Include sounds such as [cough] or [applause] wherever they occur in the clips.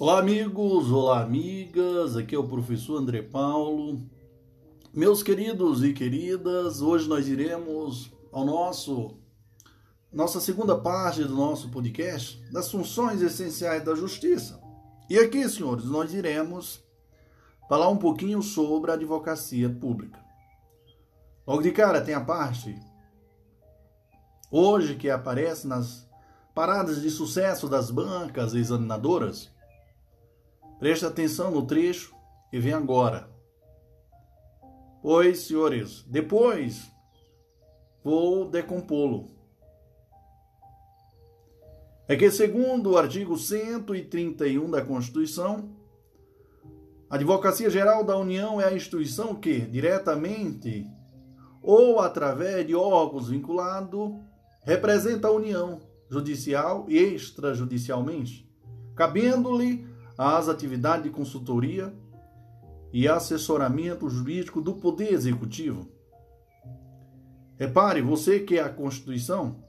Olá, amigos, olá, amigas. Aqui é o professor André Paulo. Meus queridos e queridas, hoje nós iremos ao nosso nossa segunda parte do nosso podcast das funções essenciais da justiça. E aqui, senhores, nós iremos falar um pouquinho sobre a advocacia pública. Logo de cara tem a parte hoje que aparece nas paradas de sucesso das bancas examinadoras Preste atenção no trecho e vem agora. Pois, senhores, depois vou decompô-lo. É que, segundo o artigo 131 da Constituição, a Advocacia Geral da União é a instituição que, diretamente ou através de órgãos vinculados, representa a União judicial e extrajudicialmente, cabendo-lhe às atividades de consultoria e assessoramento jurídico do Poder Executivo. Repare, você que a Constituição,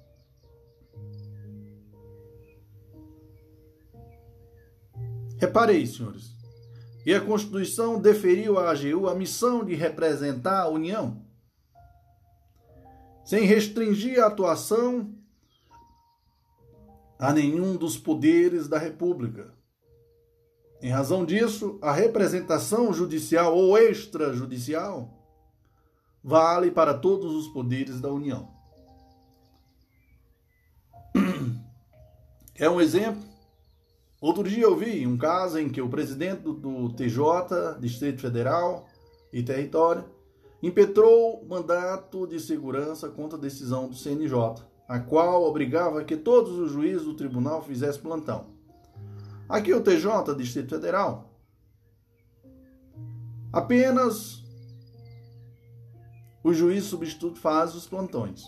Repare aí, senhores. E a Constituição deferiu à AGU a missão de representar a União, sem restringir a atuação a nenhum dos poderes da República. Em razão disso, a representação judicial ou extrajudicial vale para todos os poderes da União. É um exemplo. Outro dia eu vi um caso em que o presidente do TJ, Distrito Federal e Território, impetrou mandato de segurança contra a decisão do CNJ, a qual obrigava que todos os juízes do tribunal fizessem plantão. Aqui o TJ, Distrito Federal, apenas o juiz substituto faz os plantões.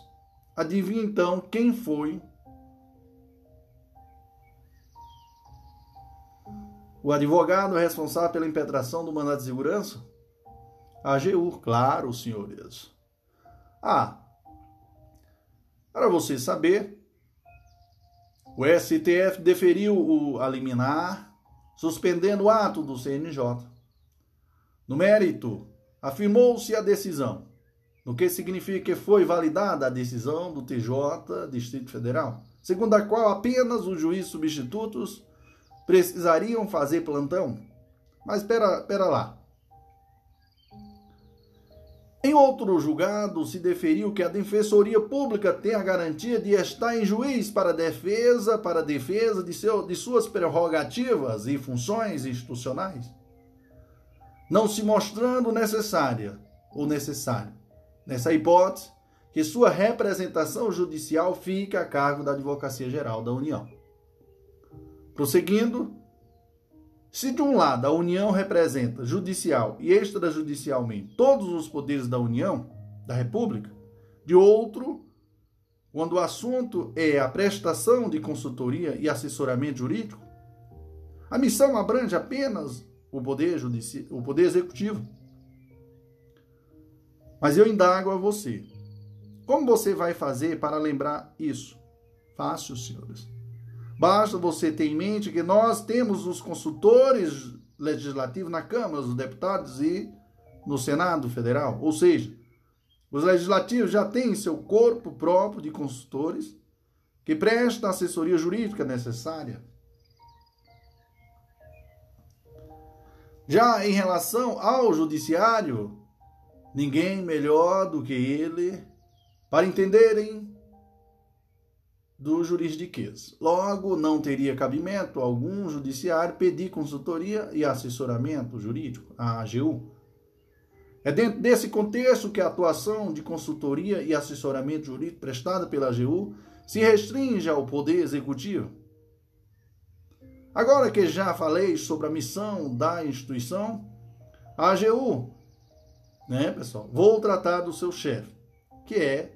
Adivinha então quem foi o advogado responsável pela impetração do mandato de segurança? A AGU, claro, senhores. Ah, para você saber, o STF deferiu o a liminar, suspendendo o ato do CNJ. No mérito, afirmou-se a decisão, no que significa que foi validada a decisão do TJ, Distrito Federal, segundo a qual apenas os juízes substitutos precisariam fazer plantão. Mas espera, espera lá. Em outro julgado, se deferiu que a Defensoria Pública tem a garantia de estar em juiz para defesa, para defesa de, seu, de suas prerrogativas e funções institucionais, não se mostrando necessária ou necessário, nessa hipótese, que sua representação judicial fique a cargo da Advocacia Geral da União. Prosseguindo, se de um lado a União representa judicial e extrajudicialmente todos os poderes da União, da República, de outro, quando o assunto é a prestação de consultoria e assessoramento jurídico, a missão abrange apenas o poder, judici... o poder executivo. Mas eu indago a você: como você vai fazer para lembrar isso? Fácil, senhores. Basta você ter em mente que nós temos os consultores legislativos na Câmara dos Deputados e no Senado Federal. Ou seja, os legislativos já têm seu corpo próprio de consultores que prestam a assessoria jurídica necessária. Já em relação ao judiciário, ninguém melhor do que ele para entenderem do jurisdiquês. Logo, não teria cabimento algum judiciário pedir consultoria e assessoramento jurídico, a AGU. É dentro desse contexto que a atuação de consultoria e assessoramento jurídico prestada pela AGU se restringe ao Poder Executivo. Agora que já falei sobre a missão da instituição, a AGU, né, pessoal, vou tratar do seu chefe, que é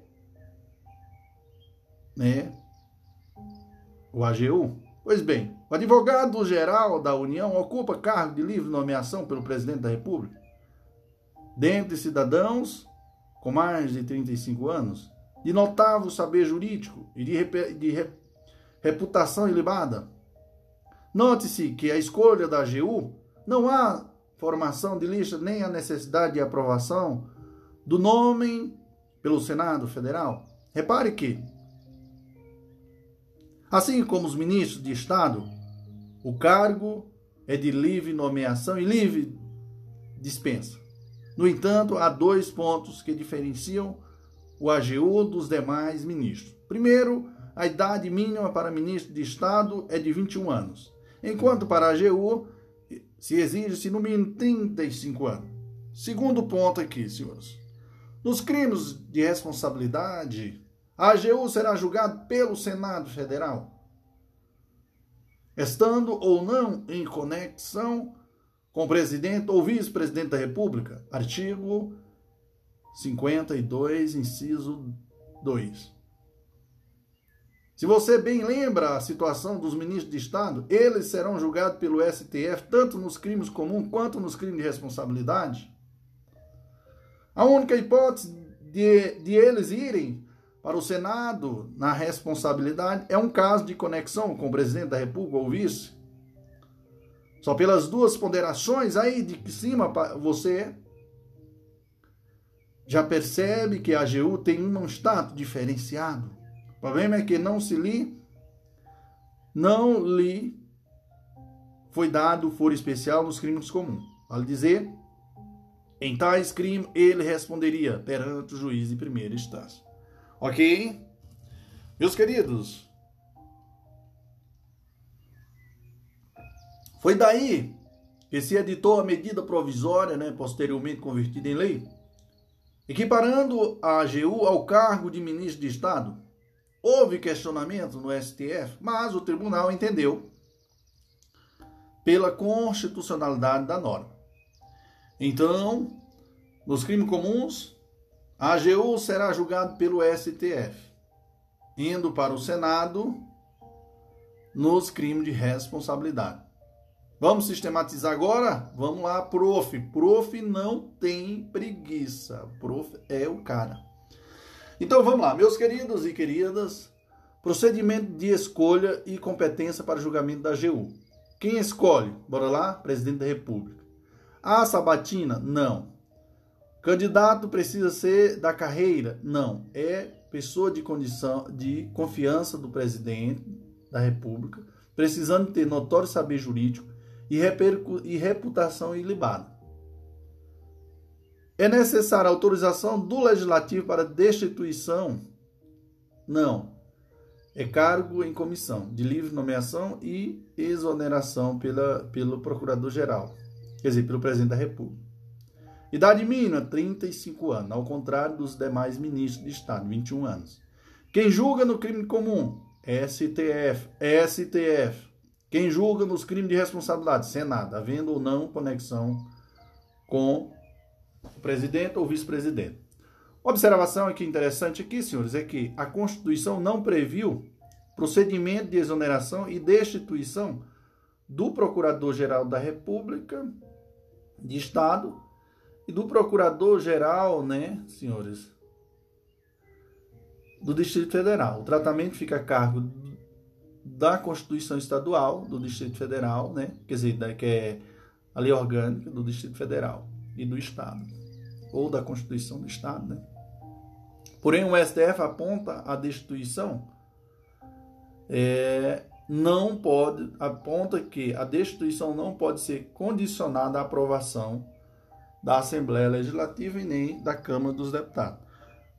né, o AGU? Pois bem, o advogado-geral da União ocupa cargo de livre nomeação pelo presidente da República. Dentre cidadãos com mais de 35 anos, de notável saber jurídico e de, de reputação ilibada, Note-se que a escolha da AGU não há formação de lista nem a necessidade de aprovação do nome pelo Senado Federal. Repare que, assim como os ministros de Estado, o cargo é de livre nomeação e livre dispensa. No entanto, há dois pontos que diferenciam o AGU dos demais ministros. Primeiro, a idade mínima para ministro de Estado é de 21 anos, enquanto para a AGU se exige-se no mínimo 35 anos. Segundo ponto aqui, senhores. Nos crimes de responsabilidade, a AGU será julgada pelo Senado Federal, estando ou não em conexão com o presidente ou vice-presidente da República. Artigo 52, inciso 2. Se você bem lembra a situação dos ministros de Estado, eles serão julgados pelo STF tanto nos crimes comuns quanto nos crimes de responsabilidade. A única hipótese de, de eles irem para o Senado na responsabilidade é um caso de conexão com o presidente da República ou vice. Só pelas duas ponderações aí de cima você já percebe que a AGU tem um status diferenciado. O problema é que não se lhe não lhe foi dado foro especial nos crimes comuns. Vale dizer, em tais crimes ele responderia perante o juiz de primeira instância. Ok? Meus queridos, Foi daí que se editou a medida provisória, né, posteriormente convertida em lei, equiparando a AGU ao cargo de ministro de Estado. Houve questionamento no STF, mas o tribunal entendeu pela constitucionalidade da norma. Então, nos crimes comuns, AGU será julgado pelo STF, indo para o Senado nos crimes de responsabilidade. Vamos sistematizar agora? Vamos lá, prof. Prof não tem preguiça. Prof é o cara. Então vamos lá, meus queridos e queridas. Procedimento de escolha e competência para julgamento da AGU. Quem escolhe? Bora lá? Presidente da República. A sabatina? Não. Candidato precisa ser da carreira? Não. É pessoa de condição de confiança do presidente da República, precisando ter notório saber jurídico e, e reputação ilibada. É necessária autorização do legislativo para destituição? Não. É cargo em comissão de livre nomeação e exoneração pela, pelo procurador-geral, quer dizer, pelo presidente da República. Idade mínima, 35 anos, ao contrário dos demais ministros de Estado, 21 anos. Quem julga no crime comum? STF, STF. Quem julga nos crimes de responsabilidade? Senado, havendo ou não conexão com o presidente ou vice-presidente. Observação aqui interessante aqui, senhores, é que a Constituição não previu procedimento de exoneração e destituição do Procurador-Geral da República de Estado e do Procurador-Geral, né, senhores, do Distrito Federal. O tratamento fica a cargo da Constituição Estadual do Distrito Federal, né? Quer dizer, que é a lei orgânica do Distrito Federal e do Estado, ou da Constituição do Estado, né? Porém, o STF aponta a destituição é, não pode aponta que a destituição não pode ser condicionada à aprovação da Assembleia Legislativa e nem da Câmara dos Deputados,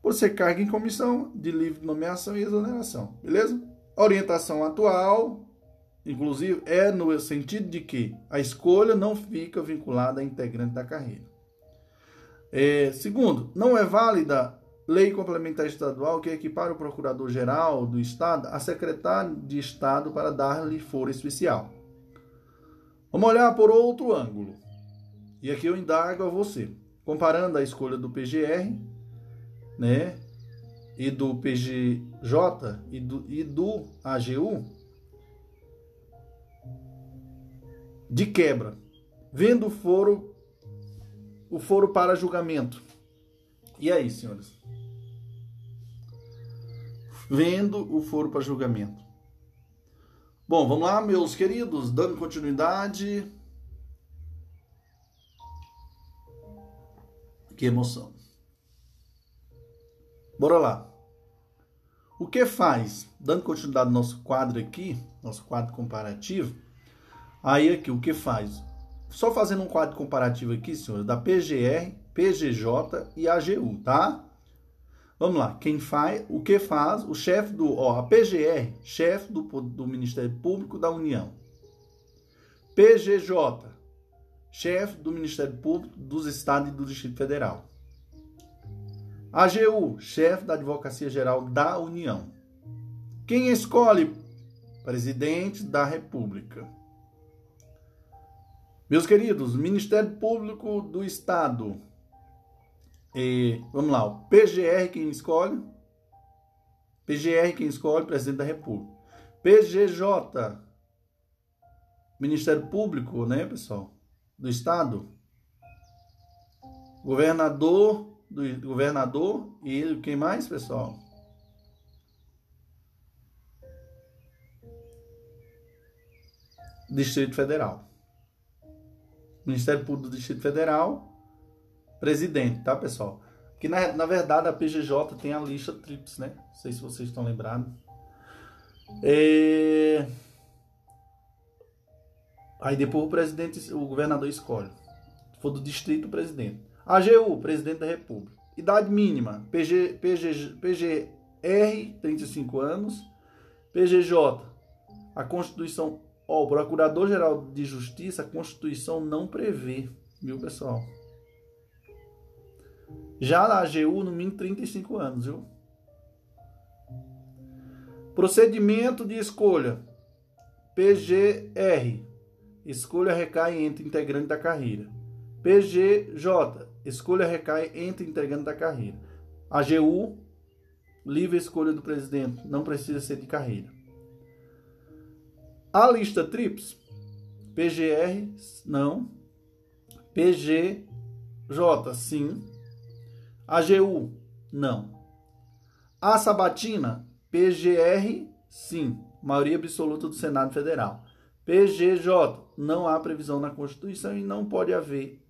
por ser carga em comissão de livre nomeação e exoneração, beleza? A orientação atual, inclusive, é no sentido de que a escolha não fica vinculada a integrante da carreira. É, segundo, não é válida lei complementar estadual que equipara o procurador-geral do Estado a secretário de Estado para dar-lhe foro especial. Vamos olhar por outro ângulo. E aqui eu indago a você. Comparando a escolha do PGR, né, e do PGJ e do, e do AGU de quebra, vendo o foro o foro para julgamento. E aí, senhores? Vendo o foro para julgamento. Bom, vamos lá, meus queridos, dando continuidade. Que emoção. Bora lá. O que faz? Dando continuidade ao nosso quadro aqui, nosso quadro comparativo. Aí aqui, o que faz? Só fazendo um quadro comparativo aqui, senhores, da PGR, PGJ e AGU, tá? Vamos lá, quem faz, o que faz, o chefe do, ó, a PGR, chefe do, do Ministério Público da União. PGJ, chefe do Ministério Público dos Estados e do Distrito Federal. AGU, chefe da Advocacia Geral da União. Quem escolhe? Presidente da República. Meus queridos, Ministério Público do Estado. E, vamos lá, o PGR quem escolhe? PGR quem escolhe? Presidente da República. PGJ, Ministério Público, né, pessoal? Do Estado. Governador, do governador e quem mais, pessoal? Distrito Federal. Ministério Público do Distrito Federal, presidente, tá, pessoal? Que na, na verdade a PGJ tem a lista TRIPS, né? Não sei se vocês estão lembrados. É... Aí depois o presidente, o governador escolhe. Se for do distrito, o presidente. AGU, presidente da República. Idade mínima, PG, PG, PGR, 35 anos. PGJ, a Constituição Ó, o Procurador-Geral de Justiça, a Constituição não prevê, viu, pessoal? Já na AGU, no mínimo 35 anos, viu? Procedimento de escolha. PGR. Escolha recai entre integrante da carreira. PGJ. Escolha recai entre integrante da carreira. AGU. Livre escolha do presidente. Não precisa ser de carreira. A lista TRIPS, PGR, não. PGJ, sim. AGU, não. A sabatina, PGR, sim. Maioria absoluta do Senado Federal. PGJ, não há previsão na Constituição e não pode haver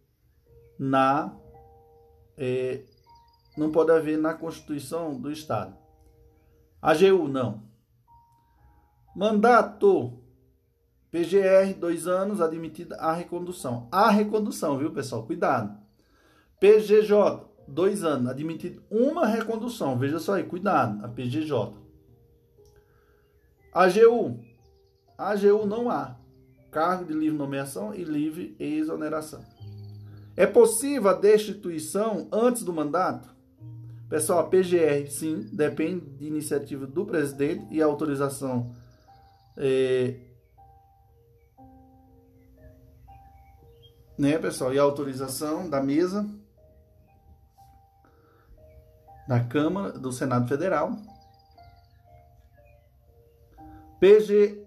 na é, não pode haver na Constituição do Estado. AGU, não. Mandato PGR, dois anos, admitida a recondução. A recondução, viu, pessoal? Cuidado. PGJ, dois anos, admitido uma recondução. Veja só aí, cuidado, a PGJ. AGU. AGU não há. Cargo de livre nomeação e livre exoneração. É possível a destituição antes do mandato? Pessoal, a PGR, sim, depende de iniciativa do presidente e autorização é, né, pessoal? E a autorização da mesa da Câmara do Senado Federal. PG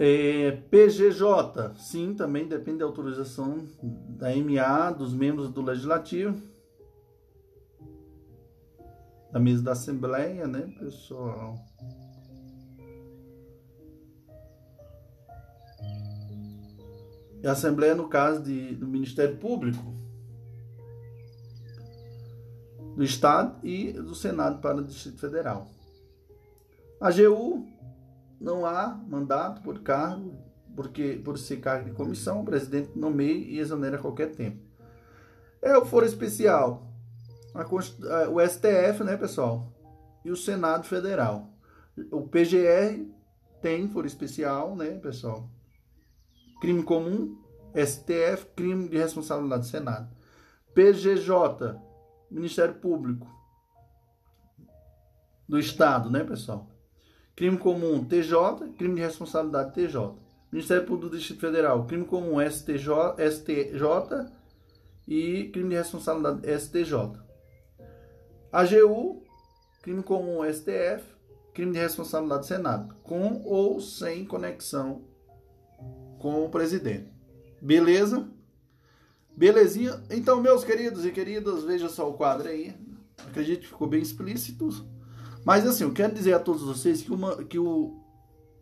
É, PGJ, sim, também depende da autorização da MA, dos membros do Legislativo, da mesa da Assembleia, né, pessoal? E a Assembleia, no caso de, do Ministério Público, do Estado e do Senado para o Distrito Federal. A AGU não há mandato por cargo, porque por ser cargo de comissão, o presidente nomeia e exonera a qualquer tempo. É o foro especial, a, o STF, né, pessoal? E o Senado Federal. O PGR tem foro especial, né, pessoal? crime comum, STF, crime de responsabilidade do Senado. PGJ, Ministério Público do Estado, né, pessoal? Crime comum, TJ, crime de responsabilidade, TJ. Ministério Público do Distrito Federal, crime comum, STJ, STJ e crime de responsabilidade, STJ. AGU, crime comum, STF, crime de responsabilidade, Senado, com ou sem conexão com o presidente. Beleza? Belezinha? Então, meus queridos e queridas, veja só o quadro aí. Acredito que ficou bem explícito. Mas assim, eu quero dizer a todos vocês que, uma, que o.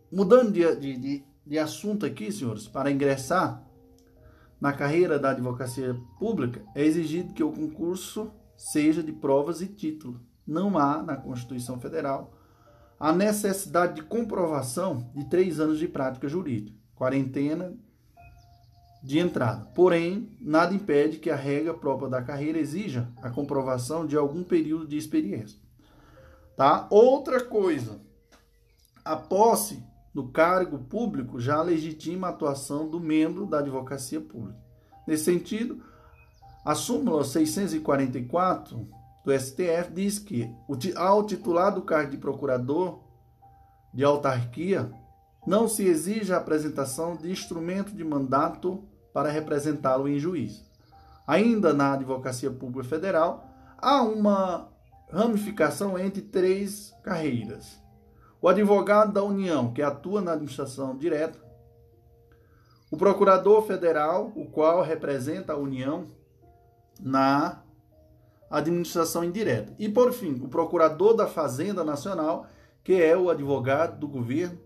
Mudando de, de, de assunto aqui, senhores, para ingressar na carreira da advocacia pública, é exigido que o concurso seja de provas e título. Não há na Constituição Federal a necessidade de comprovação de três anos de prática jurídica, quarentena de entrada. Porém, nada impede que a regra própria da carreira exija a comprovação de algum período de experiência. Tá? Outra coisa, a posse no cargo público já legitima a atuação do membro da advocacia pública. Nesse sentido, a súmula 644 do STF diz que ao titular do cargo de procurador de autarquia não se exige a apresentação de instrumento de mandato para representá-lo em juízo. Ainda na Advocacia Pública Federal, há uma ramificação entre três carreiras. O advogado da União, que atua na administração direta, o procurador federal, o qual representa a União na administração indireta. E, por fim, o procurador da Fazenda Nacional, que é o advogado do governo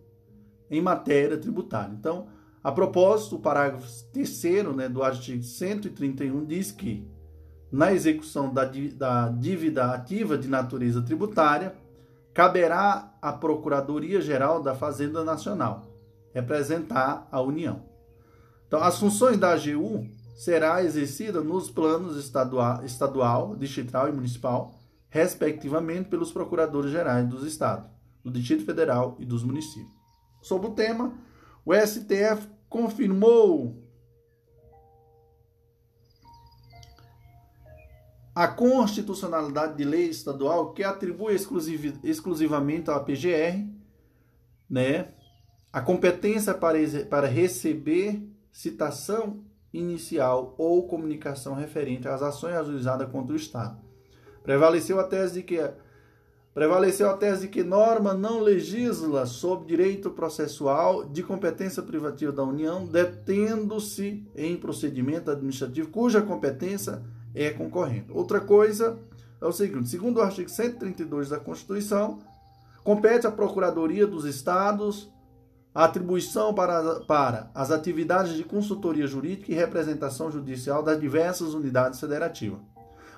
em matéria tributária. Então, a propósito, o parágrafo 3 né, do artigo 131 diz que, na execução da, da dívida ativa de natureza tributária, caberá à Procuradoria-Geral da Fazenda Nacional representar a União. Então, as funções da AGU será exercida nos planos estadual, estadual, distrital e municipal, respectivamente pelos procuradores gerais dos estados, do Distrito Federal e dos municípios. Sobre o tema, o STF confirmou a constitucionalidade de lei estadual que atribui exclusiv, exclusivamente à PGR né, a competência para, para receber citação inicial ou comunicação referente às ações ajuizadas contra o Estado. Prevaleceu a tese de que prevaleceu a tese de que norma não legisla sobre direito processual de competência privativa da União, detendo-se em procedimento administrativo cuja competência é concorrente. Outra coisa é o seguinte: segundo o artigo 132 da Constituição, compete à Procuradoria dos Estados a atribuição para, para as atividades de consultoria jurídica e representação judicial das diversas unidades federativas,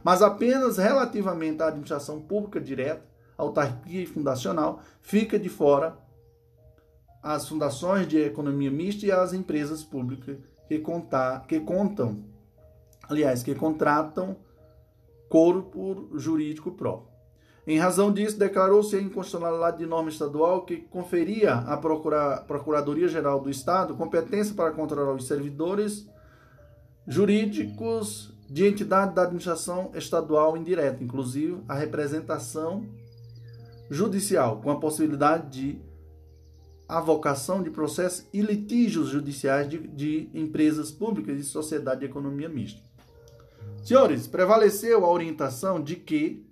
mas apenas relativamente à administração pública direta, autarquia e fundacional, fica de fora as fundações de economia mista e as empresas públicas que, contar, que contam, aliás, que contratam corpo jurídico próprio. Em razão disso, declarou-se a inconstitucionalidade de norma estadual que conferia à Procuradoria-Geral do Estado competência para controlar os servidores jurídicos de entidade da administração estadual indireta, inclusive a representação judicial, com a possibilidade de avocação de processos e litígios judiciais de, de empresas públicas e sociedade de economia mista. Senhores, prevaleceu a orientação de que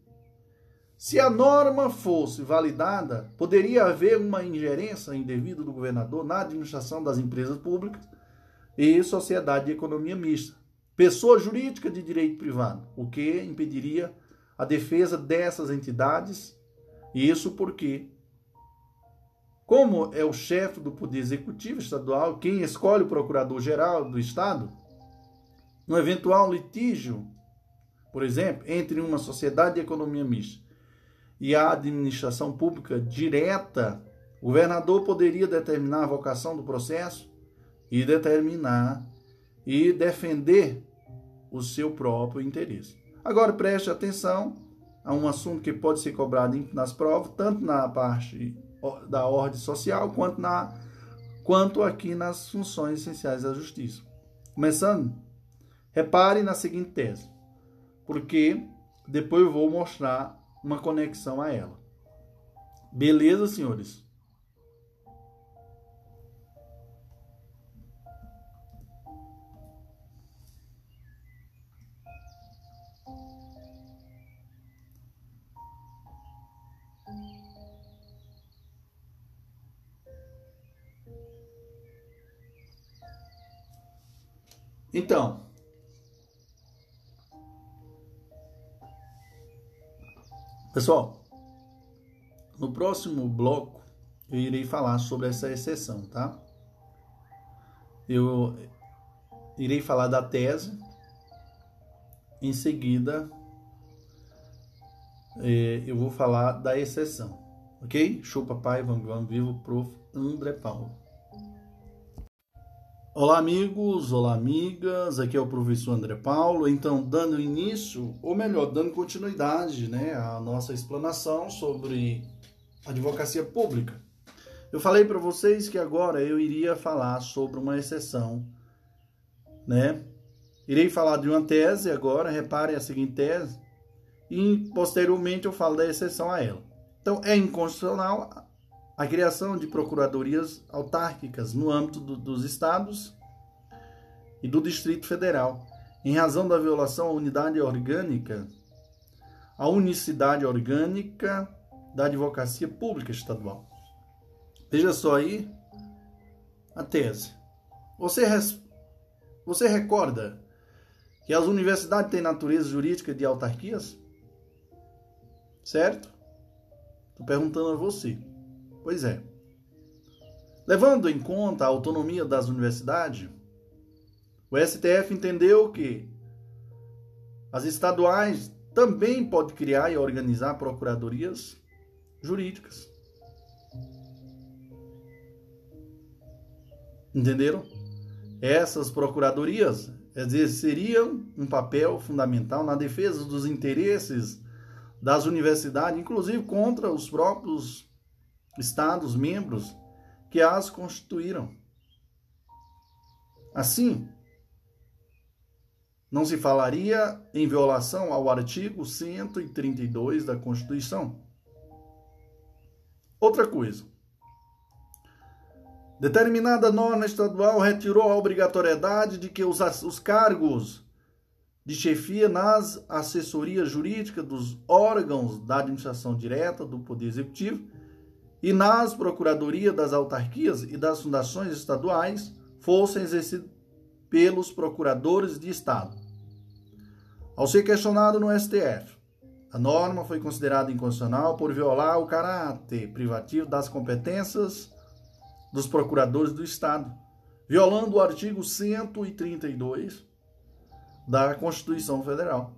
se a norma fosse validada, poderia haver uma ingerência indevida do governador na administração das empresas públicas e sociedade de economia mista, pessoa jurídica de direito privado, o que impediria a defesa dessas entidades. Isso porque, como é o chefe do Poder Executivo Estadual, quem escolhe o Procurador-Geral do Estado, no eventual litígio, por exemplo, entre uma sociedade de economia mista e a administração pública direta, o governador poderia determinar a vocação do processo e determinar e defender o seu próprio interesse. Agora preste atenção a um assunto que pode ser cobrado nas provas, tanto na parte da ordem social quanto na quanto aqui nas funções essenciais da justiça. Começando, repare na seguinte tese, porque depois eu vou mostrar uma conexão a ela. Beleza, senhores? Então, Pessoal, no próximo bloco eu irei falar sobre essa exceção, tá? Eu irei falar da tese, em seguida é, eu vou falar da exceção, ok? Show papai, vamos, vamos vivo, prof. André Paulo. Olá amigos, olá amigas, aqui é o professor André Paulo. Então, dando início, ou melhor, dando continuidade, né, à nossa explanação sobre advocacia pública. Eu falei para vocês que agora eu iria falar sobre uma exceção, né? Irei falar de uma tese agora, reparem a seguinte tese, e posteriormente eu falo da exceção a ela. Então, é inconstitucional a criação de procuradorias autárquicas no âmbito do, dos estados e do Distrito Federal, em razão da violação à unidade orgânica, à unicidade orgânica da advocacia pública estadual. Veja só aí a tese. Você, res... você recorda que as universidades têm natureza jurídica de autarquias? Certo? Estou perguntando a você. Pois é. Levando em conta a autonomia das universidades, o STF entendeu que as estaduais também podem criar e organizar procuradorias jurídicas. Entenderam? Essas procuradorias exerceriam um papel fundamental na defesa dos interesses das universidades, inclusive contra os próprios estados membros que as constituíram. Assim, não se falaria em violação ao artigo 132 da Constituição. Outra coisa. Determinada norma estadual retirou a obrigatoriedade de que os, os cargos de chefia nas assessorias jurídicas dos órgãos da administração direta do Poder Executivo e nas procuradorias das autarquias e das fundações estaduais fossem exercidos pelos procuradores de Estado. Ao ser questionado no STF, a norma foi considerada inconstitucional por violar o caráter privativo das competências dos procuradores do Estado, violando o artigo 132 da Constituição Federal.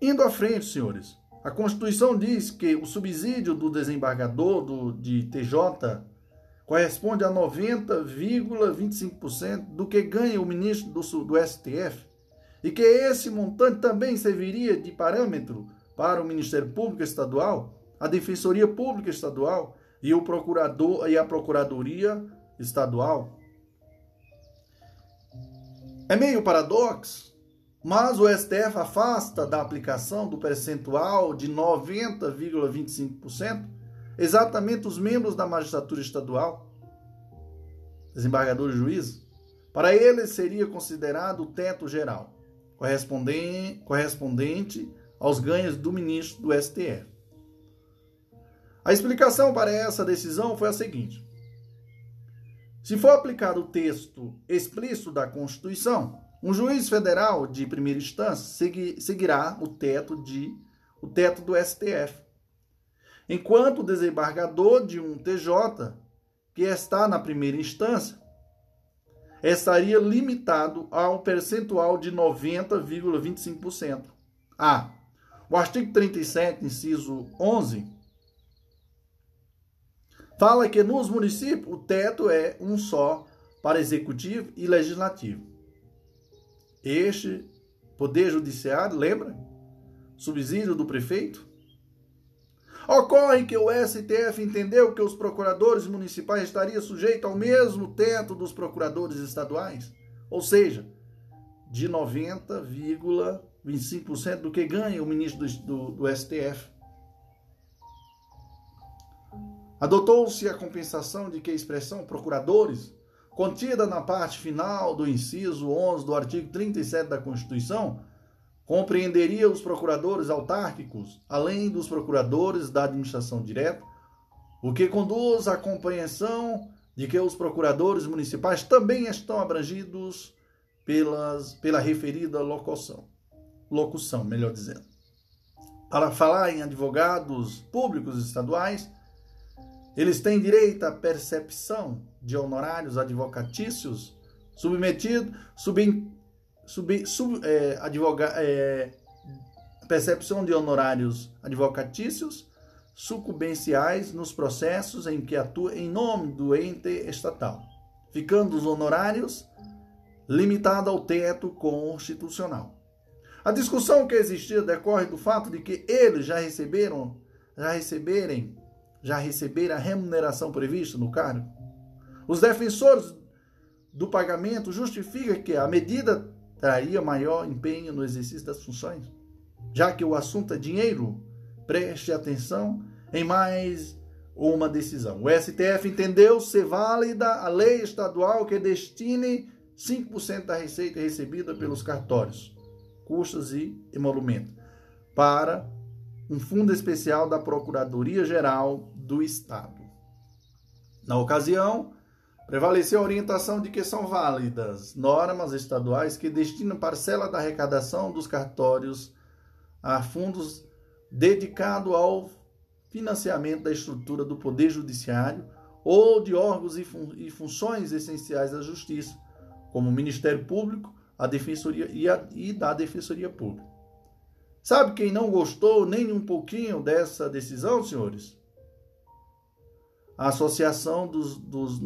Indo à frente, senhores, a Constituição diz que o subsídio do desembargador do, de TJ corresponde a 90,25% do que ganha o ministro do, do STF e que esse montante também serviria de parâmetro para o Ministério Público Estadual, a Defensoria Pública Estadual e o procurador e a Procuradoria Estadual. É meio paradoxo mas o STF afasta da aplicação do percentual de 90,25% exatamente os membros da magistratura estadual, desembargadores e juízes. Para eles seria considerado o teto geral, correspondente aos ganhos do ministro do STF. A explicação para essa decisão foi a seguinte: se for aplicado o texto explícito da Constituição, um juiz federal de primeira instância seguirá o teto de o teto do STF. Enquanto o desembargador de um TJ, que está na primeira instância, estaria limitado ao percentual de 90,25%. A. O artigo 37, inciso 11, fala que nos municípios o teto é um só para executivo e legislativo. Este poder judiciário, lembra? Subsídio do prefeito. Ocorre que o STF entendeu que os procuradores municipais estariam sujeitos ao mesmo teto dos procuradores estaduais, ou seja, de 90,25% do que ganha o ministro do, do, STF. Adotou-se a compensação de que expressão procuradores contida na parte final do inciso 11 do artigo 37 da Constituição, compreenderia os procuradores autárquicos, além dos procuradores da administração direta, o que conduz à compreensão de que os procuradores municipais também estão abrangidos pelas, pela referida locução, locução, melhor dizendo. para falar em advogados públicos estaduais, eles têm direito à percepção de honorários advocatícios submetido, sub, sub, sub é, advoga, é, percepção de honorários advocatícios sucumbenciais nos processos em que atua em nome do ente estatal, ficando os honorários limitados ao teto constitucional. A discussão que existia decorre do fato de que eles já receberam, já receberem, já receberam a remuneração prevista no cargo. Os defensores do pagamento justificam que a medida traria maior empenho no exercício das funções, já que o assunto é dinheiro. Preste atenção em mais uma decisão. O STF entendeu ser válida a lei estadual que destine 5% da receita recebida pelos cartórios custas e emolumento, para um fundo especial da Procuradoria-Geral do Estado. Na ocasião, prevaleceu a orientação de que são válidas normas estaduais que destinam parcela da arrecadação dos cartórios a fundos dedicados ao financiamento da estrutura do Poder Judiciário ou de órgãos e, fun e funções essenciais da Justiça, como o Ministério Público, a defensoria e, a, e da defensoria pública. Sabe quem não gostou nem um pouquinho dessa decisão, senhores? A Associação dos, dos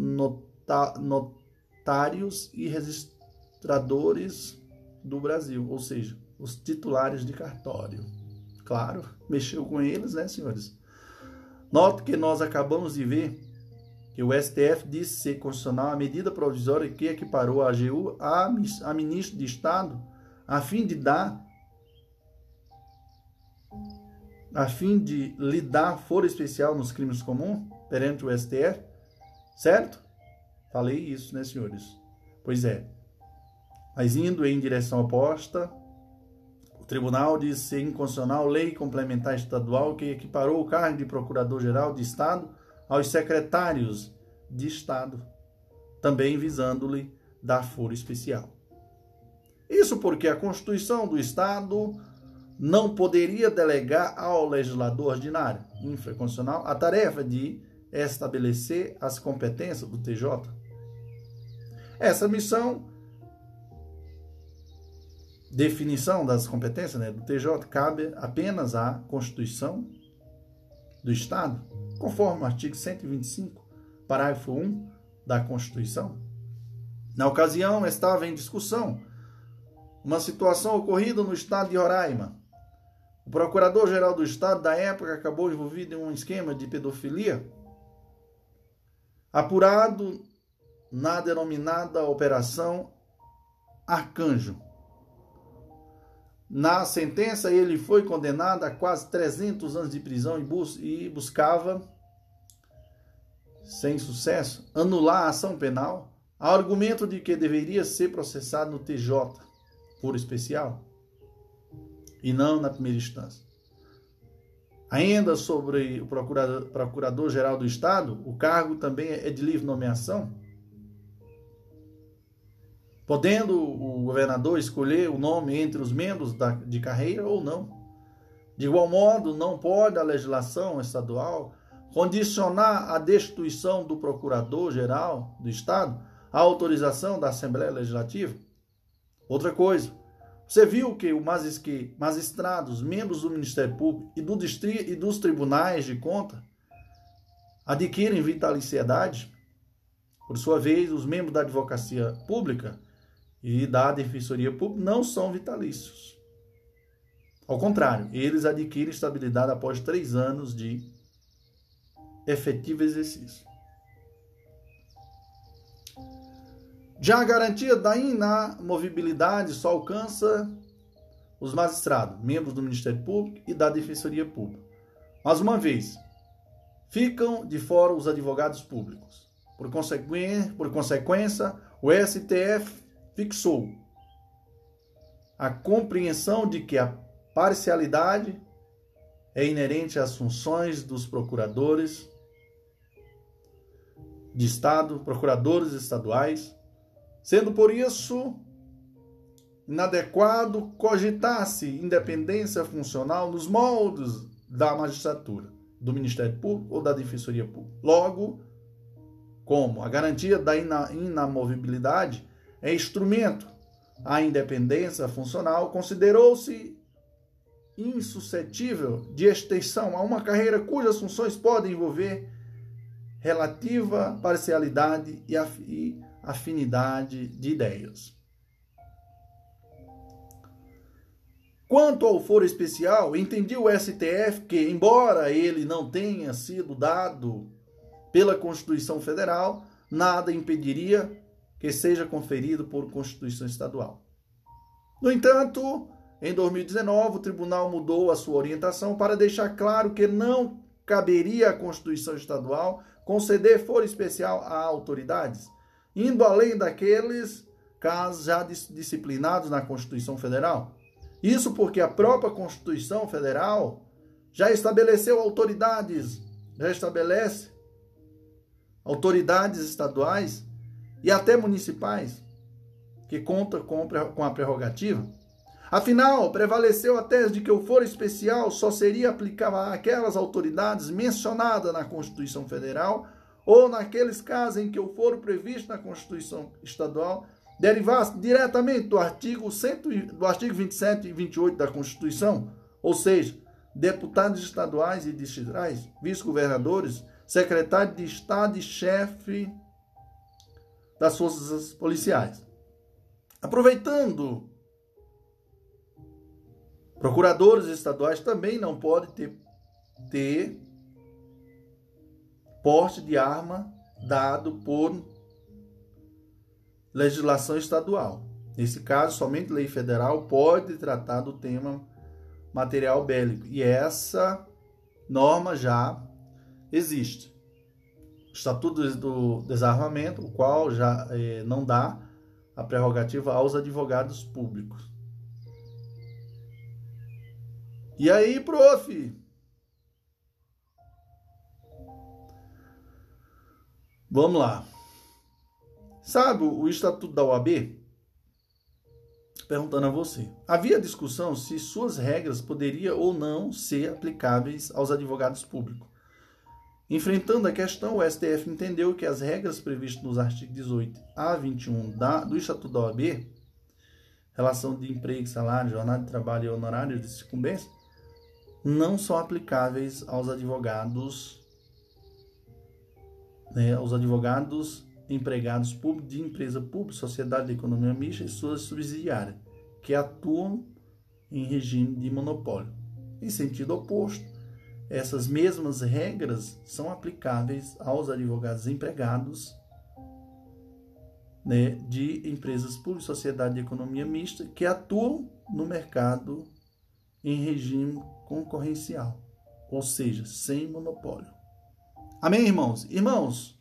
Notários e Registradores do Brasil, ou seja, os titulares de cartório. Claro, mexeu com eles, né, senhores? Note que nós acabamos de ver que o STF disse ser constitucional a medida provisória que equiparou a AGU a, a ministro de Estado a fim de dar a fim de lhe dar foro especial nos crimes comuns perante o STF, certo? Falei isso, né, senhores? Pois é. Mas indo em direção oposta, o tribunal disse ser inconstitucional lei complementar estadual que equiparou o cargo de procurador-geral de Estado aos secretários de Estado, também visando-lhe dar foro especial. Isso porque a Constituição do Estado não poderia delegar ao legislador ordinário, infraconstitucional, a tarefa de estabelecer as competências do TJ. Essa missão, definição das competências né, do TJ, cabe apenas à Constituição do Estado, conforme o artigo 125, parágrafo 1 da Constituição. Na ocasião, estava em discussão uma situação ocorrida no estado de Roraima. O procurador-geral do estado da época acabou envolvido em um esquema de pedofilia, apurado na denominada Operação Arcanjo. Na sentença, ele foi condenado a quase 300 anos de prisão e, bus e buscava, sem sucesso, anular a ação penal, ao argumento de que deveria ser processado no TJ, por especial, e não na primeira instância. Ainda sobre o Procurador-Geral do Estado, o cargo também é de livre nomeação podendo o governador escolher o nome entre os membros da, de carreira ou não. De igual modo, não pode a legislação estadual condicionar a destituição do procurador-geral do Estado à autorização da Assembleia Legislativa. Outra coisa, você viu que os magistrados, membros do Ministério Público e, do e dos tribunais de conta adquirem vitaliciedade? Por sua vez, os membros da advocacia pública e da Defensoria Pública não são vitalícios. Ao contrário, eles adquirem estabilidade após três anos de efetivo exercício. Já a garantia da inamovibilidade só alcança os magistrados, membros do Ministério Público e da Defensoria Pública. Mais uma vez, ficam de fora os advogados públicos. Por por consequência o STF fixou a compreensão de que a parcialidade é inerente às funções dos procuradores de Estado, procuradores estaduais, sendo por isso inadequado cogitasse independência funcional nos moldes da magistratura, do Ministério Público ou da Defensoria Pública. Logo, como a garantia da inamovibilidade é instrumento à independência funcional, considerou-se insuscetível de extensão a uma carreira cujas funções podem envolver relativa parcialidade e afinidade de ideias. Quanto ao foro especial, entendi o STF que, embora ele não tenha sido dado pela Constituição Federal, nada impediria que seja conferido por Constituição Estadual. No entanto, em 2019, o tribunal mudou a sua orientação para deixar claro que não caberia à Constituição Estadual conceder foro especial a autoridades, indo além daqueles casos já disciplinados na Constituição Federal. Isso porque a própria Constituição Federal já estabeleceu autoridades, já estabelece autoridades estaduais e até municipais que contam com a prerrogativa. Afinal, prevaleceu a tese de que o foro especial só seria aplicável àquelas autoridades mencionadas na Constituição Federal ou naqueles casos em que o foro previsto na Constituição Estadual derivasse diretamente do artigo, 100, do artigo 27 e 28 da Constituição, ou seja, deputados estaduais e distritais, vice-governadores, secretário de Estado e chefe das forças policiais. Aproveitando Procuradores estaduais também não podem ter, ter porte de arma dado por legislação estadual. Nesse caso, somente lei federal pode tratar do tema material bélico. E essa norma já existe. Estatuto do Desarmamento, o qual já eh, não dá a prerrogativa aos advogados públicos. E aí, prof? Vamos lá. Sabe o Estatuto da OAB? Perguntando a você. Havia discussão se suas regras poderiam ou não ser aplicáveis aos advogados públicos. Enfrentando a questão, o STF entendeu que as regras previstas nos artigos 18 a 21 da, do Estatuto da OAB, relação de emprego, salário, jornada de trabalho e honorários de sucumbência, não são aplicáveis aos advogados, né, aos advogados empregados públicos de empresa pública, sociedade de economia mista e suas subsidiárias, que atuam em regime de monopólio. Em sentido oposto, essas mesmas regras são aplicáveis aos advogados empregados né, de empresas públicas, sociedade de economia mista, que atuam no mercado em regime concorrencial, ou seja, sem monopólio. Amém, irmãos? Irmãos,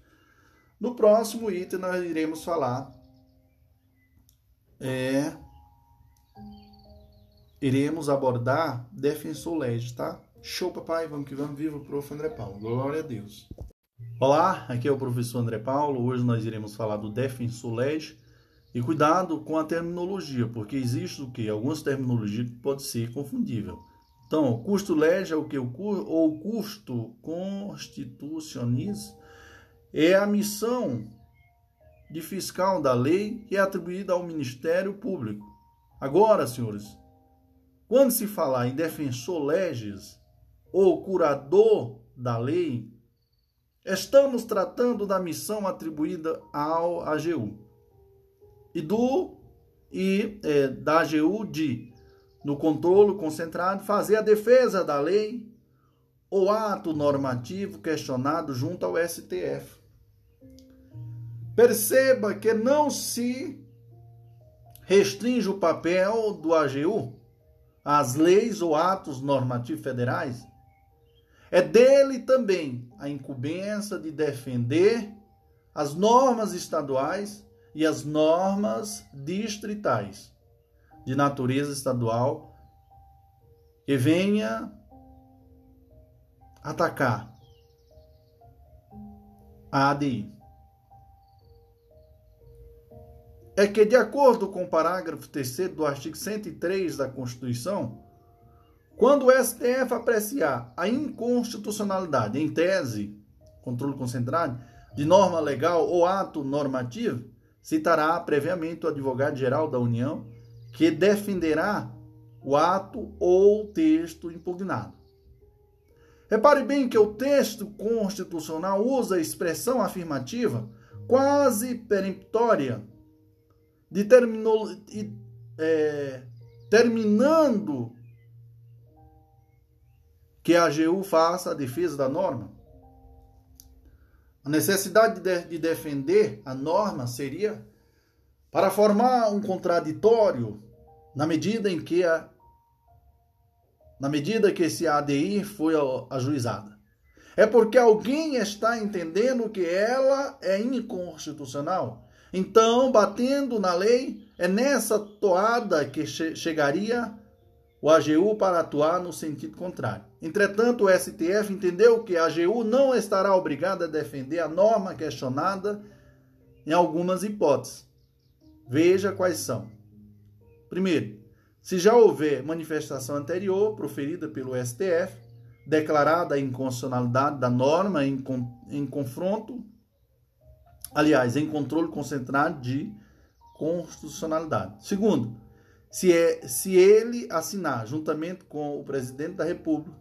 no próximo item nós iremos falar é, iremos abordar defensor legis, tá? Show, papai, vamos que vamos, viva o prof. André Paulo. Glória a Deus. Olá, aqui é o professor André Paulo. Hoje nós iremos falar do defensor legis e cuidado com a terminologia, porque existe o que? Algumas terminologias que pode ser confundível. Então, o custo legge é o que? O, ou custo constitucionis é a missão de fiscal da lei que é atribuída ao Ministério Público. Agora, senhores, quando se falar em defensor leges ou curador da lei, estamos tratando da missão atribuída ao AGU e do e é, da AGU de no controle concentrado, fazer a defesa da lei ou ato normativo questionado junto ao STF. Perceba que não se restringe o papel do AGU às leis ou atos normativos federais. É dele também a incumbência de defender as normas estaduais e as normas distritais de natureza estadual que venha atacar a ADI. é que, de acordo com o parágrafo 3 do artigo 103 da Constituição, quando o STF apreciar a inconstitucionalidade, em tese, controle concentrado, de norma legal ou ato normativo, citará previamente o advogado-geral da União, que defenderá o ato ou texto impugnado. Repare bem que o texto constitucional usa a expressão afirmativa quase peremptória, de é, terminando que a AGU faça a defesa da norma. A necessidade de, de defender a norma seria para formar um contraditório na medida em que a na medida que esse ADI foi ajuizada. É porque alguém está entendendo que ela é inconstitucional. Então, batendo na lei, é nessa toada que che chegaria o AGU para atuar no sentido contrário. Entretanto, o STF entendeu que a AGU não estará obrigada a defender a norma questionada em algumas hipóteses. Veja quais são. Primeiro, se já houver manifestação anterior proferida pelo STF, declarada a inconstitucionalidade da norma em, em confronto, aliás, em controle concentrado de constitucionalidade. Segundo, se, é, se ele assinar, juntamente com o presidente da República,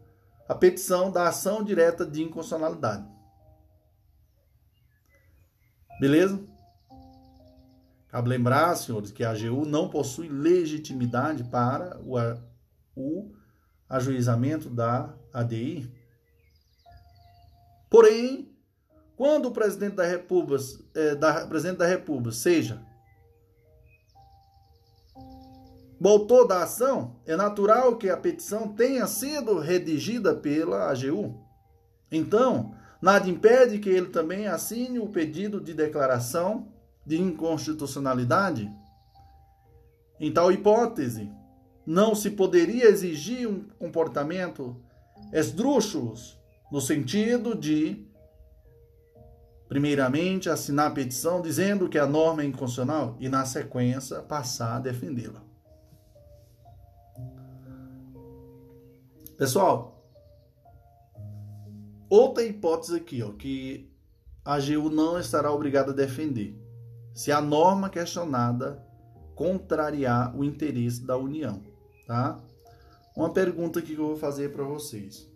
a petição da ação direta de inconstitucionalidade. Beleza? Cabe lembrar, senhores, que a AGU não possui legitimidade para o, o ajuizamento da ADI. Porém, quando o presidente da República, é, da, presidente da República seja o da ação, é natural que a petição tenha sido redigida pela AGU. Então, nada impede que ele também assine o pedido de declaração de inconstitucionalidade? Em tal hipótese, não se poderia exigir um comportamento esdrúxulo no sentido de, primeiramente, assinar a petição dizendo que a norma é inconstitucional e, na sequência, passar a defendê-la. Pessoal, outra hipótese aqui, ó, que a AGU não estará obrigada a defender se a norma questionada contrariar o interesse da União, tá? Uma pergunta que eu vou fazer para vocês.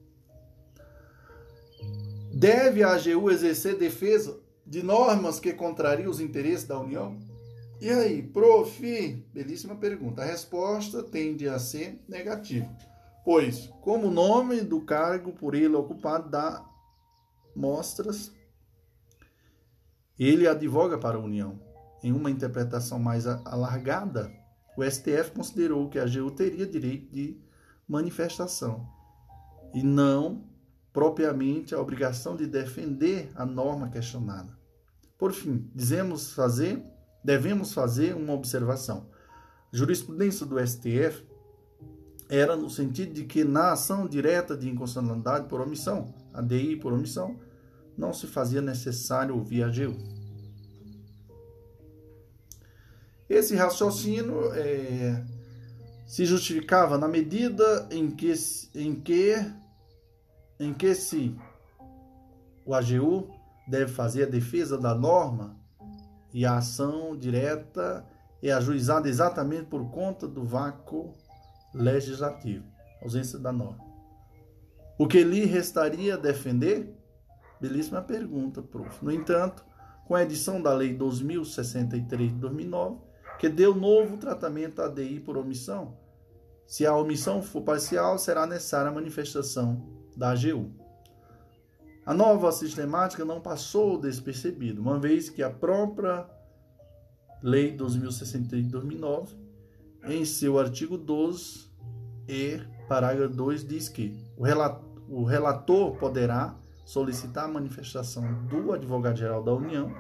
Deve a AGU exercer defesa de normas que contrariam os interesses da União? E aí, prof, belíssima pergunta. A resposta tende a ser negativa, pois, como o nome do cargo por ele ocupado dá mostras, ele advoga para a União em uma interpretação mais alargada, o STF considerou que a AGU teria direito de manifestação e não propriamente a obrigação de defender a norma questionada. Por fim, dizemos fazer, devemos fazer uma observação. A jurisprudência do STF era no sentido de que na ação direta de inconstitucionalidade por omissão, ADI por omissão, não se fazia necessário ouvir a AGU. Esse raciocínio é, se justificava na medida em que, em que, em que se o AGU deve fazer a defesa da norma e a ação direta é ajuizada exatamente por conta do vácuo legislativo, ausência da norma. O que lhe restaria defender? Belíssima pergunta, prof. No entanto, com a edição da Lei 2063 de 2009, que deu novo tratamento à DI por omissão. Se a omissão for parcial, será necessária a manifestação da AGU. A nova sistemática não passou despercebida, uma vez que a própria Lei 2063 de 2009, em seu artigo 12 e parágrafo 2, diz que o relator poderá solicitar a manifestação do advogado-geral da União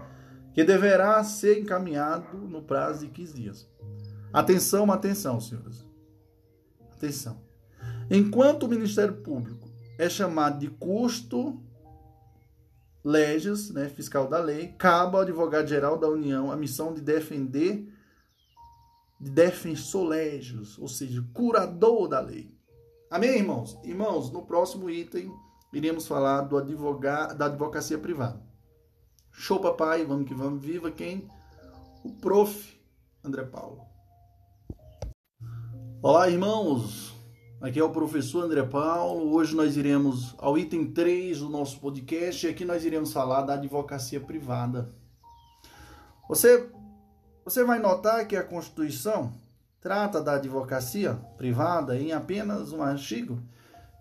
que deverá ser encaminhado no prazo de 15 dias. Atenção, atenção, senhores. Atenção. Enquanto o Ministério Público é chamado de custo legis, né, fiscal da lei, cabe ao advogado-geral da União a missão de defender de defensor legis, ou seja, curador da lei. Amém, irmãos? Irmãos, no próximo item iremos falar do advogado, da advocacia privada. Show, papai, vamos que vamos. Viva quem? O prof. André Paulo. Olá, irmãos. Aqui é o professor André Paulo. Hoje nós iremos ao item 3 do nosso podcast e aqui nós iremos falar da advocacia privada. Você, você vai notar que a Constituição trata da advocacia privada em apenas um artigo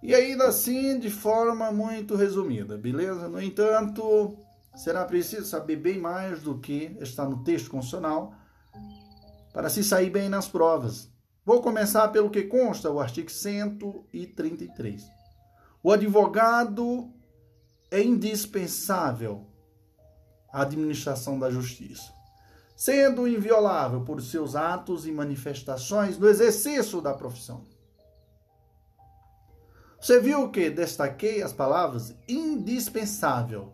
e ainda assim de forma muito resumida, beleza? No entanto, será preciso saber bem mais do que está no texto constitucional para se sair bem nas provas. Vou começar pelo que consta o artigo 133. O advogado é indispensável à administração da justiça, sendo inviolável por seus atos e manifestações no exercício da profissão. Você viu que destaquei as palavras indispensável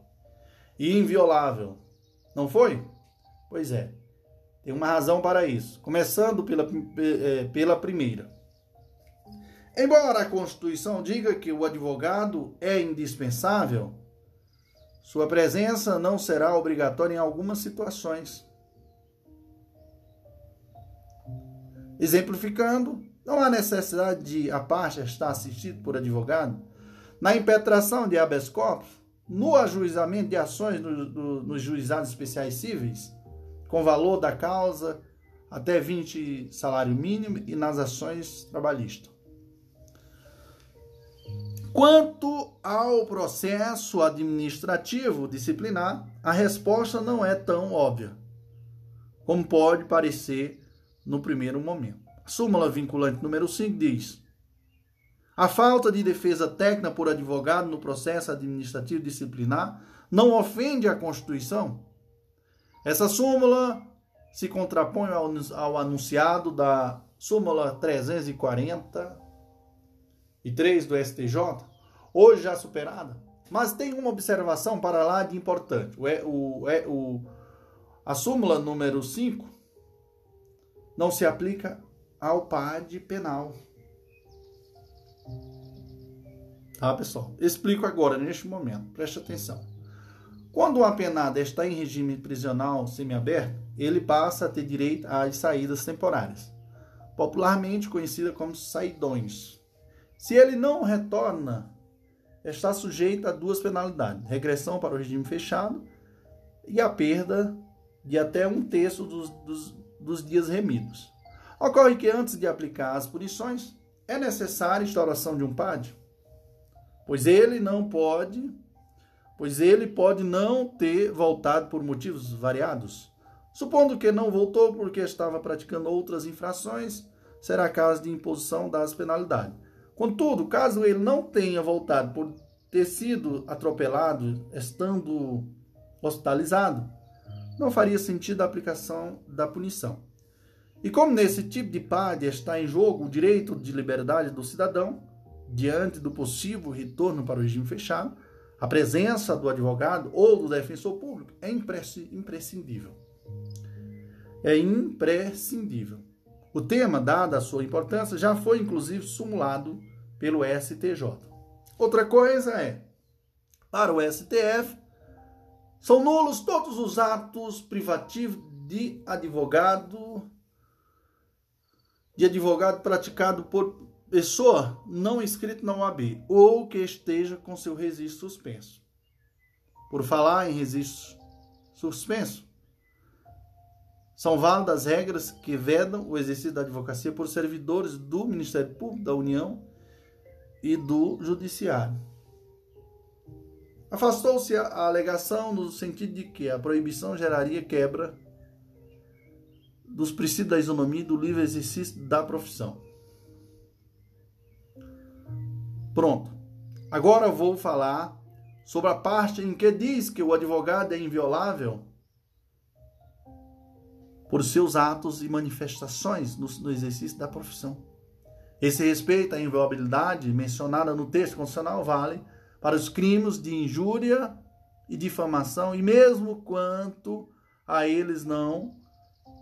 e inviolável, não foi? Pois é. Tem uma razão para isso. Começando pela, é, pela primeira. Embora a Constituição diga que o advogado é indispensável, sua presença não será obrigatória em algumas situações. Exemplificando, não há necessidade de a parte estar assistido por advogado na impetração de habeas corpus, no ajuizamento de ações no, no, nos juizados especiais cíveis, com valor da causa até 20 salário mínimo e nas ações trabalhistas. Quanto ao processo administrativo disciplinar, a resposta não é tão óbvia como pode parecer no primeiro momento. A súmula vinculante número 5 diz: a falta de defesa técnica por advogado no processo administrativo disciplinar não ofende a Constituição? Essa súmula se contrapõe ao, ao anunciado da súmula 343 do STJ, hoje já superada. Mas tem uma observação para lá de importante. O, o, o, a súmula número 5 não se aplica ao PAD penal. Tá, pessoal? Explico agora, neste momento. Preste atenção. Quando o apenado está em regime prisional semiaberto, ele passa a ter direito às saídas temporárias, popularmente conhecida como saidões. Se ele não retorna, está sujeito a duas penalidades: regressão para o regime fechado e a perda de até um terço dos, dos, dos dias remidos. Ocorre que antes de aplicar as punições, é necessária a instauração de um PAD, pois ele não pode pois ele pode não ter voltado por motivos variados. Supondo que não voltou porque estava praticando outras infrações, será caso de imposição das penalidades. Contudo, caso ele não tenha voltado por ter sido atropelado, estando hospitalizado, não faria sentido a aplicação da punição. E como nesse tipo de PAD está em jogo o direito de liberdade do cidadão, diante do possível retorno para o regime fechado, a presença do advogado ou do defensor público é imprescindível. É imprescindível. O tema, dada a sua importância, já foi inclusive simulado pelo STJ. Outra coisa é, para o STF, são nulos todos os atos privativos de advogado de advogado praticado por pessoa não inscrita na OAB ou que esteja com seu registro suspenso. Por falar em registro suspenso, são válidas regras que vedam o exercício da advocacia por servidores do Ministério Público da União e do Judiciário. Afastou-se a alegação no sentido de que a proibição geraria quebra dos princípios da isonomia e do livre exercício da profissão. Pronto. Agora vou falar sobre a parte em que diz que o advogado é inviolável por seus atos e manifestações no, no exercício da profissão. Esse respeito à inviolabilidade mencionada no texto constitucional vale para os crimes de injúria e difamação, e mesmo quanto a eles não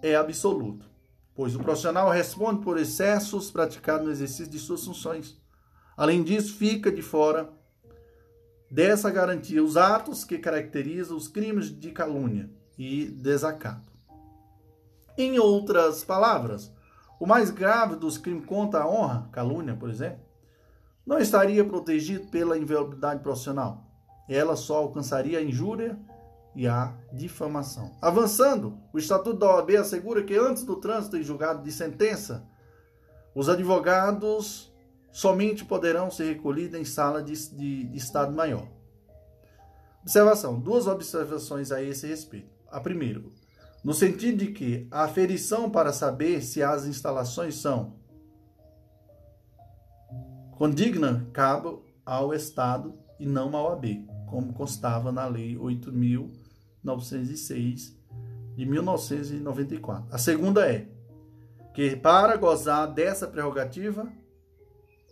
é absoluto. pois o profissional responde por excessos praticados no exercício de suas funções. Além disso, fica de fora dessa garantia os atos que caracterizam os crimes de calúnia e desacato. Em outras palavras, o mais grave dos crimes contra a honra, calúnia, por exemplo, não estaria protegido pela inviolabilidade profissional. Ela só alcançaria a injúria e a difamação. Avançando, o Estatuto da OAB assegura que antes do trânsito em julgado de sentença, os advogados somente poderão ser recolhidos em sala de, de, de Estado Maior. Observação: duas observações a esse respeito. A primeira, no sentido de que a aferição para saber se as instalações são condigna cabe ao Estado e não ao OAB, como constava na Lei 8.906 de 1994. A segunda é que, para gozar dessa prerrogativa,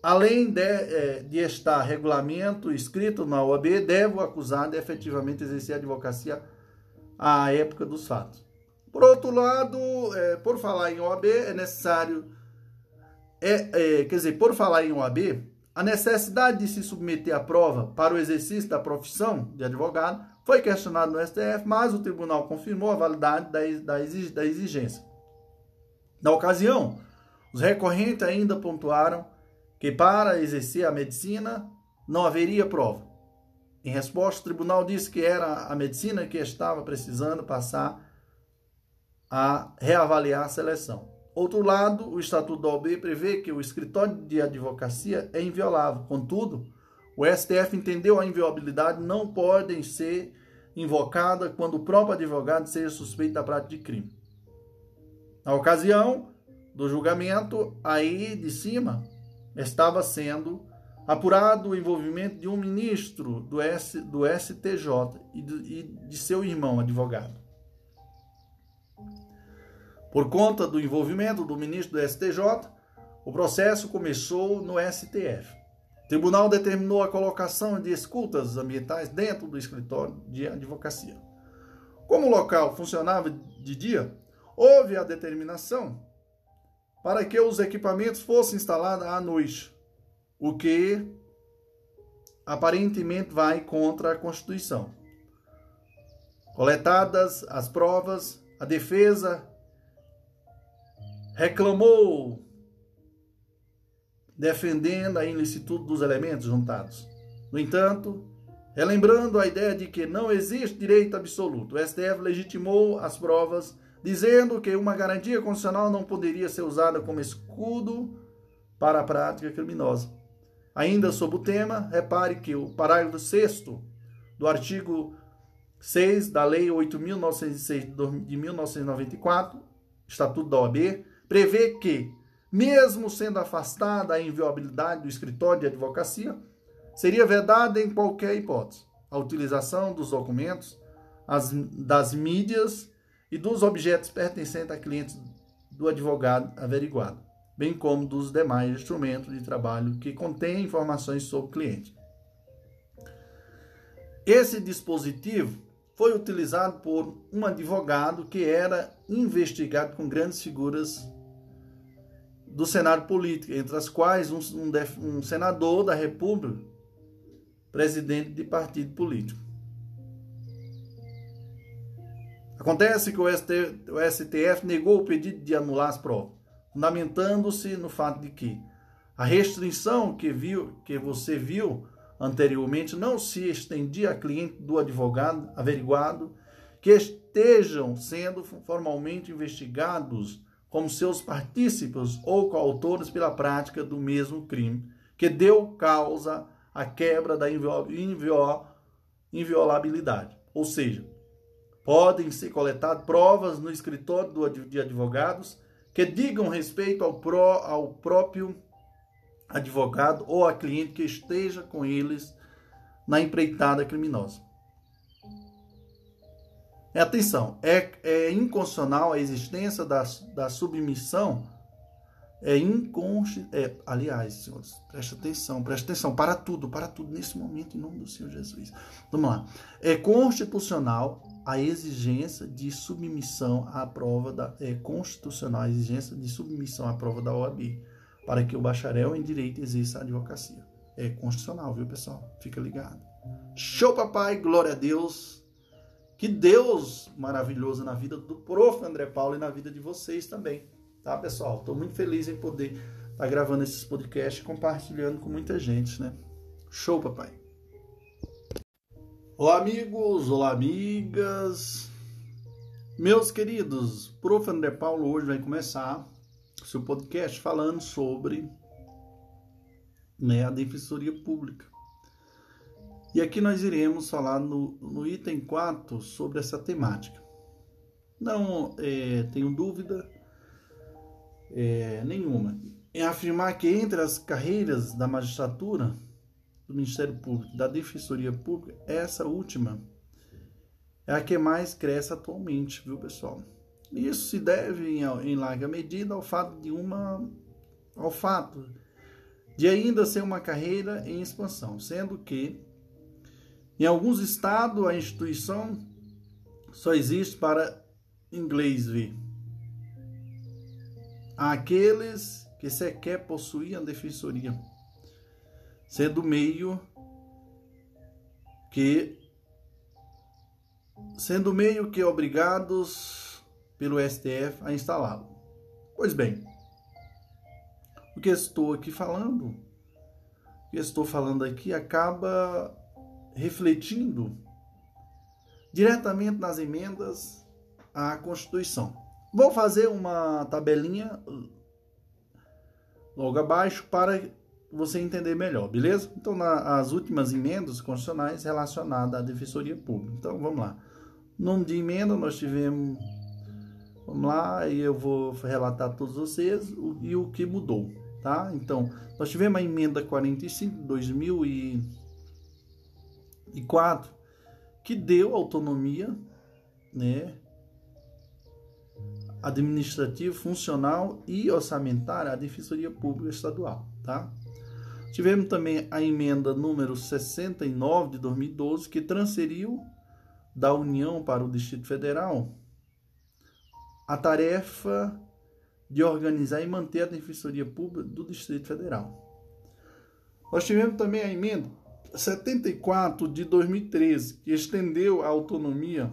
além de, é, de estar regulamento escrito na OAB, deve o acusado efetivamente exercer a advocacia à época dos fatos. Por outro lado, é, por falar em OAB, é necessário, é, é, quer dizer, por falar em OAB, a necessidade de se submeter à prova para o exercício da profissão de advogado foi questionado no STF, mas o tribunal confirmou a validade da, da exigência. Na ocasião, os recorrentes ainda pontuaram que para exercer a medicina não haveria prova. Em resposta, o tribunal disse que era a medicina que estava precisando passar a reavaliar a seleção. Outro lado, o Estatuto da OAB prevê que o escritório de advocacia é inviolável. Contudo, o STF entendeu a inviolabilidade não podem ser invocada quando o próprio advogado seja suspeito da prática de crime. Na ocasião do julgamento, aí de cima estava sendo apurado o envolvimento de um ministro do, S, do STJ e de, e de seu irmão advogado. Por conta do envolvimento do ministro do STJ, o processo começou no STF. O tribunal determinou a colocação de escutas ambientais dentro do escritório de advocacia. Como o local funcionava de dia, houve a determinação para que os equipamentos fossem instalados à noite, o que aparentemente vai contra a Constituição. Coletadas as provas, a defesa reclamou, defendendo a ilicitude dos elementos juntados. No entanto, relembrando a ideia de que não existe direito absoluto, o STF legitimou as provas, dizendo que uma garantia constitucional não poderia ser usada como escudo para a prática criminosa. Ainda sobre o tema, repare que o parágrafo 6 do artigo 6 da Lei 8.906 de 1994, Estatuto da OAB, prevê que, mesmo sendo afastada a inviolabilidade do escritório de advocacia, seria vedada em qualquer hipótese a utilização dos documentos, as, das mídias e dos objetos pertencentes a clientes do advogado averiguado, bem como dos demais instrumentos de trabalho que contêm informações sobre o cliente. Esse dispositivo foi utilizado por um advogado que era investigado com grandes figuras do cenário político, entre as quais um, um, um senador da República, presidente de partido político. Acontece que o STF, o STF negou o pedido de anular as provas, fundamentando-se no fato de que a restrição que, viu, que você viu anteriormente não se estendia a cliente do advogado averiguado que estejam sendo formalmente investigados como seus partícipes ou coautores pela prática do mesmo crime, que deu causa à quebra da inviolabilidade. Ou seja, podem ser coletadas provas no escritório de advogados que digam respeito ao, ao próprio advogado ou a cliente que esteja com eles na empreitada criminosa. É, atenção, é, é inconstitucional a existência da, da submissão. É inconstitucional. É, aliás, senhores, presta atenção, presta atenção, para tudo, para tudo nesse momento, em nome do Senhor Jesus. Vamos lá. É constitucional a exigência de submissão à prova da é, constitucional, a exigência de submissão à prova da OAB, para que o bacharel em direito exerça a advocacia. É constitucional, viu, pessoal? Fica ligado. Show, papai, glória a Deus. Que Deus maravilhoso na vida do prof. André Paulo e na vida de vocês também, tá, pessoal? Estou muito feliz em poder estar tá gravando esses podcasts, compartilhando com muita gente, né? Show, papai. Olá, amigos, olá, amigas. Meus queridos, Prof. André Paulo hoje vai começar seu podcast falando sobre né, a Defensoria Pública. E aqui nós iremos falar no, no item 4 sobre essa temática. Não é, tenho dúvida é, nenhuma em afirmar que entre as carreiras da magistratura do Ministério Público, da Defensoria Pública, essa última é a que mais cresce atualmente, viu, pessoal? Isso se deve em, em larga medida ao fato de uma ao fato de ainda ser uma carreira em expansão, sendo que em alguns estados a instituição só existe para inglês ver. Aqueles que sequer possuem a defensoria sendo meio que sendo meio que obrigados pelo STF a instalá-lo. Pois bem, o que estou aqui falando, o que estou falando aqui acaba refletindo diretamente nas emendas à Constituição. Vou fazer uma tabelinha logo abaixo para você entender melhor, beleza? Então, na, as últimas emendas constitucionais relacionadas à Defensoria Pública. Então, vamos lá. Nome de emenda, nós tivemos. Vamos lá, e eu vou relatar a todos vocês o, e o que mudou, tá? Então, nós tivemos a emenda 45 de 2004, que deu autonomia, né? Administrativa, funcional e orçamentária à Defensoria Pública Estadual, tá? Tivemos também a emenda número 69 de 2012, que transferiu da União para o Distrito Federal a tarefa de organizar e manter a Defensoria Pública do Distrito Federal. Nós tivemos também a emenda 74 de 2013, que estendeu a autonomia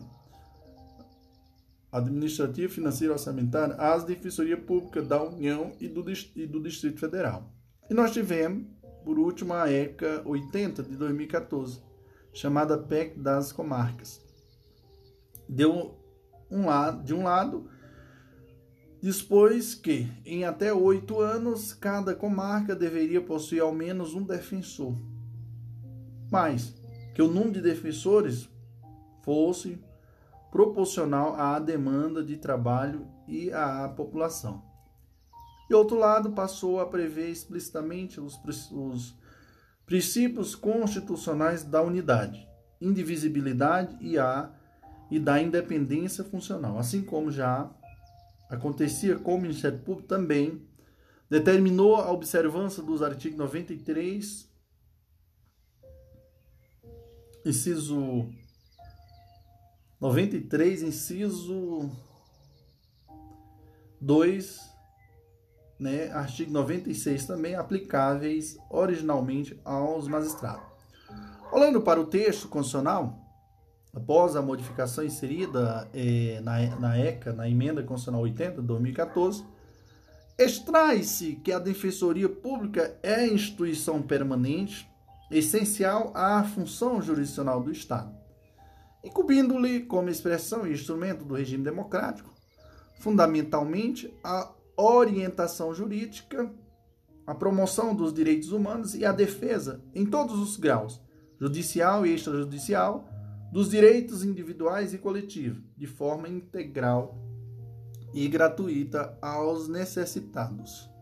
administrativa, financeira e orçamentária às Defensorias Públicas da União e do, e do Distrito Federal. E nós tivemos por último, a ECA 80 de 2014, chamada PEC das Comarcas. Deu um lado, de um lado, dispôs que em até oito anos cada comarca deveria possuir ao menos um defensor, mas que o número de defensores fosse proporcional à demanda de trabalho e à população. E outro lado, passou a prever explicitamente os, os princípios constitucionais da unidade, indivisibilidade e, a, e da independência funcional, assim como já acontecia com o Ministério Público também determinou a observância dos artigos 93, inciso 93, inciso 2 né, artigo 96 também aplicáveis originalmente aos magistrados. Olhando para o texto constitucional, após a modificação inserida eh, na, na ECA, na Emenda Constitucional 80 de 2014, extrai-se que a Defensoria Pública é instituição permanente, essencial à função jurisdicional do Estado, incumbindo-lhe como expressão e instrumento do regime democrático, fundamentalmente a orientação jurídica, a promoção dos direitos humanos e a defesa, em todos os graus, judicial e extrajudicial, dos direitos individuais e coletivos, de forma integral e gratuita aos necessitados.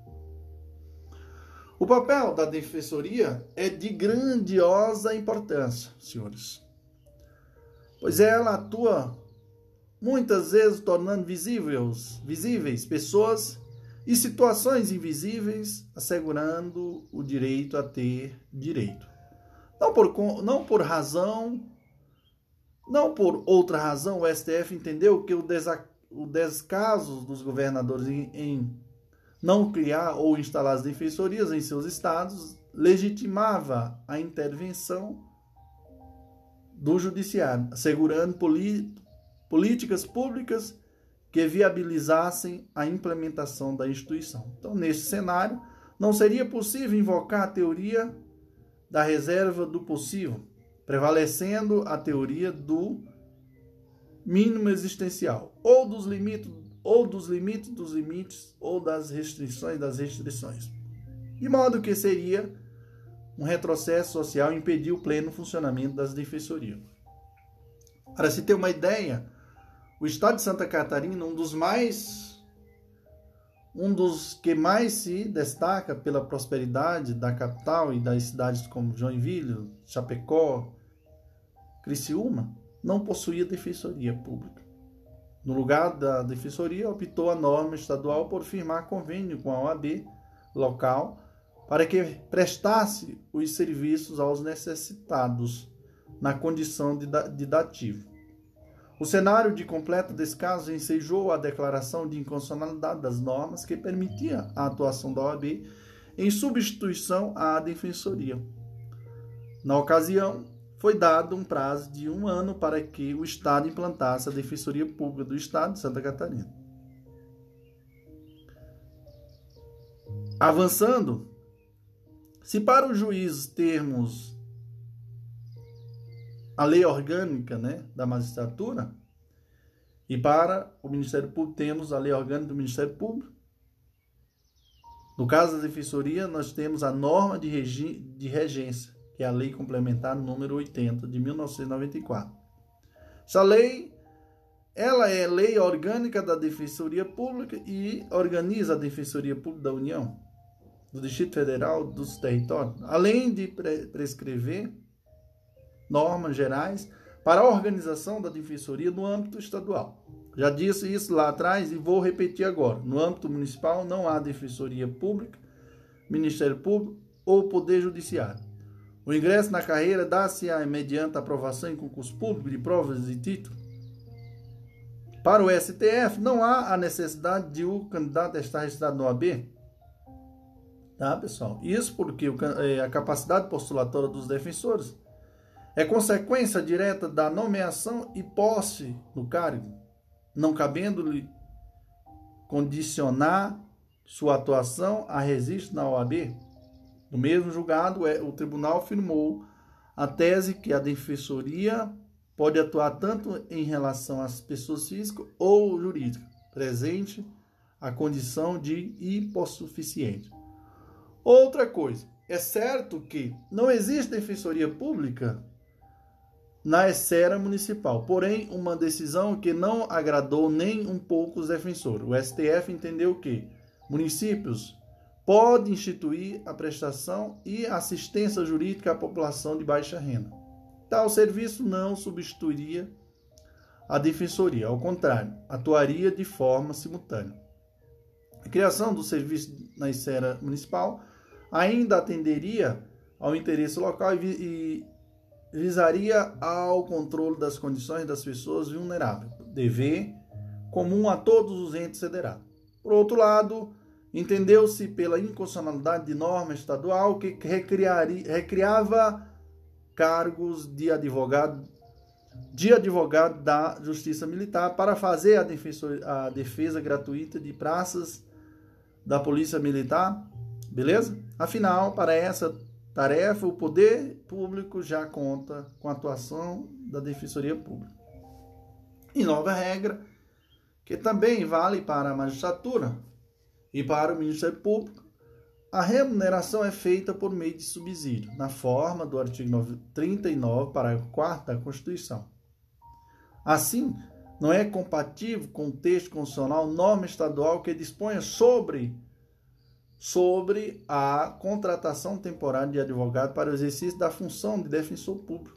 O papel da defensoria é de grandiosa importância, senhores, pois ela atua muitas vezes tornando visíveis, visíveis pessoas e situações invisíveis, assegurando o direito a ter direito. Não por, não por razão, Não por outra razão, o STF entendeu que o, o descaso dos governadores em, em não criar ou instalar as defensorias em seus estados legitimava a intervenção do judiciário, assegurando políticas públicas que viabilizassem a implementação da instituição. Então, nesse cenário, não seria possível invocar a teoria da reserva do possível, prevalecendo a teoria do mínimo existencial, ou dos limites, ou dos limites dos limites, ou das restrições das restrições. De modo que seria um retrocesso social impedir o pleno funcionamento das defensorias. Para se ter uma ideia, o estado de Santa Catarina, um dos mais um dos que mais se destaca pela prosperidade da capital e das cidades como Joinville, Chapecó, Criciúma, não possuía defensoria pública. No lugar da defensoria, optou a norma estadual por firmar convênio com a OAB local para que prestasse os serviços aos necessitados na condição de, de dativo. O cenário de completo descaso ensejou a declaração de inconstitucionalidade das normas que permitia a atuação da OAB em substituição à defensoria. Na ocasião, foi dado um prazo de um ano para que o Estado implantasse a Defensoria Pública do Estado de Santa Catarina. Avançando, se para os juízes termos a lei orgânica né, da magistratura, e para o Ministério Público temos a lei orgânica do Ministério Público. No caso da defensoria, nós temos a norma de, de regência, que é a lei complementar número 80 de 1994. Essa lei, ela é lei orgânica da Defensoria Pública e organiza a Defensoria Pública da União, do Distrito Federal, dos territórios, além de pre prescrever normas gerais para a organização da defensoria no âmbito estadual. Já disse isso lá atrás e vou repetir agora. No âmbito municipal não há defensoria pública, Ministério Público ou Poder Judiciário. O ingresso na carreira dá-se-á mediante aprovação em concurso público de provas e título. Para o STF, não há a necessidade de o candidato estar registrado no AB. Tá, pessoal? Isso porque é, a capacidade postulatória dos defensores é consequência direta da nomeação e posse no cargo, não cabendo-lhe condicionar sua atuação a registro na OAB. No mesmo julgado, é, o tribunal afirmou a tese que a defensoria pode atuar tanto em relação às pessoas físicas ou jurídicas, presente a condição de hipossuficiente. Outra coisa, é certo que não existe defensoria pública na esfera municipal. Porém, uma decisão que não agradou nem um pouco os defensores. O STF entendeu que municípios podem instituir a prestação e assistência jurídica à população de baixa renda. Tal serviço não substituiria a defensoria, ao contrário, atuaria de forma simultânea. A criação do serviço na esfera municipal ainda atenderia ao interesse local e, visaria ao controle das condições das pessoas vulneráveis, dever comum a todos os entes federados. Por outro lado, entendeu-se pela inconstitucionalidade de norma estadual que recriava cargos de advogado de advogado da Justiça Militar para fazer a defesa, a defesa gratuita de praças da Polícia Militar, beleza? Afinal, para essa tarefa, o poder público já conta com a atuação da Defensoria Pública. E nova regra, que também vale para a magistratura e para o Ministério Público, a remuneração é feita por meio de subsídio, na forma do artigo 39, parágrafo 4 da Constituição. Assim, não é compatível com o texto constitucional norma estadual que disponha sobre sobre a contratação temporária de advogado para o exercício da função de defensor público.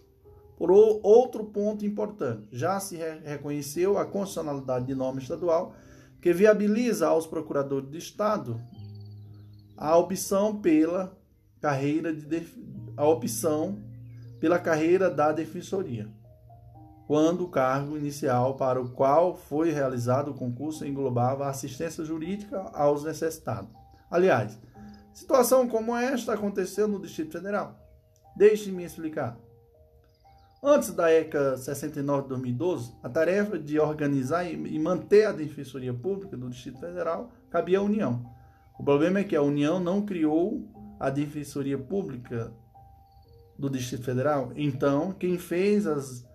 Por outro ponto importante, já se reconheceu a constitucionalidade de norma estadual que viabiliza aos procuradores de Estado a opção pela carreira de a opção pela carreira da defensoria. quando o cargo inicial para o qual foi realizado o concurso englobava assistência jurídica aos necessitados. Aliás, situação como esta aconteceu no Distrito Federal. Deixe-me explicar. Antes da ECA 69 de 2012, a tarefa de organizar e manter a Defensoria Pública do Distrito Federal cabia à União. O problema é que a União não criou a Defensoria Pública do Distrito Federal. Então, quem fez as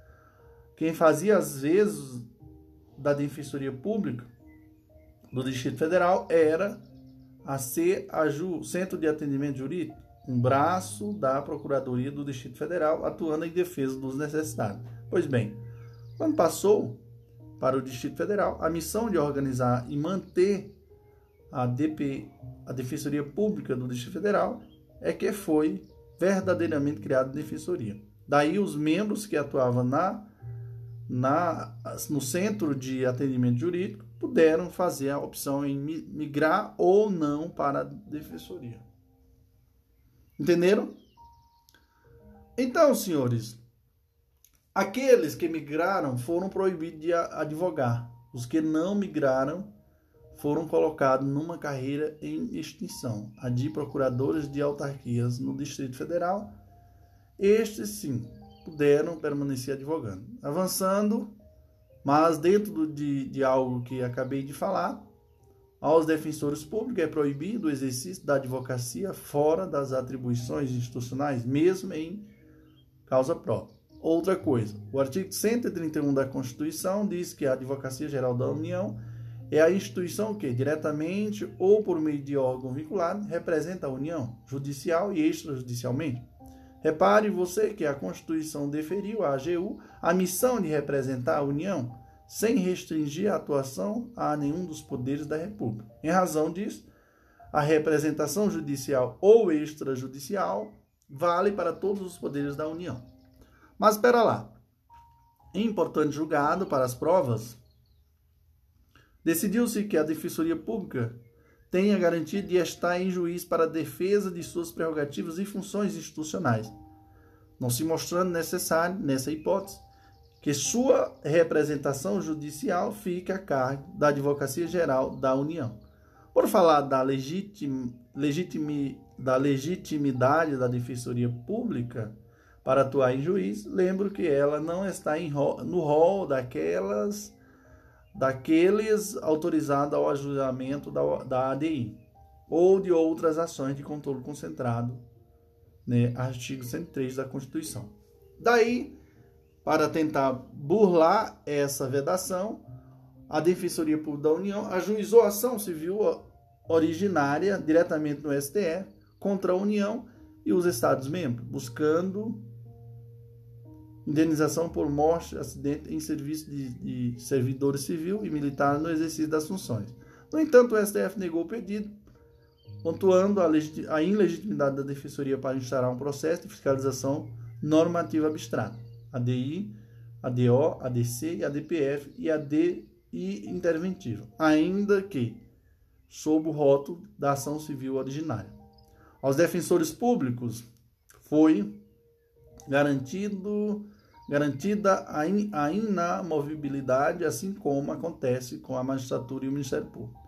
quem fazia as vezes da Defensoria Pública do Distrito Federal era a CAJU, Centro de Atendimento Jurídico, um braço da Procuradoria do Distrito Federal atuando em defesa dos necessitados. Pois bem, quando passou para o Distrito Federal, a missão de organizar e manter a DP, a Defensoria Pública do Distrito Federal, é que foi verdadeiramente criada a Defensoria. Daí os membros que atuavam na na, no centro de atendimento jurídico puderam fazer a opção em migrar ou não para a defensoria. Entenderam? Então, senhores, aqueles que migraram foram proibidos de advogar. Os que não migraram foram colocados numa carreira em extinção, a de procuradores de autarquias no Distrito Federal. Estes, sim, puderam permanecer advogando. Avançando, mas dentro de, de algo que acabei de falar, aos defensores públicos é proibido o exercício da advocacia fora das atribuições institucionais, mesmo em causa própria. Outra coisa, o artigo 131 da Constituição diz que a Advocacia Geral da União é a instituição que, diretamente ou por meio de órgão vinculado, representa a União, judicial e extrajudicialmente. Repare você que a Constituição deferiu à AGU a missão de representar a União, sem restringir a atuação a nenhum dos poderes da República. Em razão disso, a representação judicial ou extrajudicial vale para todos os poderes da União. Mas espera lá. Importante julgado para as provas, decidiu-se que a Defensoria Pública tem a garantia de estar em juiz para a defesa de suas prerrogativas e funções institucionais, não se mostrando necessário, nessa hipótese, que sua representação judicial fique a cargo da Advocacia Geral da União. Por falar da, legitim, legitimi, da legitimidade da Defensoria Pública para atuar em juiz, lembro que ela não está em, no rol daquelas daqueles autorizados ao ajustamento da, da ADI ou de outras ações de controle concentrado, né, artigo 103 da Constituição. Daí, para tentar burlar essa vedação, a Defensoria Pública da União ajuizou ação civil originária diretamente no STF contra a União e os Estados-membros, buscando indenização por morte, acidente em serviço de, de servidor civil e militar no exercício das funções. No entanto, o STF negou o pedido, pontuando a, a ilegitimidade da Defensoria para instaurar um processo de fiscalização normativa abstrata, ADI, ADO, ADC, ADPF e ADI interventiva, ainda que sob o rótulo da ação civil originária. Aos defensores públicos foi garantido garantida a, in, a inamovibilidade, assim como acontece com a magistratura e o Ministério Público.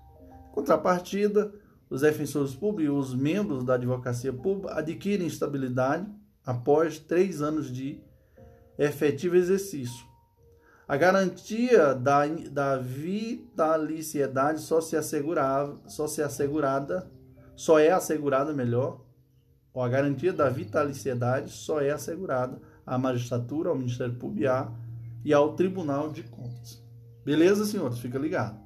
Contrapartida, os defensores públicos e os membros da advocacia pública adquirem estabilidade após três anos de efetivo exercício. A garantia da, da vitaliciedade só se, assegurava, só se assegurada, só é assegurada melhor, ou a garantia da vitaliciedade só é assegurada à magistratura, ao Ministério Público e ao Tribunal de Contas. Beleza, senhores? Fica ligado.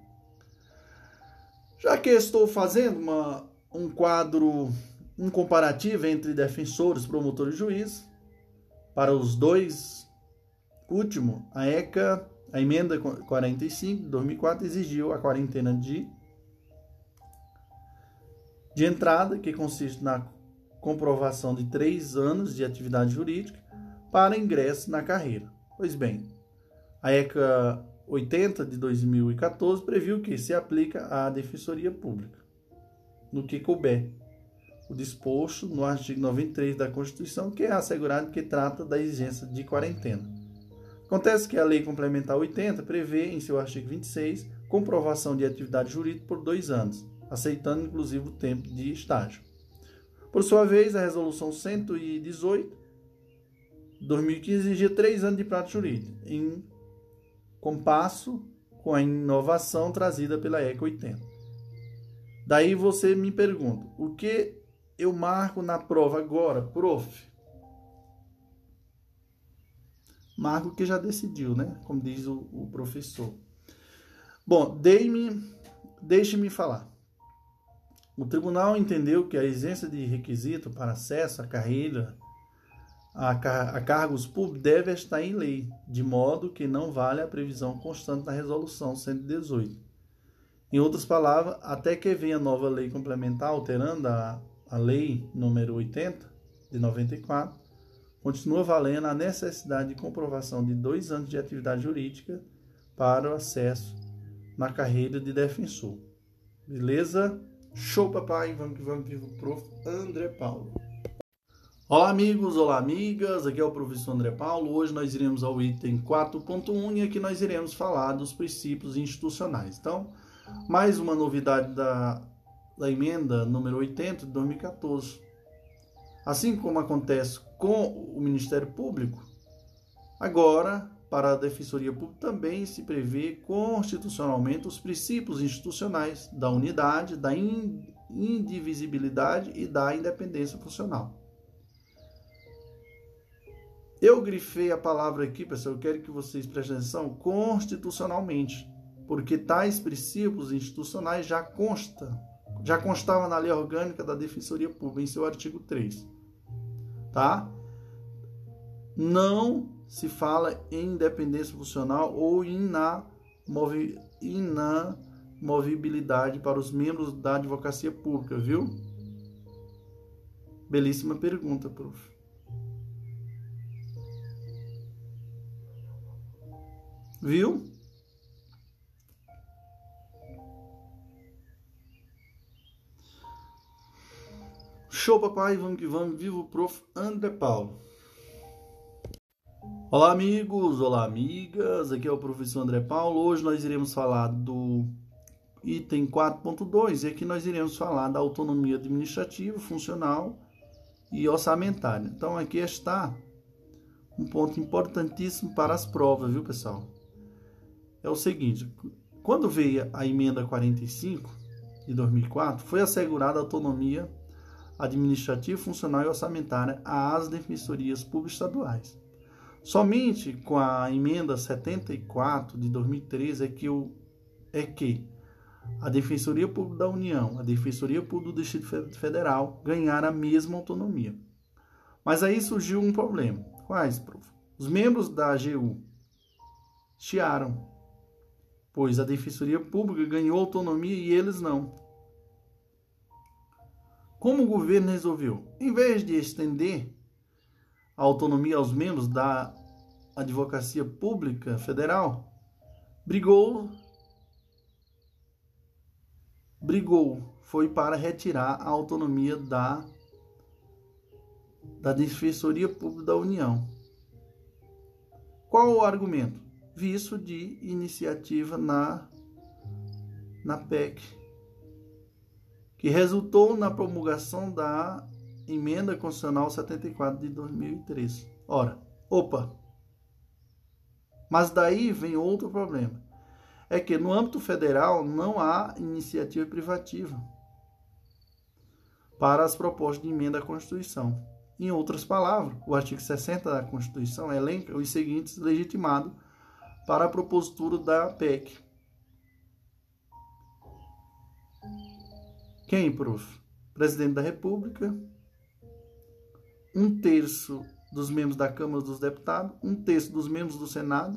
Já que estou fazendo uma, um quadro, um comparativo entre defensores, promotores e juízes, para os dois últimos, a ECA, a emenda 45 de 2004 exigiu a quarentena de, de entrada, que consiste na comprovação de três anos de atividade jurídica, para ingresso na carreira. Pois bem, a ECA 80 de 2014 previu que se aplica à Defensoria Pública, no que couber o disposto no artigo 93 da Constituição, que é assegurado que trata da exigência de quarentena. Acontece que a Lei Complementar 80 prevê, em seu artigo 26, comprovação de atividade jurídica por dois anos, aceitando inclusive o tempo de estágio. Por sua vez, a Resolução 118 2015 exigia três anos de prática jurídica, em compasso com a inovação trazida pela ECA 80. Daí você me pergunta, o que eu marco na prova agora, prof? Marco que já decidiu, né? Como diz o, o professor. Bom, deixe-me falar. O tribunal entendeu que a exigência de requisito para acesso à carreira a, a cargos públicos deve estar em lei, de modo que não vale a previsão constante da resolução 118. Em outras palavras, até que venha nova lei complementar alterando a, a lei número 80 de 94, continua valendo a necessidade de comprovação de dois anos de atividade jurídica para o acesso na carreira de defensor. Beleza? Show, papai! Vamos que vamos, vivo prof. André Paulo. Olá, amigos, olá, amigas. Aqui é o professor André Paulo. Hoje nós iremos ao item 4.1 e aqui nós iremos falar dos princípios institucionais. Então, mais uma novidade da, da emenda número 80 de 2014. Assim como acontece com o Ministério Público, agora, para a Defensoria Pública também se prevê constitucionalmente os princípios institucionais da unidade, da indivisibilidade e da independência funcional. Eu grifei a palavra aqui, pessoal, eu quero que vocês prestem atenção, constitucionalmente, porque tais princípios institucionais já consta, já constava na lei orgânica da Defensoria Pública em seu artigo 3 tá? Não se fala em independência funcional ou inamovibilidade para os membros da advocacia pública, viu? Belíssima pergunta, prof. Viu? Show, papai, vamos que vamos. Viva o prof. André Paulo. Olá, amigos, olá, amigas. Aqui é o professor André Paulo. Hoje nós iremos falar do item 4.2 e aqui nós iremos falar da autonomia administrativa, funcional e orçamentária. Então, aqui está um ponto importantíssimo para as provas, viu, pessoal? É o seguinte: quando veio a emenda 45 de 2004, foi assegurada a autonomia administrativa, funcional e orçamentária às defensorias públicas estaduais. Somente com a emenda 74 de 2013 é que, é que a Defensoria Pública da União, a Defensoria Pública do Distrito Federal ganharam a mesma autonomia. Mas aí surgiu um problema. Quais, prof? Os membros da AGU chiaram, pois a Defensoria Pública ganhou autonomia e eles não. Como o governo resolveu? Em vez de estender a autonomia aos membros da Advocacia Pública Federal, brigou brigou foi para retirar a autonomia da da Defensoria Pública da União. Qual o argumento? Visto de iniciativa na na PEC que resultou na promulgação da Emenda Constitucional 74 de 2003. Ora, opa! Mas daí vem outro problema. É que no âmbito federal não há iniciativa privativa para as propostas de emenda à Constituição. Em outras palavras, o artigo 60 da Constituição elenca os seguintes legitimados para a propositura da PEC. Quem, prof? Presidente da República, um terço dos membros da Câmara dos Deputados, um terço dos membros do Senado.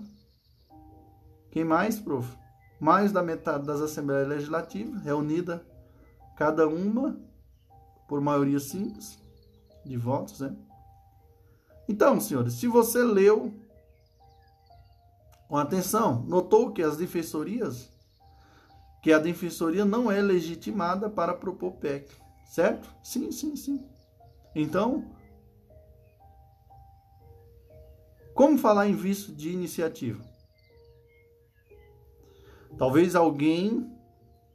Quem mais, prof? Mais da metade das Assembleias Legislativas, reunida cada uma por maioria simples de votos, né? Então, senhores, se você leu com atenção, notou que as defensorias que a defensoria não é legitimada para propor PEC, certo? Sim, sim, sim. Então, Como falar em vício de iniciativa? Talvez alguém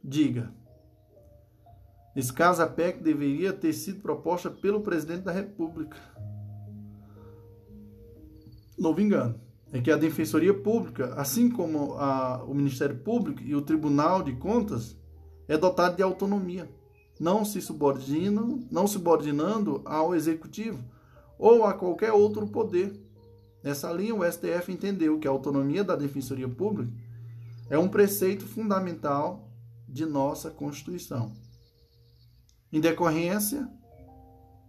diga: nesse caso, a PEC deveria ter sido proposta pelo presidente da República. Novo engano. É que a Defensoria Pública, assim como a, o Ministério Público e o Tribunal de Contas, é dotado de autonomia, não se subordinam, não subordinando ao Executivo ou a qualquer outro poder. Nessa linha, o STF entendeu que a autonomia da Defensoria Pública é um preceito fundamental de nossa Constituição. Em decorrência,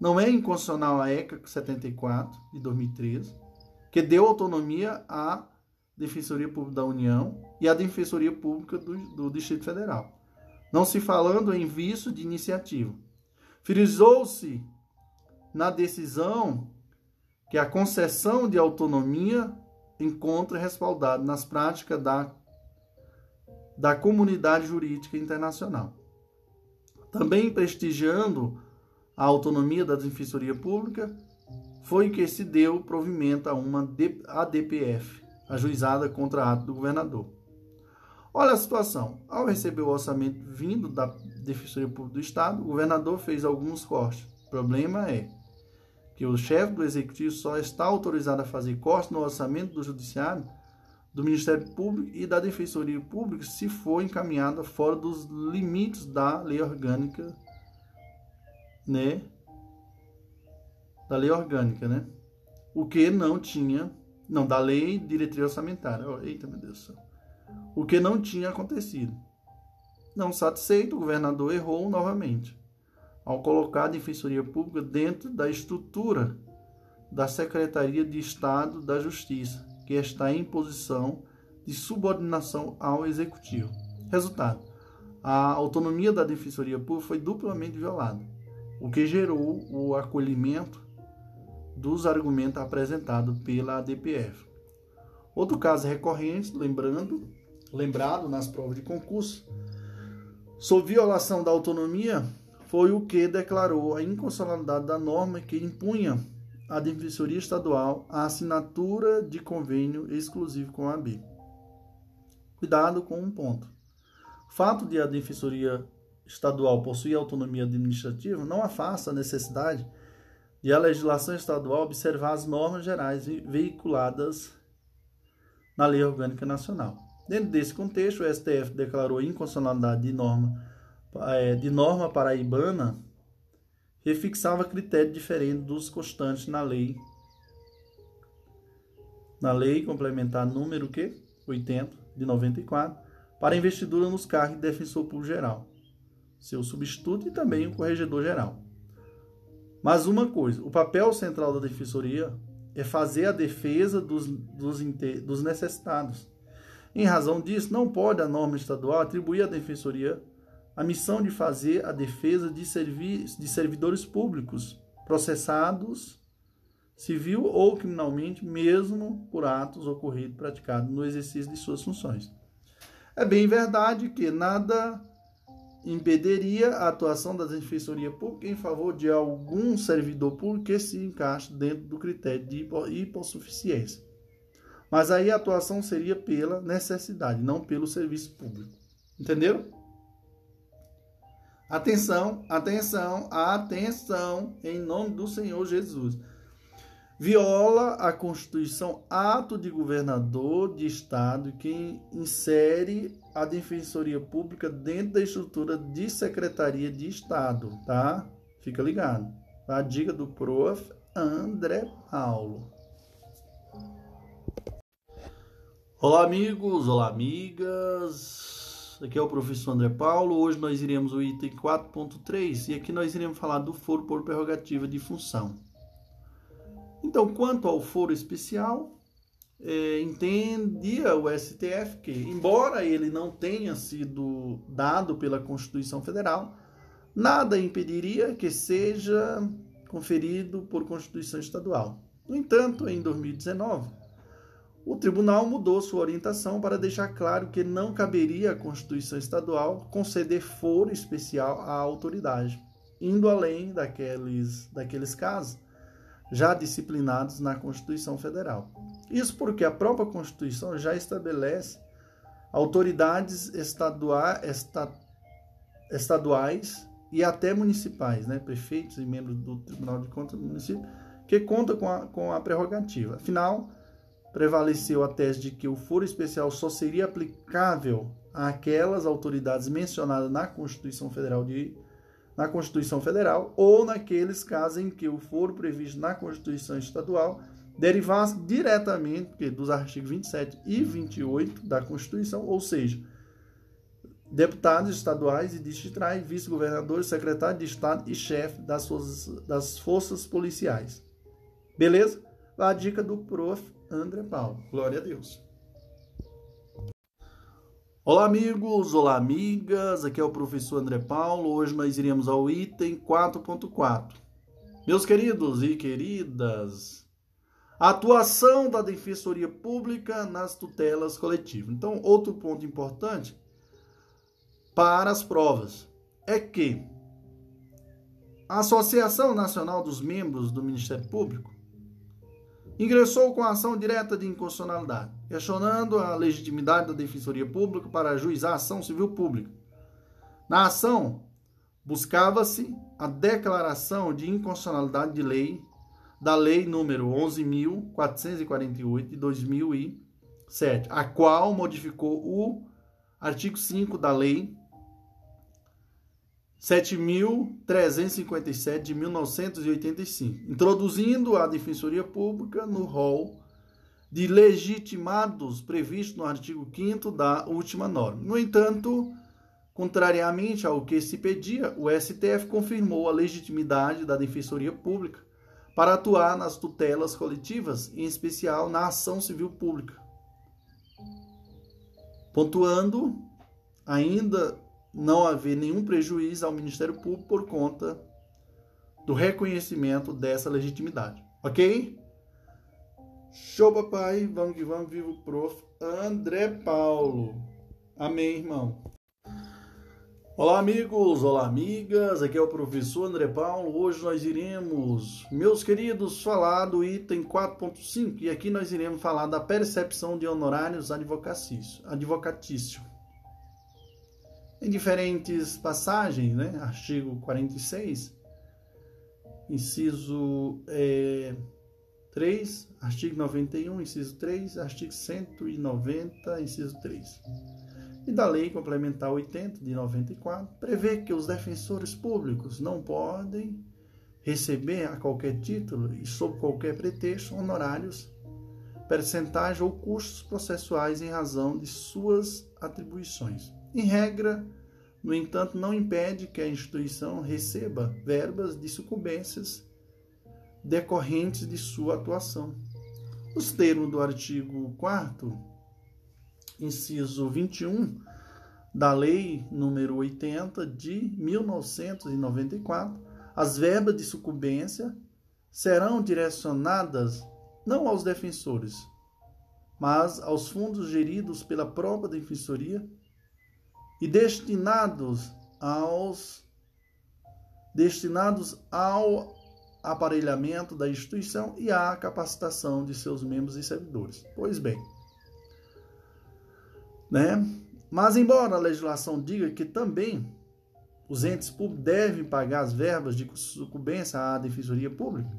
não é inconstitucional a ECA 74 de 2013, que deu autonomia à Defensoria Pública da União e à Defensoria Pública do, do Distrito Federal, não se falando em vício de iniciativa. Frisou-se na decisão que a concessão de autonomia encontra respaldado nas práticas da da comunidade jurídica internacional. Também prestigiando a autonomia da Defensoria Pública, foi que se deu provimento a uma ADPF, ajuizada contra ato do governador. Olha a situação. Ao receber o orçamento vindo da Defensoria Pública do Estado, o governador fez alguns cortes. O problema é que o chefe do executivo só está autorizado a fazer cortes no orçamento do judiciário do Ministério Público e da Defensoria Pública se for encaminhada fora dos limites da lei orgânica, né? Da lei orgânica, né? O que não tinha, não, da lei diretriz orçamentária. Oh, eita, meu Deus do céu. O que não tinha acontecido. Não satisfeito, o governador errou novamente ao colocar a Defensoria Pública dentro da estrutura da Secretaria de Estado da Justiça que está em posição de subordinação ao executivo. Resultado: a autonomia da Defensoria Pública foi duplamente violada, o que gerou o acolhimento dos argumentos apresentados pela ADPF. Outro caso recorrente, lembrando, lembrado nas provas de concurso, sob violação da autonomia, foi o que declarou a inconstitucionalidade da norma que impunha a Defensoria Estadual a assinatura de convênio exclusivo com a AB. Cuidado com um ponto. O fato de a Defensoria Estadual possuir autonomia administrativa não afasta a necessidade de a legislação estadual observar as normas gerais veiculadas na Lei Orgânica Nacional. Dentro desse contexto, o STF declarou inconstitucionalidade de norma, eh, de norma paraibana e fixava critério diferente dos constantes na lei. Na lei complementar número que 80 de 94 para investidura nos cargos de defensor público geral, seu substituto e também o corregedor geral. Mas uma coisa, o papel central da defensoria é fazer a defesa dos, dos, dos necessitados. Em razão disso, não pode a norma estadual atribuir à defensoria a missão de fazer a defesa de, servi de servidores públicos processados civil ou criminalmente, mesmo por atos ocorridos praticados no exercício de suas funções. É bem verdade que nada impediria a atuação da Defensoria Pública em favor de algum servidor público que se encaixe dentro do critério de hipossuficiência. Mas aí a atuação seria pela necessidade, não pelo serviço público. Entenderam? Atenção, atenção, atenção, em nome do Senhor Jesus. Viola a Constituição ato de governador de Estado que insere a Defensoria Pública dentro da estrutura de Secretaria de Estado, tá? Fica ligado. A dica do prof. André Paulo. Olá, amigos, olá, amigas. Aqui é o professor André Paulo. Hoje nós iremos o item 4.3 e aqui nós iremos falar do foro por prerrogativa de função. Então, quanto ao foro especial, é, entendia o STF que, embora ele não tenha sido dado pela Constituição Federal, nada impediria que seja conferido por Constituição Estadual. No entanto, em 2019, o tribunal mudou sua orientação para deixar claro que não caberia à Constituição Estadual conceder foro especial à autoridade, indo além daqueles, daqueles casos já disciplinados na Constituição Federal. Isso porque a própria Constituição já estabelece autoridades estaduais, estaduais e até municipais, né? prefeitos e membros do Tribunal de Contas do município, que conta com a, com a prerrogativa. Afinal, prevaleceu a tese de que o foro especial só seria aplicável àquelas autoridades mencionadas na Constituição Federal de na Constituição Federal ou naqueles casos em que o foro previsto na Constituição Estadual derivasse diretamente dos artigos 27 e 28 da Constituição, ou seja, deputados estaduais e distritais, vice-governadores, secretários de Estado e chefe das forças, das forças policiais. Beleza? A dica do prof. André Paulo. Glória a Deus. Olá, amigos, olá, amigas. Aqui é o professor André Paulo. Hoje nós iremos ao item 4.4. Meus queridos e queridas, a atuação da Defensoria Pública nas tutelas coletivas. Então, outro ponto importante para as provas é que a Associação Nacional dos Membros do Ministério Público ingressou com a ação direta de inconstitucionalidade, questionando a legitimidade da Defensoria Pública para ajuizar a ação civil pública. Na ação, buscava-se a declaração de inconstitucionalidade de lei da Lei número 11.448 de 2007, a qual modificou o artigo 5 da Lei 7.357 de 1985, introduzindo a Defensoria Pública no rol de legitimados previsto no artigo 5 da última norma. No entanto, contrariamente ao que se pedia, o STF confirmou a legitimidade da Defensoria Pública para atuar nas tutelas coletivas, em especial na ação civil pública. Pontuando ainda não haver nenhum prejuízo ao Ministério Público por conta do reconhecimento dessa legitimidade. Ok? Show, papai. Vamos que vamos. Viva o prof. André Paulo. Amém, irmão. Olá, amigos. Olá, amigas. Aqui é o professor André Paulo. Hoje nós iremos, meus queridos, falar do item 4.5 e aqui nós iremos falar da percepção de honorários advocatício. em diferentes passagens, né? Artigo 46, inciso é, 3, artigo 91, inciso 3, artigo 190, inciso 3. E da Lei Complementar 80 de 94, prevê que os defensores públicos não podem receber a qualquer título e sob qualquer pretexto honorários, percentagem ou custos processuais em razão de suas atribuições. Em regra, no entanto, não impede que a instituição receba verbas de sucumbências decorrentes de sua atuação. Os termos do artigo 4 inciso 21 da Lei número 80 de 1994, as verbas de sucumbência serão direcionadas não aos defensores, mas aos fundos geridos pela própria Defensoria e destinados aos destinados ao aparelhamento da instituição e à capacitação de seus membros e servidores. Pois bem, né? Mas embora a legislação diga que também os entes públicos devem pagar as verbas de sucumbência à defensoria pública,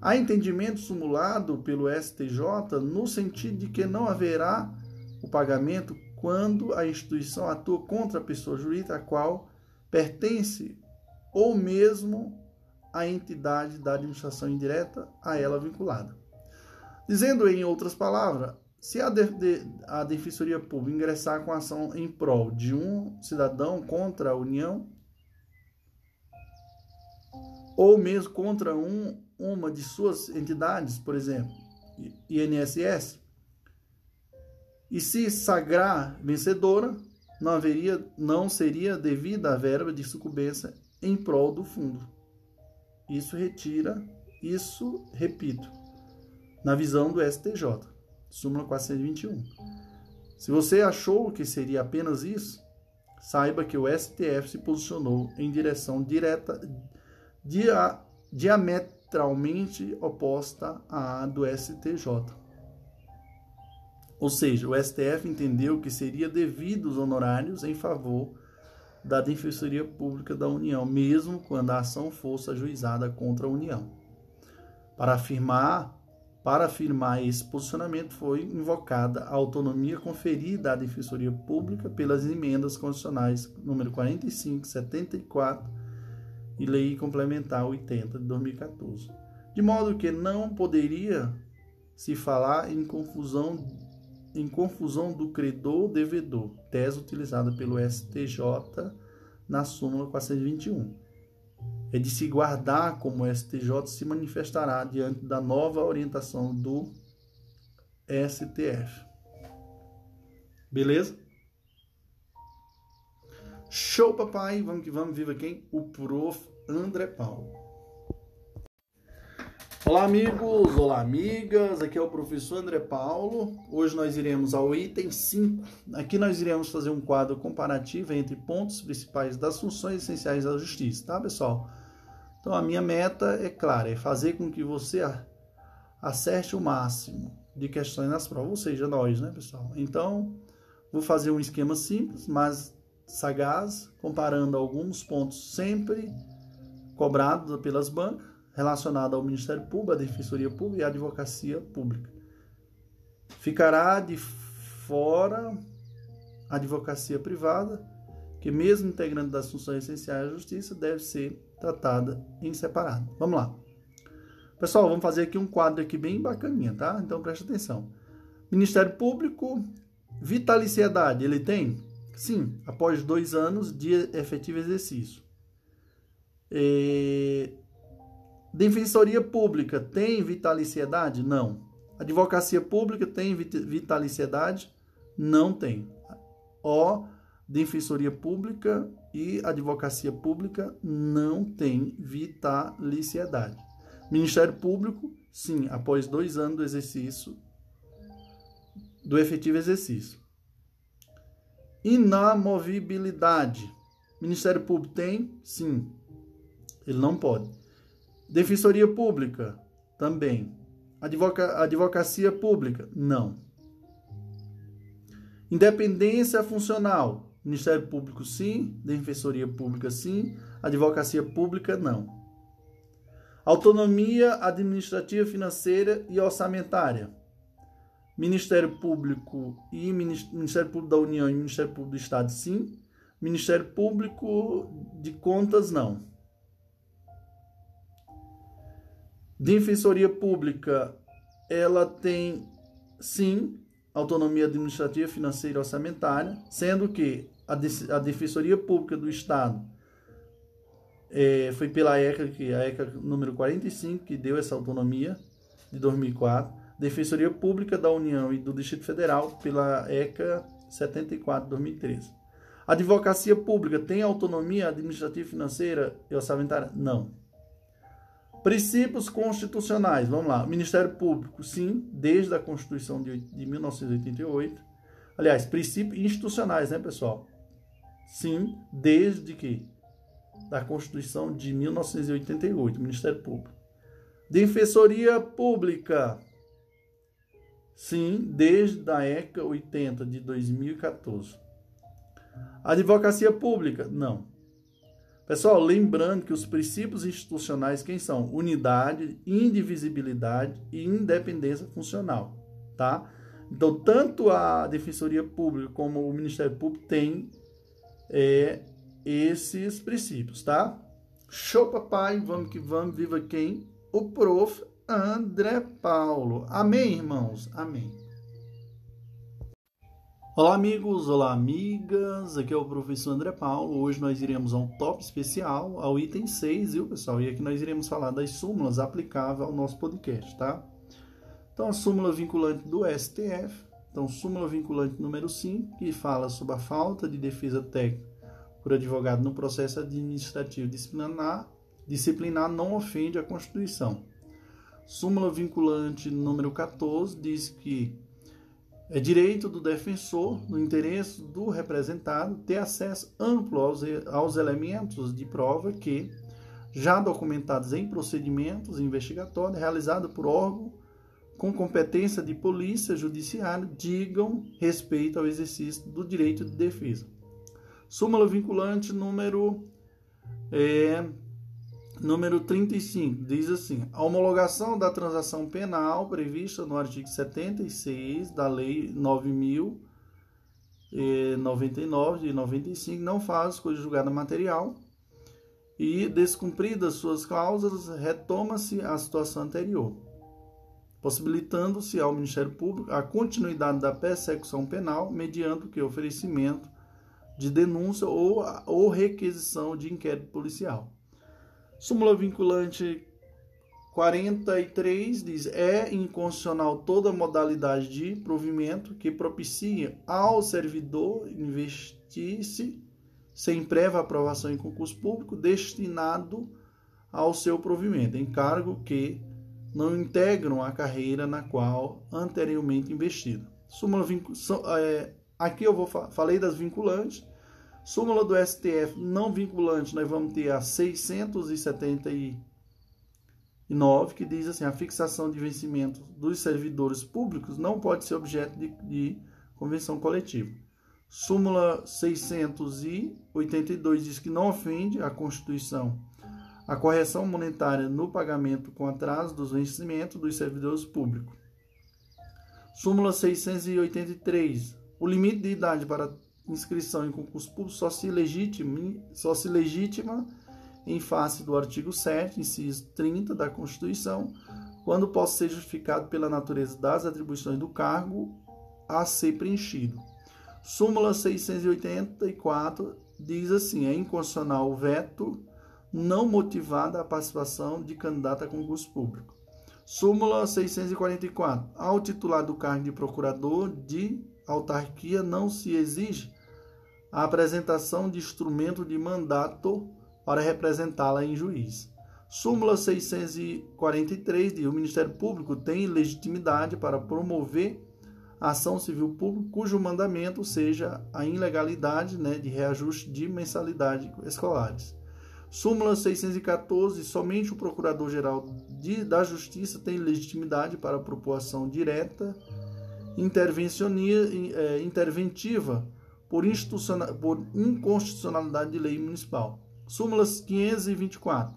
há entendimento simulado pelo STJ no sentido de que não haverá o pagamento quando a instituição atua contra a pessoa jurídica a qual pertence ou mesmo a entidade da administração indireta a ela vinculada. Dizendo em outras palavras, se a, de, de, a Defensoria Pública ingressar com ação em prol de um cidadão contra a União, ou mesmo contra um, uma de suas entidades, por exemplo, INSS, e se sagrar vencedora, não haveria, não seria devida a verba de sucumbência em prol do fundo. Isso retira, isso, repito, na visão do STJ, súmula 421. Se você achou que seria apenas isso, saiba que o STF se posicionou em direção direta, dia, diametralmente oposta à do STJ. Ou seja, o STF entendeu que seria devido os honorários em favor da Defensoria Pública da União, mesmo quando a ação fosse ajuizada contra a União. Para afirmar, para afirmar esse posicionamento foi invocada a autonomia conferida à Defensoria Pública pelas emendas constitucionais número 45, 74 e Lei Complementar 80 de 2014. De modo que não poderia se falar em confusão em confusão do credor-devedor, tese utilizada pelo STJ na súmula 421. É de se guardar como o STJ se manifestará diante da nova orientação do STF. Beleza? Show, papai! Vamos que vamos, viva quem? O prof. André Paulo. Olá, amigos! Olá, amigas! Aqui é o professor André Paulo. Hoje nós iremos ao item 5. Aqui nós iremos fazer um quadro comparativo entre pontos principais das funções essenciais da justiça, tá, pessoal? Então, a minha meta é clara, é fazer com que você acerte o máximo de questões nas provas, ou seja, nós, né, pessoal? Então, vou fazer um esquema simples, mas sagaz, comparando alguns pontos sempre cobrados pelas bancas relacionada ao Ministério Público, à Defensoria Pública e à Advocacia Pública. Ficará de fora a advocacia privada, que mesmo integrante das funções essenciais da justiça, deve ser tratada em separado. Vamos lá. Pessoal, vamos fazer aqui um quadro aqui bem bacaninha, tá? Então preste atenção. Ministério Público, vitaliciedade, ele tem? Sim, após dois anos de efetivo exercício. E Defensoria Pública tem vitaliciedade? Não. Advocacia Pública tem vitaliciedade? Não tem. Ó, Defensoria Pública e Advocacia Pública não tem vitaliciedade. Ministério Público, sim, após dois anos do exercício, do efetivo exercício. Inamovibilidade. Ministério Público tem? Sim. Ele não pode. Defensoria Pública? Também. Advoca advocacia Pública? Não. Independência funcional? Ministério Público, sim. Defensoria Pública, sim. Advocacia Pública, não. Autonomia administrativa, financeira e orçamentária? Ministério Público e Ministério Público da União e Ministério Público do Estado, sim. Ministério Público de Contas, não. Defensoria Pública, ela tem sim autonomia administrativa, financeira e orçamentária, sendo que a, a Defensoria Pública do Estado é, foi pela ECA, que a ECA número 45, que deu essa autonomia de 2004. Defensoria Pública da União e do Distrito Federal pela ECA 74 de 2013. A Advocacia Pública tem autonomia administrativa, financeira e orçamentária? Não. Princípios constitucionais, vamos lá. Ministério Público, sim, desde a Constituição de, de 1988. Aliás, princípios institucionais, né, pessoal? Sim, desde que? Da Constituição de 1988, Ministério Público. Defensoria Pública, sim, desde a ECA 80 de 2014. Advocacia Pública, não. Pessoal, lembrando que os princípios institucionais quem são? Unidade, indivisibilidade e independência funcional, tá? Então, tanto a Defensoria Pública como o Ministério Público têm é, esses princípios, tá? Show, papai! Vamos que vamos! Viva quem? O prof. André Paulo. Amém, irmãos? Amém. Olá amigos, olá amigas, aqui é o professor André Paulo. Hoje nós iremos a um top especial, ao item 6, viu pessoal? E aqui nós iremos falar das súmulas aplicáveis ao nosso podcast, tá? Então a súmula vinculante do STF, então súmula vinculante número 5, que fala sobre a falta de defesa técnica por advogado no processo administrativo disciplinar, disciplinar não ofende a Constituição. Súmula vinculante número 14 diz que é direito do defensor, no interesse do representado, ter acesso amplo aos, aos elementos de prova que, já documentados em procedimentos investigatórios realizados por órgão com competência de polícia judiciária digam respeito ao exercício do direito de defesa. Súmula vinculante número é, número 35 diz assim: a homologação da transação penal prevista no artigo 76 da Lei 9099 de 95 não faz coisa julgada material e, descumpridas suas cláusulas, retoma-se a situação anterior, possibilitando-se ao Ministério Público a continuidade da persecução penal mediante o que oferecimento de denúncia ou, ou requisição de inquérito policial. Súmula vinculante 43 diz: é inconstitucional toda modalidade de provimento que propicia ao servidor investir-se sem prévia aprovação em concurso público destinado ao seu provimento, encargo que não integram a carreira na qual anteriormente investido. Súmula é, aqui eu vou falei das vinculantes. Súmula do STF não vinculante, nós vamos ter a 679, que diz assim: a fixação de vencimento dos servidores públicos não pode ser objeto de, de convenção coletiva. Súmula 682 diz que não ofende a Constituição a correção monetária no pagamento com atraso dos vencimentos dos servidores públicos. Súmula 683. O limite de idade para inscrição em concurso público só se legitima, só se legitima em face do artigo 7, inciso 30 da Constituição, quando possa ser justificado pela natureza das atribuições do cargo a ser preenchido. Súmula 684 diz assim: é inconstitucional o veto não motivado à participação de candidato a concurso público. Súmula 644. Ao titular do cargo de procurador de autarquia não se exige a apresentação de instrumento de mandato para representá-la em juiz. Súmula 643 diz: o Ministério Público tem legitimidade para promover ação civil pública cujo mandamento seja a ilegalidade né, de reajuste de mensalidade escolares. Súmula 614. Somente o Procurador-Geral da Justiça tem legitimidade para propor ação direta, é, interventiva por, por inconstitucionalidade de lei municipal. Súmulas 524.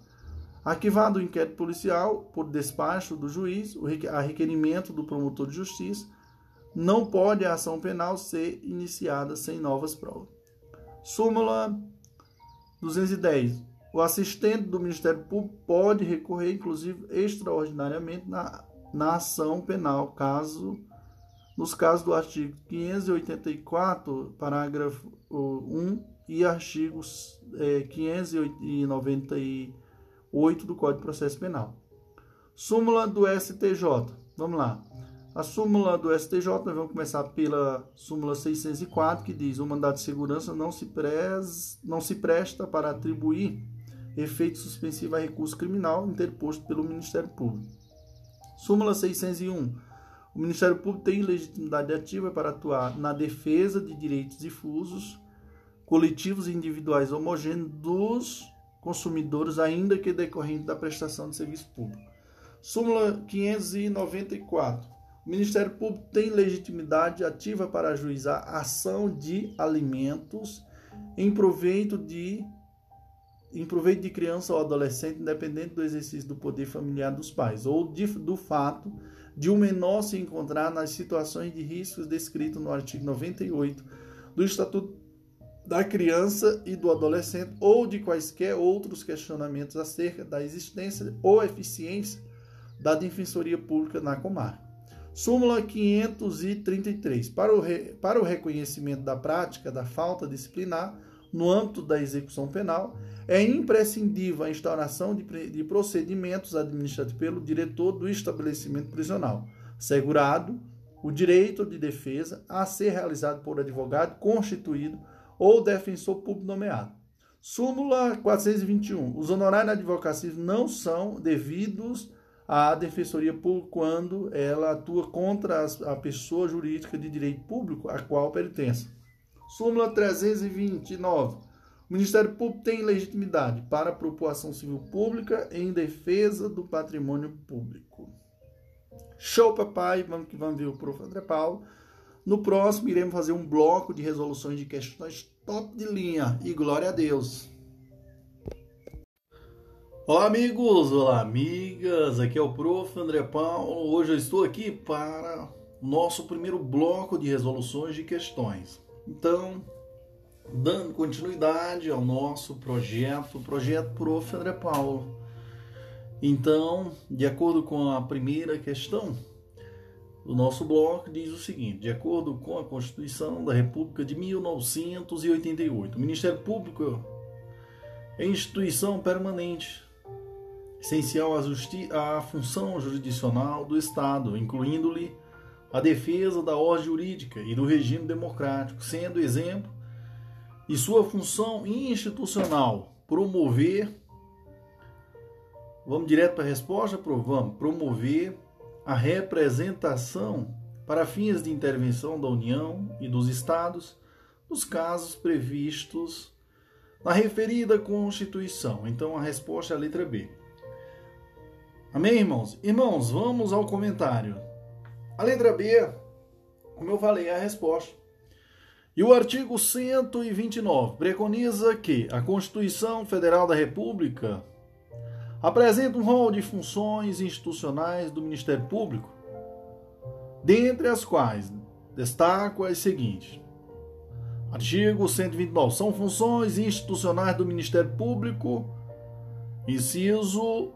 Arquivado o inquérito policial por despacho do juiz, a requerimento do promotor de justiça, não pode a ação penal ser iniciada sem novas provas. Súmula 210. O assistente do Ministério Público pode recorrer, inclusive extraordinariamente, na, na ação penal, caso nos casos do artigo 584, parágrafo 1 e artigos é, 598 do Código de Processo Penal. Súmula do STJ. Vamos lá. A súmula do STJ, nós vamos começar pela súmula 604, que diz: o mandato de segurança não se, pres, não se presta para atribuir efeito suspensivo a recurso criminal interposto pelo Ministério Público. Súmula 601. O Ministério Público tem legitimidade ativa para atuar na defesa de direitos difusos, coletivos e individuais homogêneos dos consumidores, ainda que decorrente da prestação de serviço público. Súmula 594. O Ministério Público tem legitimidade ativa para ajuizar ação de alimentos em proveito de em proveito de criança ou adolescente, independente do exercício do poder familiar dos pais, ou de, do fato de um menor se encontrar nas situações de riscos descritos no artigo 98 do Estatuto da Criança e do Adolescente, ou de quaisquer outros questionamentos acerca da existência ou eficiência da Defensoria Pública na comarca. Súmula 533. Para o, re, para o reconhecimento da prática da falta disciplinar no âmbito da execução penal, é imprescindível a instauração de, de procedimentos administrativos pelo diretor do estabelecimento prisional, segurado o direito de defesa a ser realizado por advogado constituído ou defensor público nomeado. Súmula 421. Os honorários da advocacia não são devidos a Defensoria Pública quando ela atua contra a pessoa jurídica de direito público a qual pertence. Súmula 329. O Ministério Público tem legitimidade para propor ação civil pública em defesa do patrimônio público. Show, papai! Vamos que vamos ver o prof. André Paulo. No próximo, iremos fazer um bloco de resoluções de questões top de linha. E glória a Deus! Olá, amigos! Olá, amigas! Aqui é o prof. André Paulo. Hoje eu estou aqui para nosso primeiro bloco de resoluções de questões. Então, dando continuidade ao nosso projeto, projeto Prof. André Paulo. Então, de acordo com a primeira questão, o nosso bloco diz o seguinte: de acordo com a Constituição da República de 1988, o Ministério Público é instituição permanente, essencial à, à função jurisdicional do Estado, incluindo-lhe a defesa da ordem jurídica e do regime democrático, sendo exemplo de sua função institucional promover Vamos direto para a resposta? Vamos. Promover a representação para fins de intervenção da União e dos Estados nos casos previstos na referida Constituição. Então a resposta é a letra B. Amém, irmãos? Irmãos, vamos ao comentário. A letra B, como eu falei, é a resposta. E o artigo 129 preconiza que a Constituição Federal da República apresenta um rol de funções institucionais do Ministério Público, dentre as quais destaco as seguintes. Artigo 129. São funções institucionais do Ministério Público. Inciso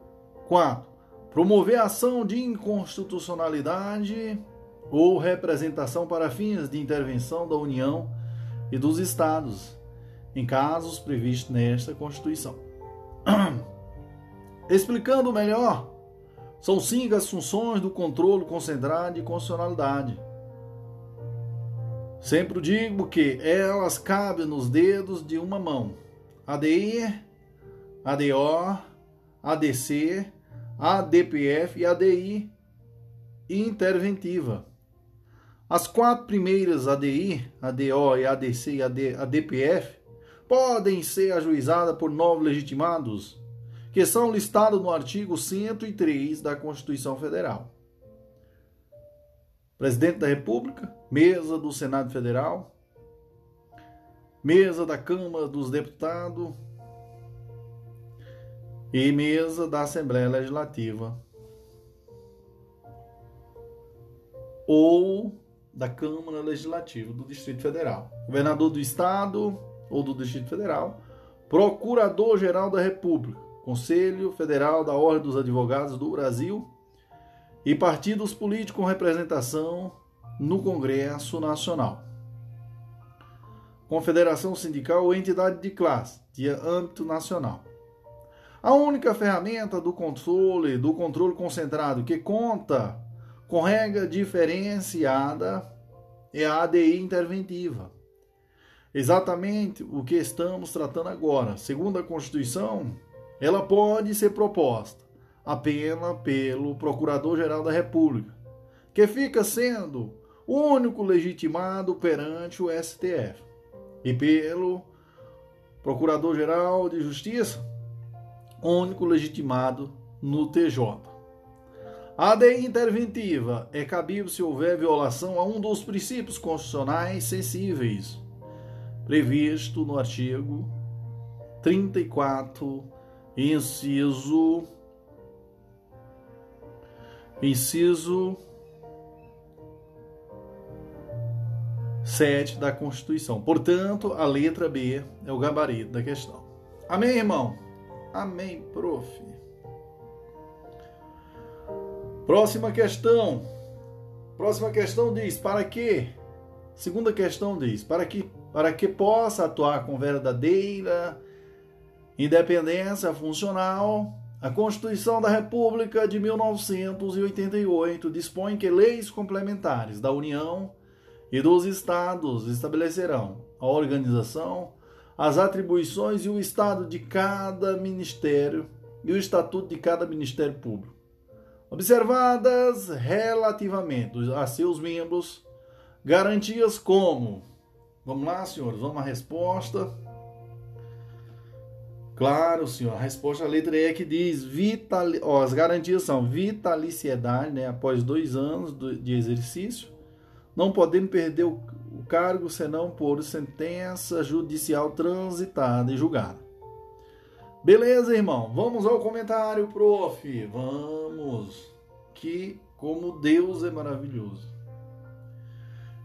4. Promover ação de inconstitucionalidade ou representação para fins de intervenção da União e dos Estados, em casos previstos nesta Constituição. [clears throat] Explicando melhor, são cinco as funções do controle concentrado de constitucionalidade. Sempre digo que elas cabem nos dedos de uma mão. ADI, ADO, ADC, ADPF e ADI interventiva. As quatro primeiras ADI, ADO e ADC e ADPF podem ser ajuizadas por novos legitimados que são listados no artigo 103 da Constituição Federal. Presidente da República, mesa do Senado Federal, mesa da Câmara dos Deputados e mesa da Assembleia Legislativa ou da Câmara Legislativa do Distrito Federal. Governador do Estado ou do Distrito Federal, Procurador-Geral da República, Conselho Federal da Ordem dos Advogados do Brasil e partidos políticos com representação no Congresso Nacional. Confederação sindical ou entidade de classe de âmbito nacional. A única ferramenta do controle, do controle concentrado que conta com regra diferenciada é a ADI interventiva. Exatamente o que estamos tratando agora. Segundo a Constituição, ela pode ser proposta apenas pelo Procurador-Geral da República, que fica sendo o único legitimado perante o STF, e pelo Procurador-Geral de Justiça, único legitimado no TJ. A ADI interventiva é cabível se houver violação a um dos princípios constitucionais sensíveis, previsto no artigo 34 inciso inciso 7 da Constituição. Portanto, a letra B é o gabarito da questão. Amém, irmão? Amém, prof. Próxima questão. Próxima questão diz: para que? Segunda questão diz: para que para que possa atuar com verdadeira Independência funcional. A Constituição da República de 1988 dispõe que leis complementares da União e dos Estados estabelecerão a organização, as atribuições e o estado de cada ministério e o estatuto de cada ministério público. Observadas relativamente a seus membros garantias como Vamos lá, senhores, vamos à resposta. Claro, senhor. A resposta à letra E é que diz vitali... Ó, as garantias são vitaliciedade, né, após dois anos de exercício, não podendo perder o, o cargo senão por sentença judicial transitada e julgada. Beleza, irmão? Vamos ao comentário, prof. Vamos. Que como Deus é maravilhoso.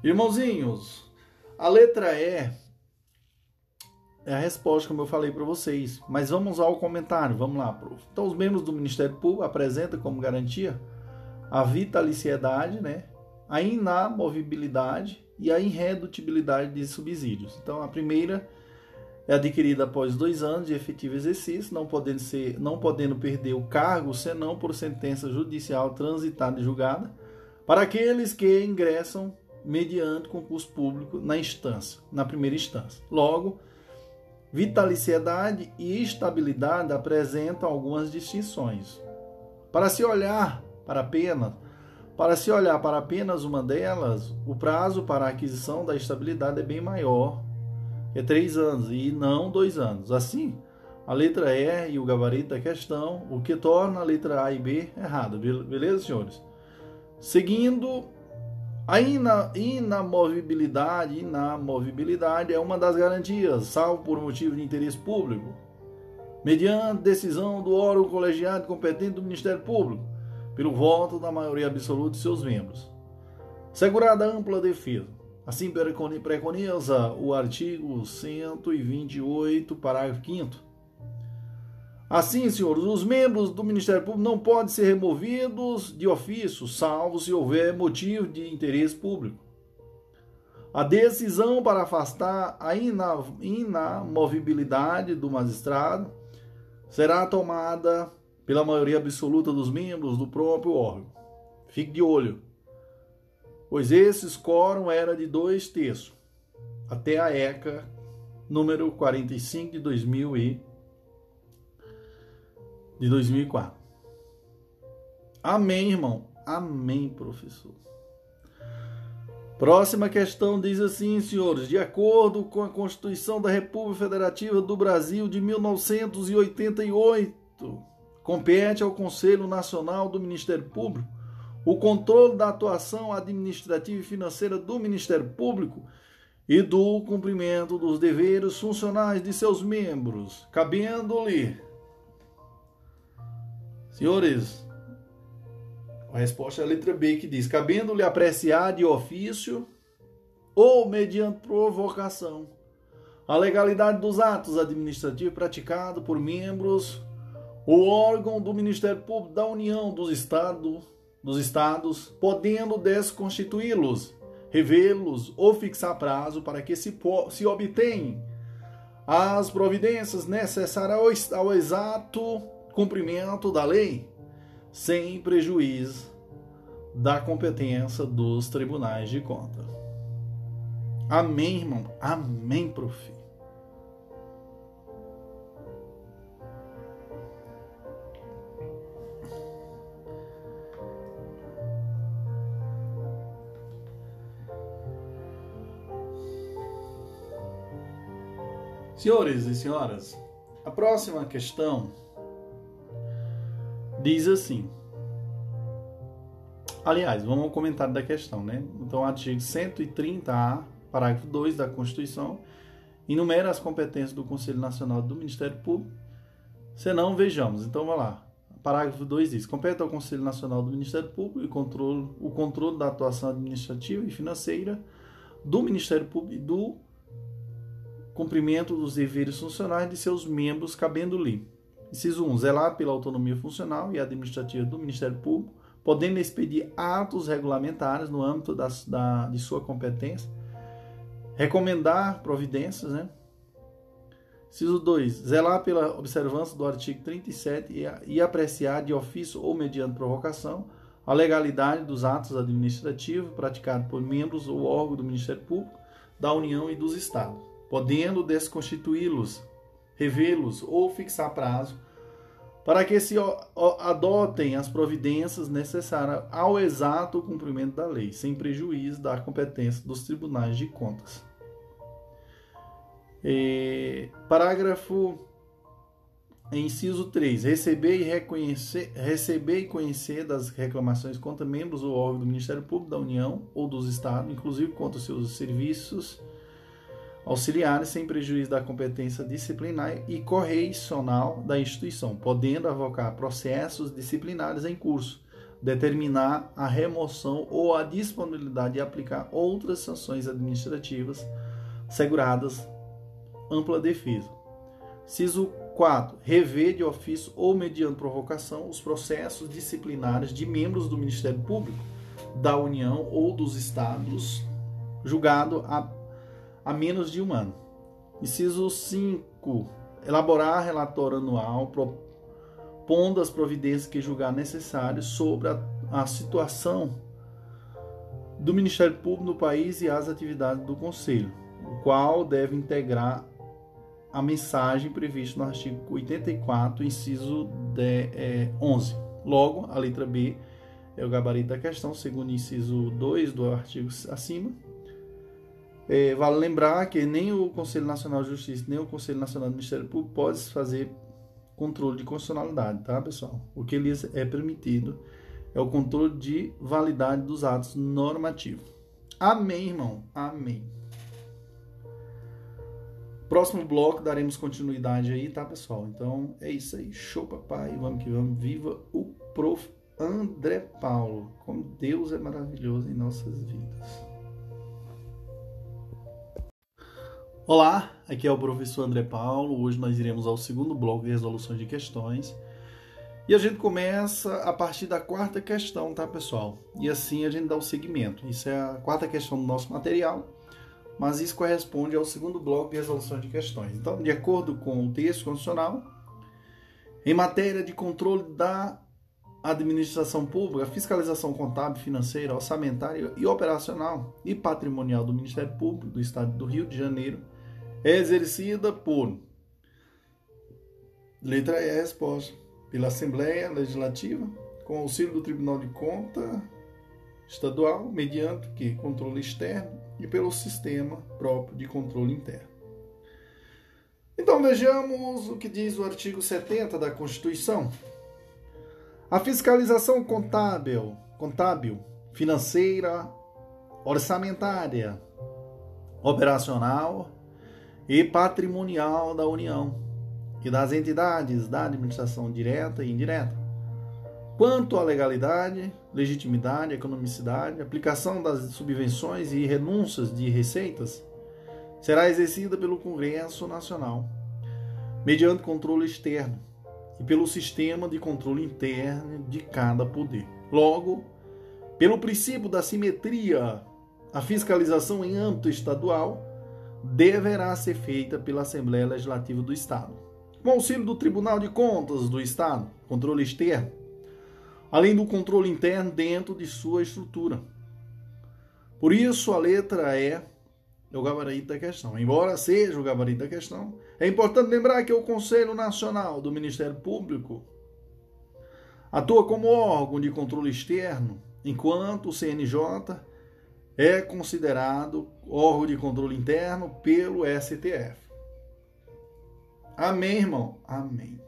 Irmãozinhos, a letra E é a resposta, como eu falei para vocês. Mas vamos ao comentário, vamos lá, prof. Então, os membros do Ministério Público apresentam como garantia a vitaliciedade, né? a inamovibilidade e a irredutibilidade de subsídios. Então, a primeira é adquirida após dois anos de efetivo exercício, não podendo, ser, não podendo perder o cargo senão por sentença judicial transitada e julgada, para aqueles que ingressam mediante concurso público na instância, na primeira instância. Logo, vitaliciedade e estabilidade apresentam algumas distinções. Para se olhar para apenas para se olhar para apenas uma delas, o prazo para a aquisição da estabilidade é bem maior, é três anos e não dois anos. Assim, a letra E e o gabarito da questão, o que torna a letra A e B errada. Beleza, senhores? Seguindo, a ina inamovibilidade, inamovibilidade é uma das garantias, salvo por motivo de interesse público, mediante decisão do órgão colegiado competente do Ministério Público, pelo voto da maioria absoluta de seus membros. Segurada ampla defesa. Assim preconiza o artigo 128, parágrafo 5 Assim, senhores, os membros do Ministério Público não podem ser removidos de ofício, salvo se houver motivo de interesse público. A decisão para afastar a inamovibilidade do magistrado será tomada pela maioria absoluta dos membros do próprio órgão. Fique de olho, pois esse quórum era de dois terços, até a ECA número 45 de 2000 e de 2004. Amém, irmão. Amém, professor. Próxima questão diz assim, senhores: de acordo com a Constituição da República Federativa do Brasil de 1988, compete ao Conselho Nacional do Ministério Público o controle da atuação administrativa e financeira do Ministério Público e do cumprimento dos deveres funcionais de seus membros, cabendo-lhe Senhores, a resposta é a letra B que diz: cabendo-lhe apreciar de ofício ou mediante provocação a legalidade dos atos administrativos praticados por membros ou órgão do Ministério Público da União dos Estados, dos Estados, podendo desconstituí-los, revê-los ou fixar prazo para que se, se obtenham as providências necessárias ao, ao exato cumprimento da lei, sem prejuízo da competência dos tribunais de conta. Amém, irmão? Amém, prof. Senhores e senhoras, a próxima questão diz assim. Aliás, vamos ao comentário da questão, né? Então, artigo 130A, parágrafo 2 da Constituição, enumera as competências do Conselho Nacional do Ministério Público. Se não, vejamos. Então, vamos lá. Parágrafo 2 diz: compete ao Conselho Nacional do Ministério Público e controle, o controle da atuação administrativa e financeira do Ministério Público e do cumprimento dos deveres funcionais de seus membros, cabendo-lhe Inciso 1. Zelar pela autonomia funcional e administrativa do Ministério Público, podendo expedir atos regulamentares no âmbito da, da, de sua competência, recomendar providências, né? Inciso 2. Zelar pela observância do artigo 37 e, e apreciar de ofício ou mediante provocação a legalidade dos atos administrativos praticados por membros ou órgão do Ministério Público, da União e dos Estados, podendo desconstituí-los revê-los ou fixar prazo para que se adotem as providências necessárias ao exato cumprimento da lei, sem prejuízo da competência dos tribunais de contas. E, parágrafo Inciso 3. Receber e, reconhecer, receber e conhecer das reclamações contra membros ou órgãos do Ministério Público da União ou dos Estados, inclusive contra seus serviços auxiliares, sem prejuízo da competência disciplinar e correicional da instituição, podendo avocar processos disciplinares em curso, determinar a remoção ou a disponibilidade de aplicar outras sanções administrativas seguradas ampla defesa. Ciso 4. Rever de ofício ou mediante provocação os processos disciplinares de membros do Ministério Público da União ou dos Estados, julgado a, a menos de um ano. Inciso 5. Elaborar relatório anual propondo as providências que julgar necessárias sobre a, a situação do Ministério Público no país e as atividades do Conselho, o qual deve integrar a mensagem prevista no artigo 84, inciso de, é, 11. Logo, a letra B é o gabarito da questão, segundo o inciso 2 do artigo acima. É, vale lembrar que nem o Conselho Nacional de Justiça, nem o Conselho Nacional do Ministério Público pode fazer controle de constitucionalidade, tá, pessoal? O que lhes é permitido é o controle de validade dos atos normativos. Amém, irmão? Amém. Próximo bloco daremos continuidade aí, tá, pessoal? Então é isso aí. Show, papai. Vamos que vamos. Viva o prof. André Paulo. Como Deus é maravilhoso em nossas vidas. Olá, aqui é o professor André Paulo. Hoje nós iremos ao segundo bloco de resoluções de questões. E a gente começa a partir da quarta questão, tá, pessoal? E assim a gente dá o segmento. Isso é a quarta questão do nosso material mas isso corresponde ao segundo bloco de resolução de questões. Então, de acordo com o texto constitucional, em matéria de controle da administração pública, fiscalização contábil, financeira, orçamentária e operacional e patrimonial do Ministério Público do Estado do Rio de Janeiro exercida por letra E a resposta pela Assembleia Legislativa com auxílio do Tribunal de Conta estadual mediante que controle externo e pelo sistema próprio de controle interno. Então vejamos o que diz o artigo 70 da Constituição. A fiscalização contábil, contábil, financeira, orçamentária, operacional e patrimonial da União e das entidades da administração direta e indireta quanto à legalidade, legitimidade, economicidade, aplicação das subvenções e renúncias de receitas, será exercida pelo Congresso Nacional, mediante controle externo e pelo sistema de controle interno de cada poder. Logo, pelo princípio da simetria, a fiscalização em âmbito estadual deverá ser feita pela Assembleia Legislativa do Estado. Com auxílio do Tribunal de Contas do Estado, controle externo, além do controle interno dentro de sua estrutura. Por isso, a letra E é o gabarito da questão. Embora seja o gabarito da questão, é importante lembrar que o Conselho Nacional do Ministério Público atua como órgão de controle externo, enquanto o CNJ é considerado órgão de controle interno pelo STF. Amém, irmão? Amém.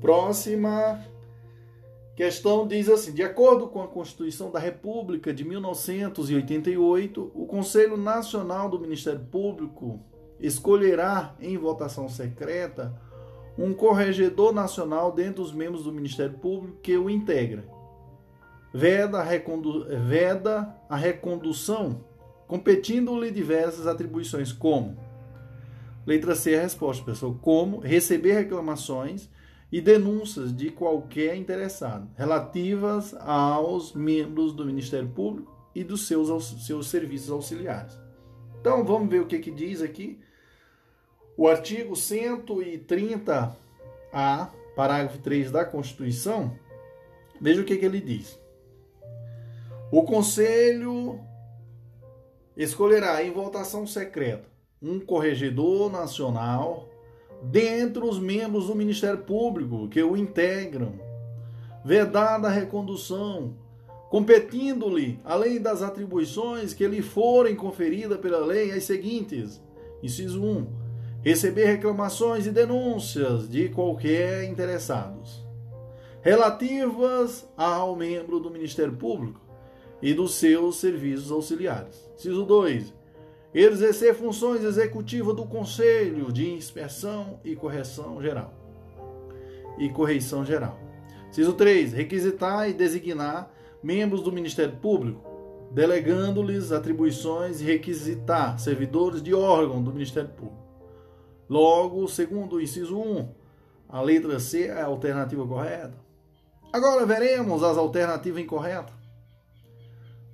Próxima questão diz assim: de acordo com a Constituição da República de 1988, o Conselho Nacional do Ministério Público escolherá em votação secreta um corregedor nacional dentre os membros do Ministério Público que o integra. Veda a, recondu veda a recondução, competindo-lhe diversas atribuições, como letra C a resposta, pessoal, como receber reclamações e denúncias de qualquer interessado relativas aos membros do Ministério Público e dos seus, seus serviços auxiliares. Então vamos ver o que, que diz aqui. O artigo 130A, parágrafo 3 da Constituição, veja o que, que ele diz. O Conselho escolherá em votação secreta um corregedor nacional dentre os membros do Ministério Público que o integram, vedada a recondução, competindo-lhe, além das atribuições que lhe forem conferidas pela lei, as seguintes: inciso 1. receber reclamações e denúncias de qualquer interessados relativas ao membro do Ministério Público e dos seus serviços auxiliares. Inciso 2. Exercer funções executivas do Conselho de Inspeção e Correção Geral. E Correição Geral. Inciso 3. Requisitar e designar membros do Ministério Público, delegando-lhes atribuições e requisitar servidores de órgão do Ministério Público. Logo, segundo o inciso 1, a letra C é a alternativa correta. Agora veremos as alternativas incorretas.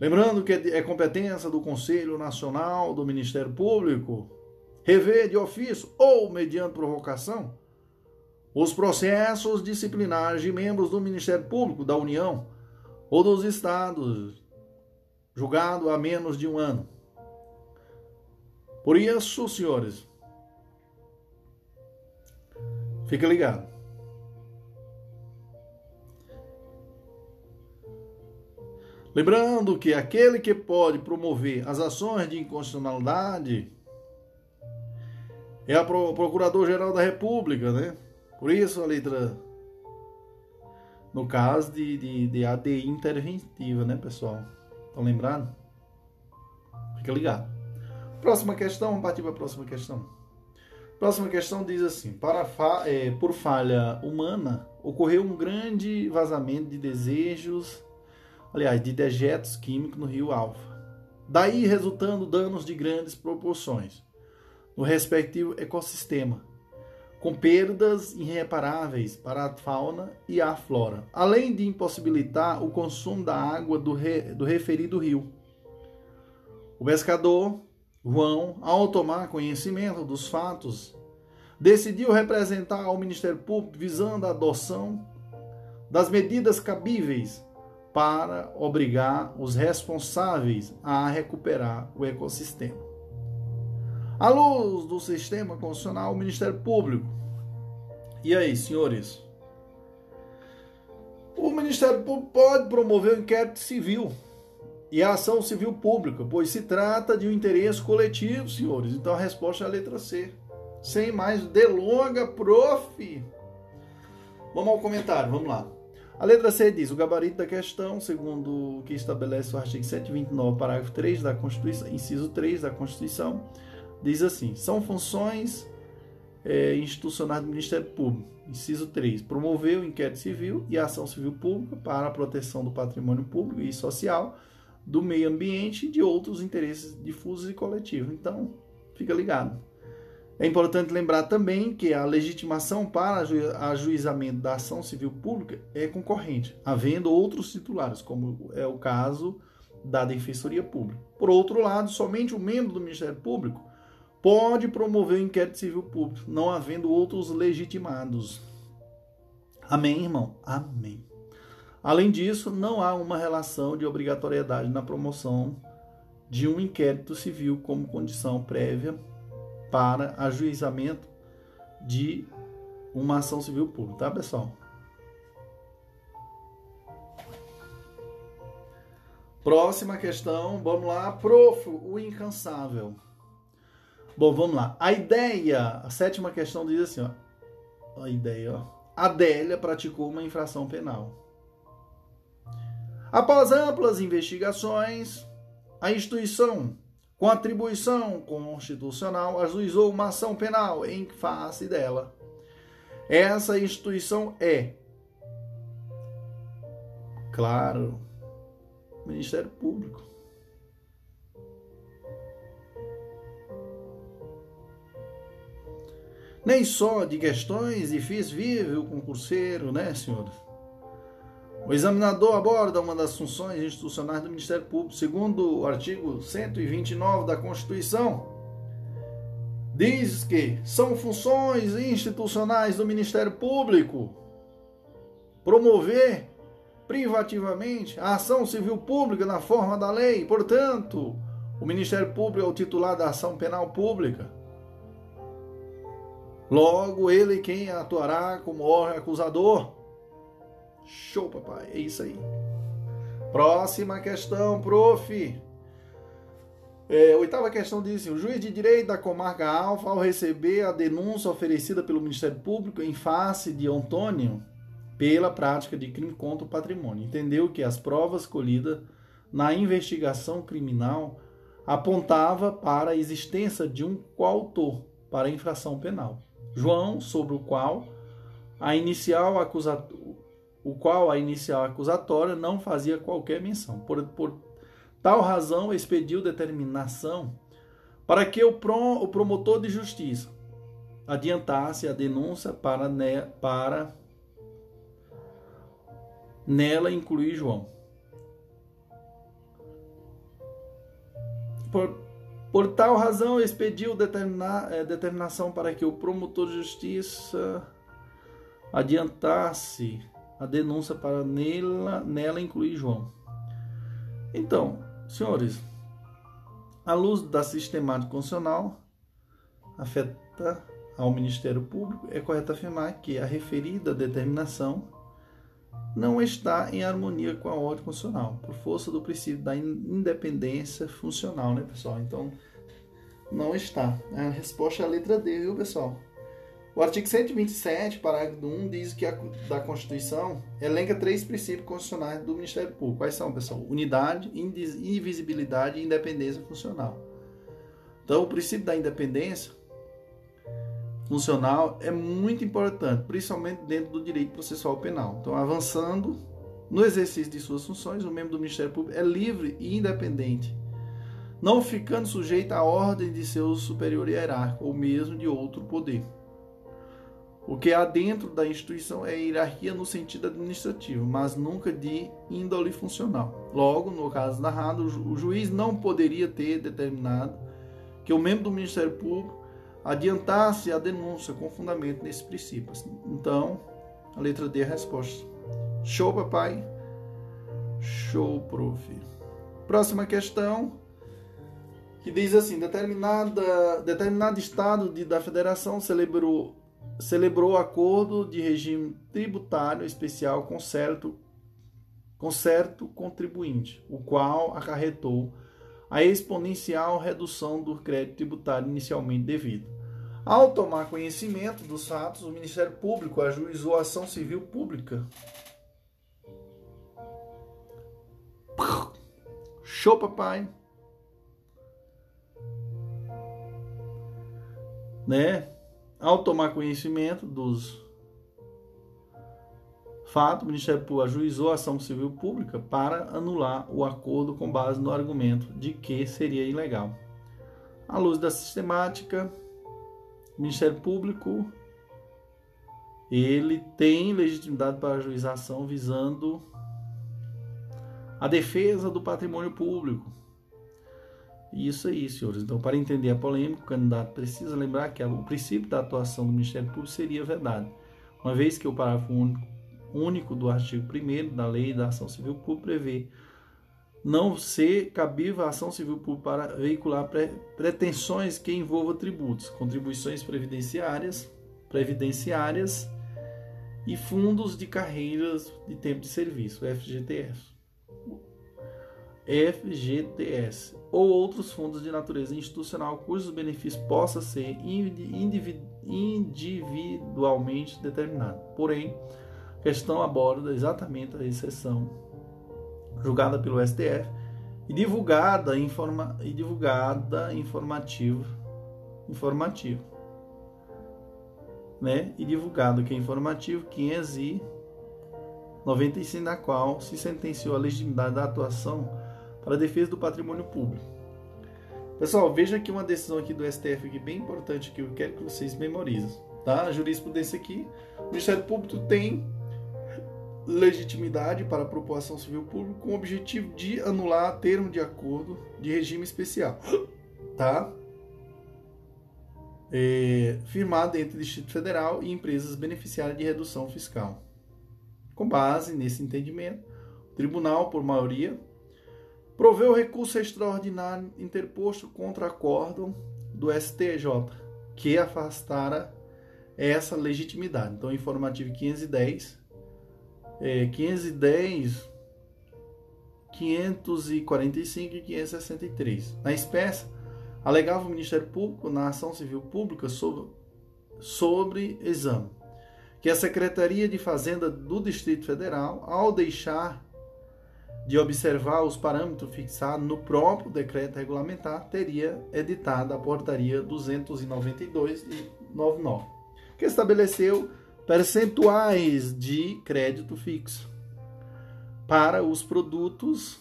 Lembrando que é competência do Conselho Nacional do Ministério Público rever de ofício ou mediante provocação os processos disciplinares de membros do Ministério Público da União ou dos estados julgado há menos de um ano. Por isso, senhores, fica ligado. Lembrando que aquele que pode promover as ações de inconstitucionalidade é a Procurador-Geral da República, né? Por isso a letra. No caso de, de, de ADI interventiva, né, pessoal? Estão lembrando? Fica ligado. Próxima questão, vamos partir para a próxima questão. Próxima questão diz assim: para fa é, por falha humana, ocorreu um grande vazamento de desejos aliás, de dejetos químicos no rio Alfa. Daí resultando danos de grandes proporções no respectivo ecossistema, com perdas irreparáveis para a fauna e a flora, além de impossibilitar o consumo da água do, re, do referido rio. O pescador, João, ao tomar conhecimento dos fatos, decidiu representar ao Ministério Público visando a adoção das medidas cabíveis para obrigar os responsáveis a recuperar o ecossistema. À luz do sistema constitucional, o Ministério Público. E aí, senhores? O Ministério Público pode promover o inquérito civil e a ação civil pública, pois se trata de um interesse coletivo, senhores. Então a resposta é a letra C. Sem mais delonga, prof. Vamos ao comentário, vamos lá. A letra C diz: o gabarito da questão, segundo o que estabelece o artigo 129, parágrafo 3 da Constituição, inciso 3 da Constituição, diz assim: são funções é, institucionais do Ministério Público. Inciso 3: promover o inquérito civil e a ação civil pública para a proteção do patrimônio público e social, do meio ambiente e de outros interesses difusos e coletivos. Então, fica ligado. É importante lembrar também que a legitimação para ajuizamento da ação civil pública é concorrente, havendo outros titulares, como é o caso da Defensoria Pública. Por outro lado, somente o membro do Ministério Público pode promover o inquérito civil público, não havendo outros legitimados. Amém, irmão? Amém. Além disso, não há uma relação de obrigatoriedade na promoção de um inquérito civil como condição prévia para ajuizamento de uma ação civil pública, tá, pessoal? Próxima questão, vamos lá, prof, o incansável. Bom, vamos lá. A ideia, a sétima questão diz assim, ó. A ideia, ó. Adélia praticou uma infração penal. Após amplas investigações, a instituição com atribuição constitucional, ajuizou uma ação penal em face dela. Essa instituição é, claro, Ministério Público. Nem só de questões difíceis vive o concurseiro, né, senhores? O examinador aborda uma das funções institucionais do Ministério Público, segundo o artigo 129 da Constituição. Diz que são funções institucionais do Ministério Público promover privativamente a ação civil pública na forma da lei. Portanto, o Ministério Público é o titular da ação penal pública. Logo, ele quem atuará como órgão acusador Show, papai. É isso aí. Próxima questão, prof. É, oitava questão diz assim, o juiz de direito da comarca Alfa, ao receber a denúncia oferecida pelo Ministério Público em face de Antônio pela prática de crime contra o patrimônio, entendeu que as provas colhidas na investigação criminal apontava para a existência de um coautor para infração penal. João, sobre o qual a inicial acusatória, o qual a inicial acusatória não fazia qualquer menção. Por, por tal razão, expediu determinação para que o, o promotor de justiça adiantasse a denúncia para, ne, para nela incluir João. Por, por tal razão, expediu determina, é, determinação para que o promotor de justiça adiantasse a denúncia para nela, nela incluir João. Então, senhores, à luz da sistemática constitucional afeta ao Ministério Público, é correto afirmar que a referida determinação não está em harmonia com a ordem constitucional, por força do princípio da independência funcional, né, pessoal? Então, não está. A resposta é a letra D, viu, pessoal? O artigo 127, parágrafo 1, diz que a da Constituição elenca três princípios constitucionais do Ministério Público. Quais são, pessoal? Unidade, indivisibilidade e independência funcional. Então, o princípio da independência funcional é muito importante, principalmente dentro do direito processual penal. Então, avançando no exercício de suas funções, o membro do Ministério Público é livre e independente, não ficando sujeito à ordem de seu superior hierárquico ou mesmo de outro poder. O que há dentro da instituição é hierarquia no sentido administrativo, mas nunca de índole funcional. Logo, no caso narrado, o juiz não poderia ter determinado que o membro do Ministério Público adiantasse a denúncia com fundamento nesse princípio. Então, a letra D é a resposta. Show, papai. Show, prof. Próxima questão, que diz assim: determinada, determinado estado de, da federação celebrou, celebrou acordo de regime tributário especial com certo, com certo contribuinte, o qual acarretou a exponencial redução do crédito tributário inicialmente devido. Ao tomar conhecimento dos fatos, o Ministério Público ajuizou a ação civil pública. Show, papai! Né? Ao tomar conhecimento dos fatos, o Ministério Público ajuizou a ação civil pública para anular o acordo com base no argumento de que seria ilegal. À luz da sistemática, o Ministério Público ele tem legitimidade para a ação visando a defesa do patrimônio público. Isso aí, senhores. Então, para entender a polêmica, o candidato precisa lembrar que o princípio da atuação do Ministério Público seria verdade, uma vez que o parágrafo único, único do artigo 1 da Lei da Ação Civil Pública prevê não ser cabível a ação civil pública para veicular pretensões que envolvam tributos, contribuições previdenciárias, previdenciárias e fundos de carreiras de tempo de serviço, FGTS. FGTS ou outros fundos de natureza institucional cujos benefícios possam ser individualmente determinados. Porém, a questão aborda exatamente a exceção julgada pelo STF e divulgada informa, e divulgada informativo informativo né e divulgado que é informativo 595 na qual se sentenciou a legitimidade da atuação para a defesa do patrimônio público pessoal veja aqui uma decisão aqui do STF aqui bem importante que eu quero que vocês memorizem tá a jurisprudência aqui o Ministério Público tem legitimidade para a proposição civil pública com o objetivo de anular termo de acordo de regime especial, tá? É, firmado entre o Distrito Federal e empresas beneficiárias de redução fiscal. Com base nesse entendimento, o tribunal, por maioria, proveu recurso extraordinário interposto contra acórdão do STJ, que afastara essa legitimidade. Então, informativo 510 é, 510 545 e 563. Na espécie, alegava o Ministério Público na ação civil pública sobre, sobre exame que a Secretaria de Fazenda do Distrito Federal, ao deixar de observar os parâmetros fixados no próprio decreto regulamentar, teria editado a portaria 292 de 99, que estabeleceu percentuais de crédito fixo para os produtos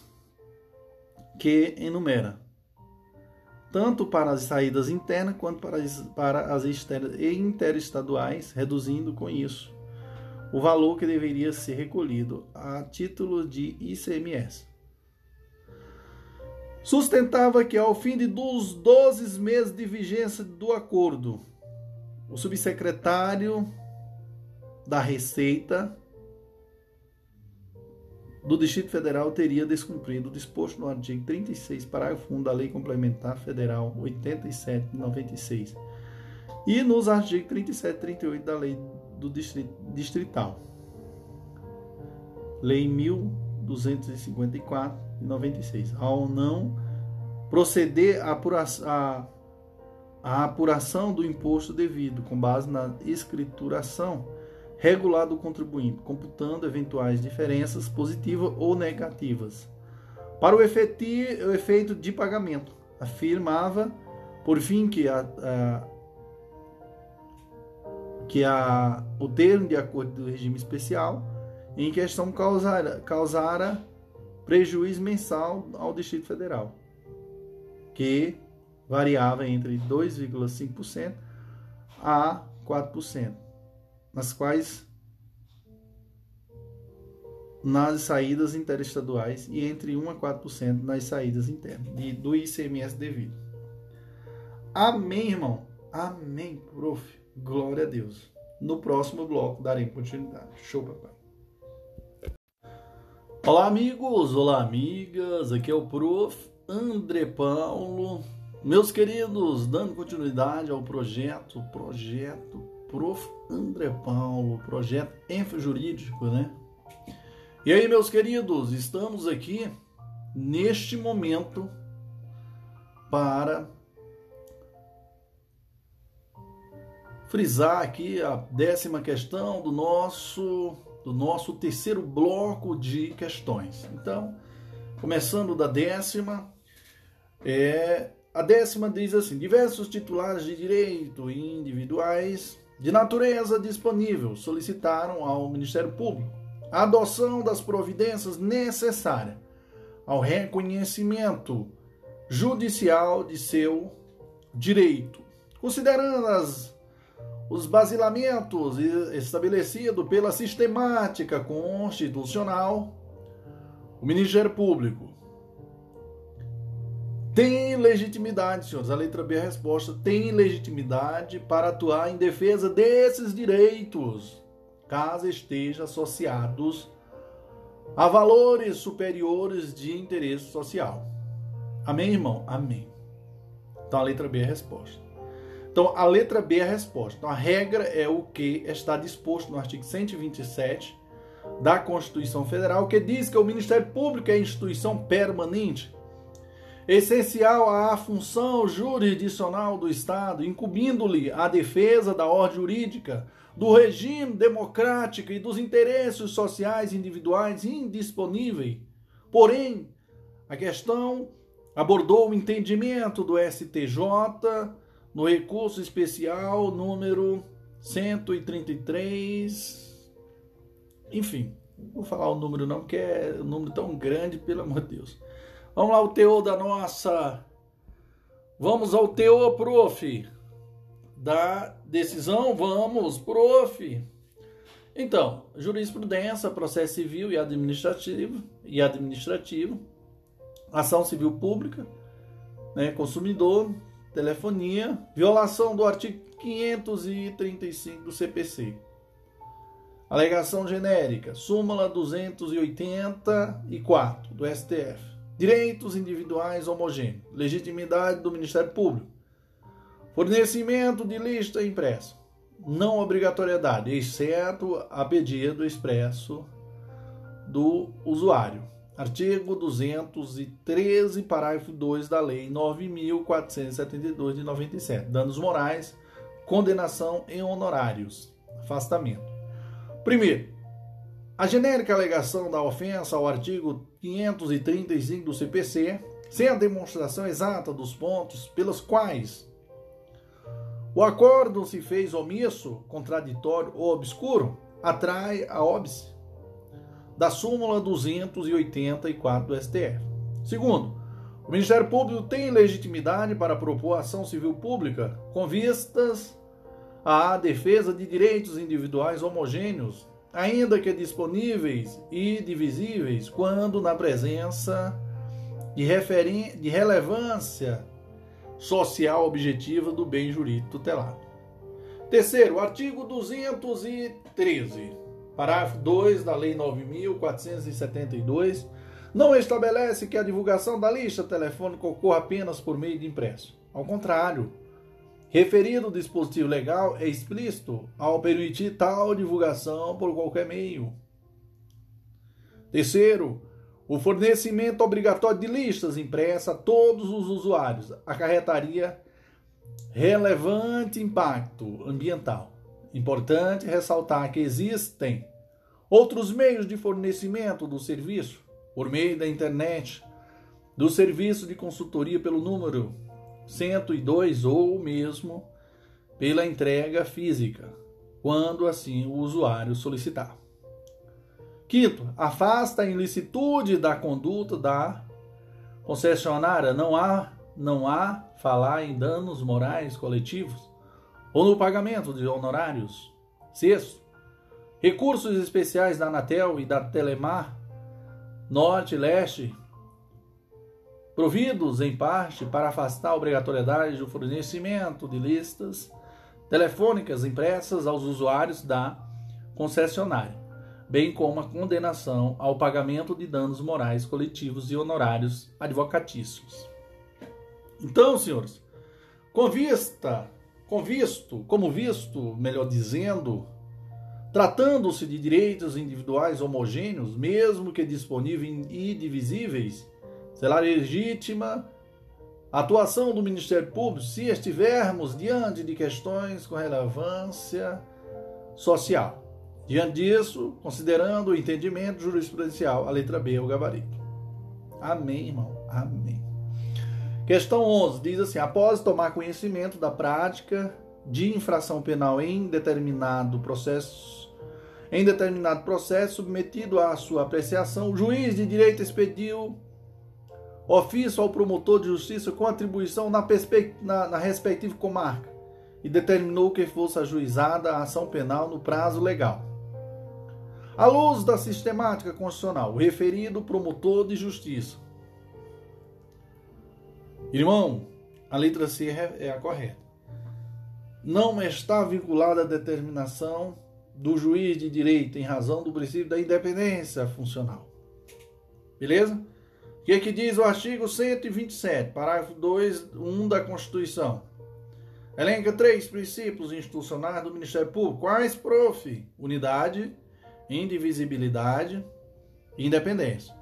que enumera, tanto para as saídas internas quanto para as, para as interestaduais, reduzindo com isso o valor que deveria ser recolhido a título de ICMS. Sustentava que, ao fim dos 12 meses de vigência do acordo, o subsecretário da Receita do Distrito Federal teria descumprido o disposto no artigo 36, parágrafo 1 da Lei Complementar Federal 87 de 96 e nos artigos 37 e 38 da Lei do Distrital, Lei 1254 de 96, ao não proceder à apuração, apuração do imposto devido com base na escrituração regular do contribuinte, computando eventuais diferenças positivas ou negativas. Para o, o efeito de pagamento, afirmava, por fim, que a, a que a, o termo de acordo do regime especial em questão causara, causara prejuízo mensal ao Distrito Federal, que variava entre 2,5% a 4%, nas quais nas saídas interestaduais e entre 1 a 4% nas saídas internas de, do ICMS devido. Amém, irmão? Amém, prof. Glória a Deus. No próximo bloco darei continuidade. Show, papai. Olá, amigos. Olá, amigas. Aqui é o Prof. André Paulo. Meus queridos, dando continuidade ao projeto, projeto Prof. André Paulo, projeto Enfo Jurídico, né? E aí, meus queridos, estamos aqui neste momento para frisar aqui a décima questão do nosso do nosso terceiro bloco de questões. Então, começando da décima, é, a décima diz assim: diversos titulares de direito individuais de natureza disponível solicitaram ao Ministério Público a adoção das providências necessárias ao reconhecimento judicial de seu direito, considerando as os basilamentos estabelecidos pela sistemática constitucional, o Ministério Público tem legitimidade, senhores. A letra B é a resposta. Tem legitimidade para atuar em defesa desses direitos, caso estejam associados a valores superiores de interesse social. Amém, irmão? Amém. Então a letra B é a resposta. Então, a letra B é a resposta. Então, a regra é o que está disposto no artigo 127 da Constituição Federal, que diz que o Ministério Público é instituição permanente, essencial à função jurisdicional do Estado, incumbindo-lhe a defesa da ordem jurídica, do regime democrático e dos interesses sociais individuais indisponíveis. Porém, a questão abordou o entendimento do STJ no recurso especial número 133. Enfim, vou falar o número não, porque é um número tão grande, pelo amor de Deus. Vamos lá, o teor da nossa. Vamos ao teor, prof. Da decisão, vamos, prof. Então, jurisprudência, processo civil e administrativo, e administrativo, ação civil pública, né, consumidor, telefonia, violação do artigo 535 do CPC. Alegação genérica, súmula 284 do STF. Direitos individuais homogêneos, legitimidade do Ministério Público. Fornecimento de lista impressa. Não obrigatoriedade, exceto a pedido expresso do usuário. Artigo 213, parágrafo 2 da Lei 9.472 de 97, danos morais, condenação em honorários, afastamento. Primeiro, a genérica alegação da ofensa ao artigo 535 do CPC, sem a demonstração exata dos pontos pelos quais o acordo se fez omisso, contraditório ou obscuro, atrai a óbice da súmula 284 do STF. Segundo, o Ministério Público tem legitimidade para propor ação civil pública com vistas à defesa de direitos individuais homogêneos, ainda que disponíveis e divisíveis, quando na presença de, de relevância social objetiva do bem jurídico tutelado. Terceiro, artigo 213 Parágrafo 2 da Lei 9.472 não estabelece que a divulgação da lista telefônica ocorra apenas por meio de impresso. Ao contrário, referido dispositivo legal é explícito ao permitir tal divulgação por qualquer meio. Terceiro, o fornecimento obrigatório de listas impressas a todos os usuários acarretaria relevante impacto ambiental Importante ressaltar que existem outros meios de fornecimento do serviço, por meio da internet, do serviço de consultoria pelo número 102 ou mesmo pela entrega física, quando assim o usuário solicitar. Quinto, afasta a ilicitude da conduta da concessionária. Não há, não há falar em danos morais coletivos ou no pagamento de honorários. Sexto, recursos especiais da Anatel e da Telemar Norte e Leste, providos em parte para afastar a obrigatoriedade do fornecimento de listas telefônicas impressas aos usuários da concessionária, bem como a condenação ao pagamento de danos morais coletivos e honorários advocatícios. Então, senhores, com vista com visto, como visto, melhor dizendo, tratando-se de direitos individuais homogêneos, mesmo que disponíveis e divisíveis, será legítima a atuação do Ministério Público se estivermos diante de questões com relevância social. Diante disso, considerando o entendimento jurisprudencial, a letra B é o gabarito. Amém, irmão. Amém. Questão 11 diz assim: após tomar conhecimento da prática de infração penal em determinado processo, em determinado processo submetido à sua apreciação, o juiz de direito expediu ofício ao promotor de justiça com atribuição na, na, na respectiva comarca e determinou que fosse ajuizada a ação penal no prazo legal. À luz da sistemática constitucional, o referido promotor de justiça Irmão, a letra C é, é a correta. Não está vinculada à determinação do juiz de direito em razão do princípio da independência funcional. Beleza? O que, é que diz o artigo 127, parágrafo 2, 1 da Constituição? Elenca três princípios institucionais do Ministério Público. Quais, prof? Unidade, indivisibilidade e independência.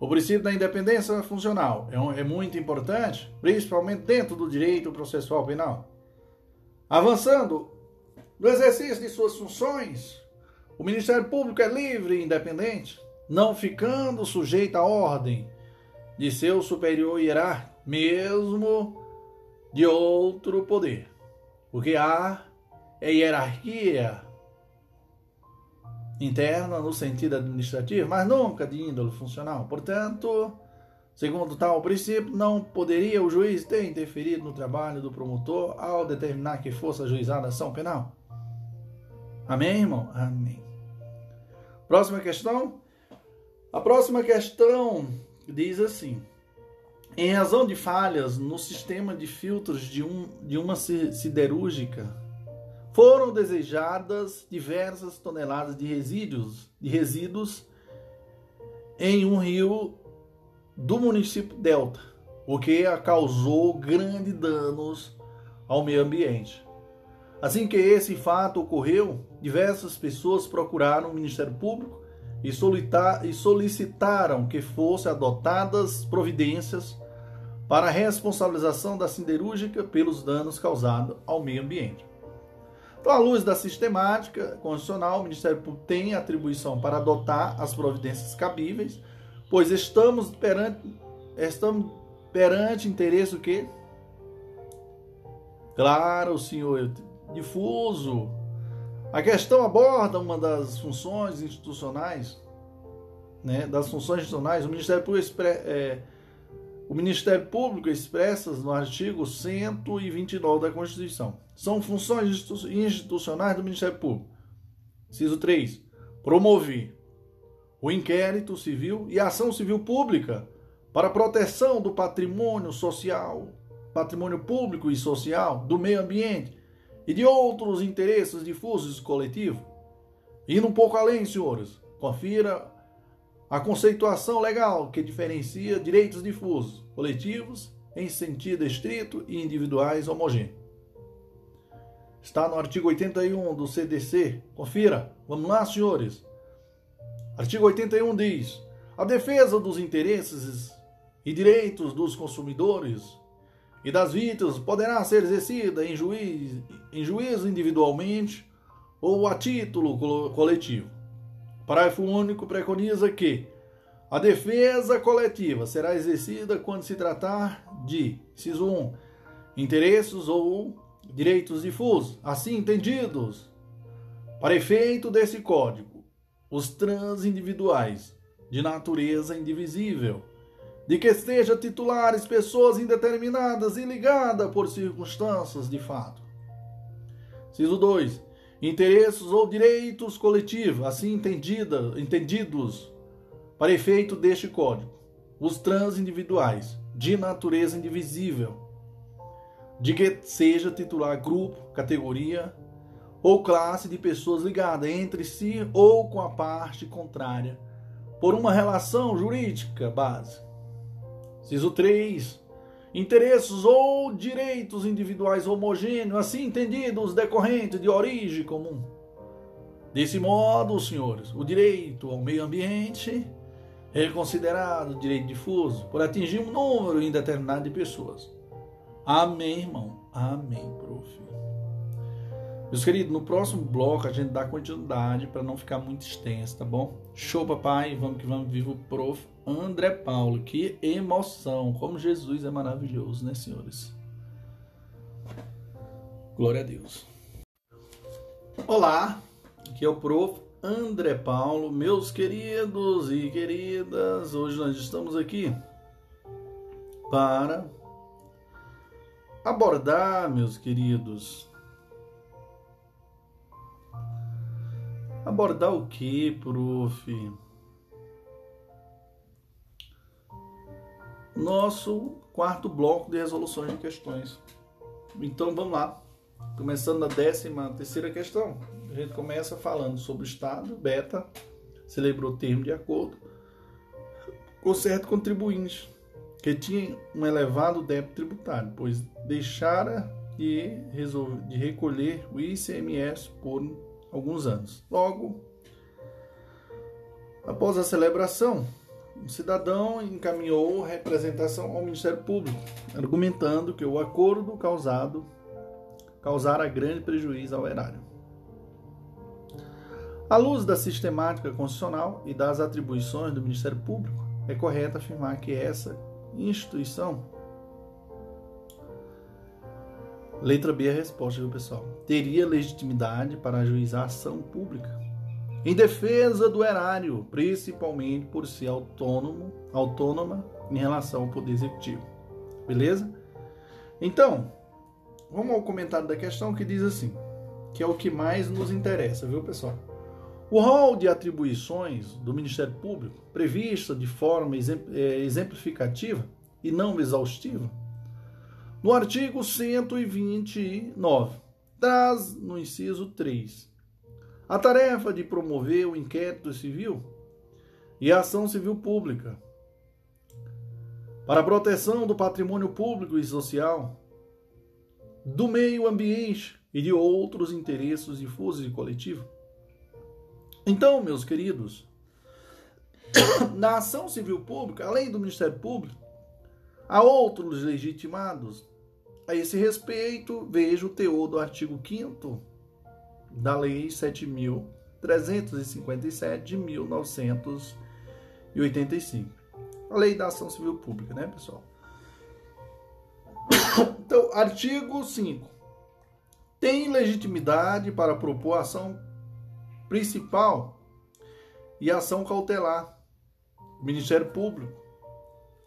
O princípio da independência funcional é, um, é muito importante, principalmente dentro do direito processual penal. Avançando, no exercício de suas funções, o Ministério Público é livre e independente, não ficando sujeito à ordem de seu superior hierárquico, mesmo de outro poder. Porque há é hierarquia interna no sentido administrativo, mas nunca de índole funcional. Portanto, segundo tal princípio, não poderia o juiz ter interferido no trabalho do promotor ao determinar que fosse ajuizada a ação penal. Amém, irmão? Amém. Próxima questão. A próxima questão diz assim: em razão de falhas no sistema de filtros de, um, de uma siderúrgica foram desejadas diversas toneladas de resíduos, de resíduos em um rio do município Delta, o que causou grandes danos ao meio ambiente. Assim que esse fato ocorreu, diversas pessoas procuraram o Ministério Público e solicitaram que fossem adotadas providências para a responsabilização da siderúrgica pelos danos causados ao meio ambiente. Então, à luz da sistemática constitucional, o Ministério Público tem atribuição para adotar as providências cabíveis, pois estamos perante, estamos perante interesse o quê? Claro, senhor, difuso. A questão aborda uma das funções institucionais, né, das funções institucionais. O Ministério Público, é, o Ministério Público expressas no artigo 129 da Constituição. São funções institucionais do Ministério Público. Ciso 3. Promover o inquérito civil e a ação civil pública para a proteção do patrimônio social, patrimônio público e social, do meio ambiente e de outros interesses difusos coletivos. Indo um pouco além, senhores, confira a conceituação legal que diferencia direitos difusos, coletivos, em sentido estrito e individuais homogêneos. Está no artigo 81 do CDC. Confira. Vamos lá, senhores. Artigo 81 diz: a defesa dos interesses e direitos dos consumidores e das vítimas poderá ser exercida em juízo, em juízo individualmente ou a título coletivo. O parágrafo único preconiza que a defesa coletiva será exercida quando se tratar de, inciso 1, interesses ou direitos difusos, assim entendidos. Para efeito desse código, os transindividuais de natureza indivisível de que seja titulares pessoas indeterminadas e ligadas por circunstâncias de fato. Ciso 2. Interesses ou direitos coletivos, assim entendida, entendidos para efeito deste código. Os transindividuais, de natureza indivisível, de que seja titular grupo, categoria ou classe de pessoas ligadas entre si ou com a parte contrária por uma relação jurídica base Ciso 3. Interesses ou direitos individuais homogêneos, assim entendidos, decorrentes de origem comum. Desse modo, senhores, o direito ao meio ambiente é considerado direito difuso por atingir um número indeterminado de pessoas. Amém, irmão? Amém, prof. Meus queridos, no próximo bloco a gente dá continuidade para não ficar muito extenso, tá bom? Show, papai. Vamos que vamos. Viva o prof. André Paulo. Que emoção. Como Jesus é maravilhoso, né, senhores? Glória a Deus. Olá, aqui é o prof. André Paulo. Meus queridos e queridas, hoje nós estamos aqui para abordar, meus queridos, Abordar o que, prof? Nosso quarto bloco de resoluções de questões. Então vamos lá. Começando na décima terceira questão. A gente começa falando sobre o Estado, beta, celebrou termo de acordo com certo contribuinte que tinha um elevado débito tributário, pois deixara de, resolver, de recolher o ICMS por alguns anos. Logo, após a celebração, o cidadão encaminhou representação ao Ministério Público, argumentando que o acordo causado causara grande prejuízo ao erário. À luz da sistemática constitucional e das atribuições do Ministério Público, é correto afirmar que essa instituição Letra B é a resposta, viu, pessoal? Teria legitimidade para ajuizar ação pública em defesa do erário, principalmente por ser autônomo, autônoma em relação ao poder executivo. Beleza? Então, vamos ao comentário da questão que diz assim, que é o que mais nos interessa, viu, pessoal? O rol de atribuições do Ministério Público, prevista de forma é, exemplificativa e não exaustiva, no artigo 129, traz no inciso 3 a tarefa de promover o inquérito civil e a ação civil pública para a proteção do patrimônio público e social, do meio ambiente e de outros interesses difusos e coletivos. Então, meus queridos, [coughs] na ação civil pública, além do Ministério Público, há outros legitimados. A esse respeito, veja o teor do artigo 5 da Lei 7.357 de 1985. A Lei da Ação Civil Pública, né, pessoal? [coughs] Então, artigo 5. Tem legitimidade para propor ação principal e ação cautelar. O Ministério Público,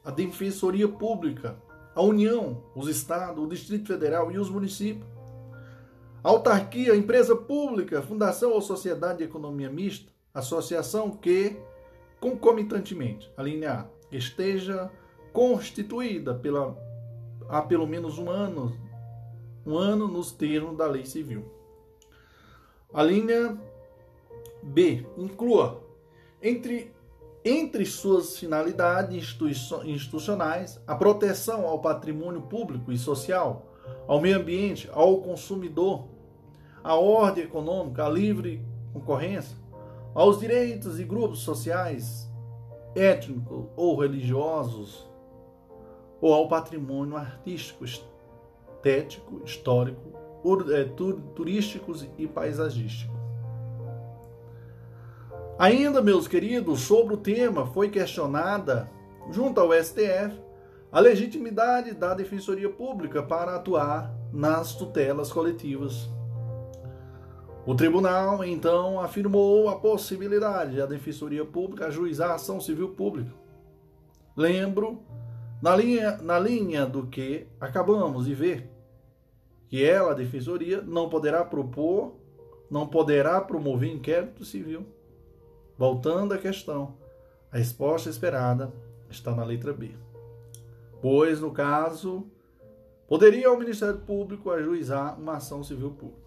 a Defensoria Pública, a União, os Estados, o Distrito Federal e os municípios. Autarquia, empresa pública, fundação ou sociedade de economia mista, associação que, concomitantemente, a linha A, esteja constituída pela, há pelo menos um ano, um ano nos termos da lei civil. A linha B, inclua entre entre suas finalidades institucionais, a proteção ao patrimônio público e social, ao meio ambiente, ao consumidor, à ordem econômica, à livre concorrência, aos direitos e grupos sociais, étnicos ou religiosos, ou ao patrimônio artístico, estético, histórico, é, turísticos e paisagístico. Ainda, meus queridos, sobre o tema foi questionada, junto ao STF, a legitimidade da Defensoria Pública para atuar nas tutelas coletivas. O tribunal, então, afirmou a possibilidade da Defensoria Pública ajuizar a ação civil pública. Lembro, na linha, na linha do que acabamos de ver, que ela, a Defensoria, não poderá propor, não poderá promover inquérito civil Voltando à questão, a resposta esperada está na letra B. Pois, no caso, poderia o Ministério Público ajuizar uma ação civil pública.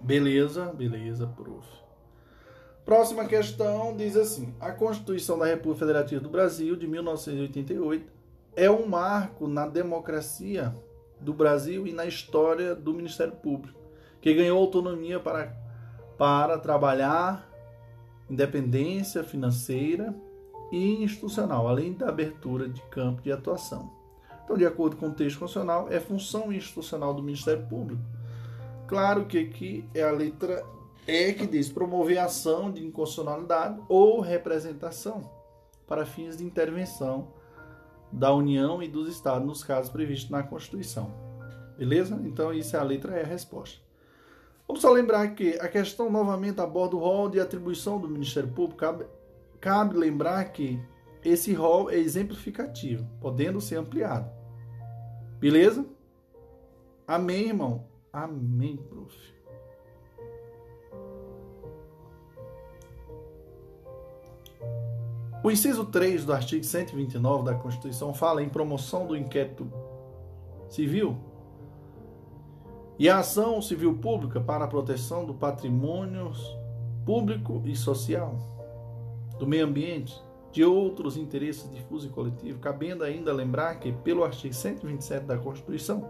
Beleza, beleza, prof. Próxima questão diz assim: A Constituição da República Federativa do Brasil de 1988 é um marco na democracia do Brasil e na história do Ministério Público, que ganhou autonomia para, para trabalhar independência financeira e institucional, além da abertura de campo de atuação. Então, de acordo com o texto constitucional, é função institucional do Ministério Público. Claro que aqui é a letra E que diz promover ação de inconstitucionalidade ou representação para fins de intervenção da União e dos Estados nos casos previstos na Constituição. Beleza? Então, isso é a letra E, a resposta. Vamos só lembrar que a questão novamente aborda o rol de atribuição do Ministério Público. Cabe, cabe lembrar que esse rol é exemplificativo, podendo ser ampliado. Beleza? Amém, irmão? Amém, prof. O inciso 3 do artigo 129 da Constituição fala em promoção do inquérito civil e a ação civil pública para a proteção do patrimônio público e social, do meio ambiente, de outros interesses difusos e coletivos, cabendo ainda lembrar que, pelo artigo 127 da Constituição,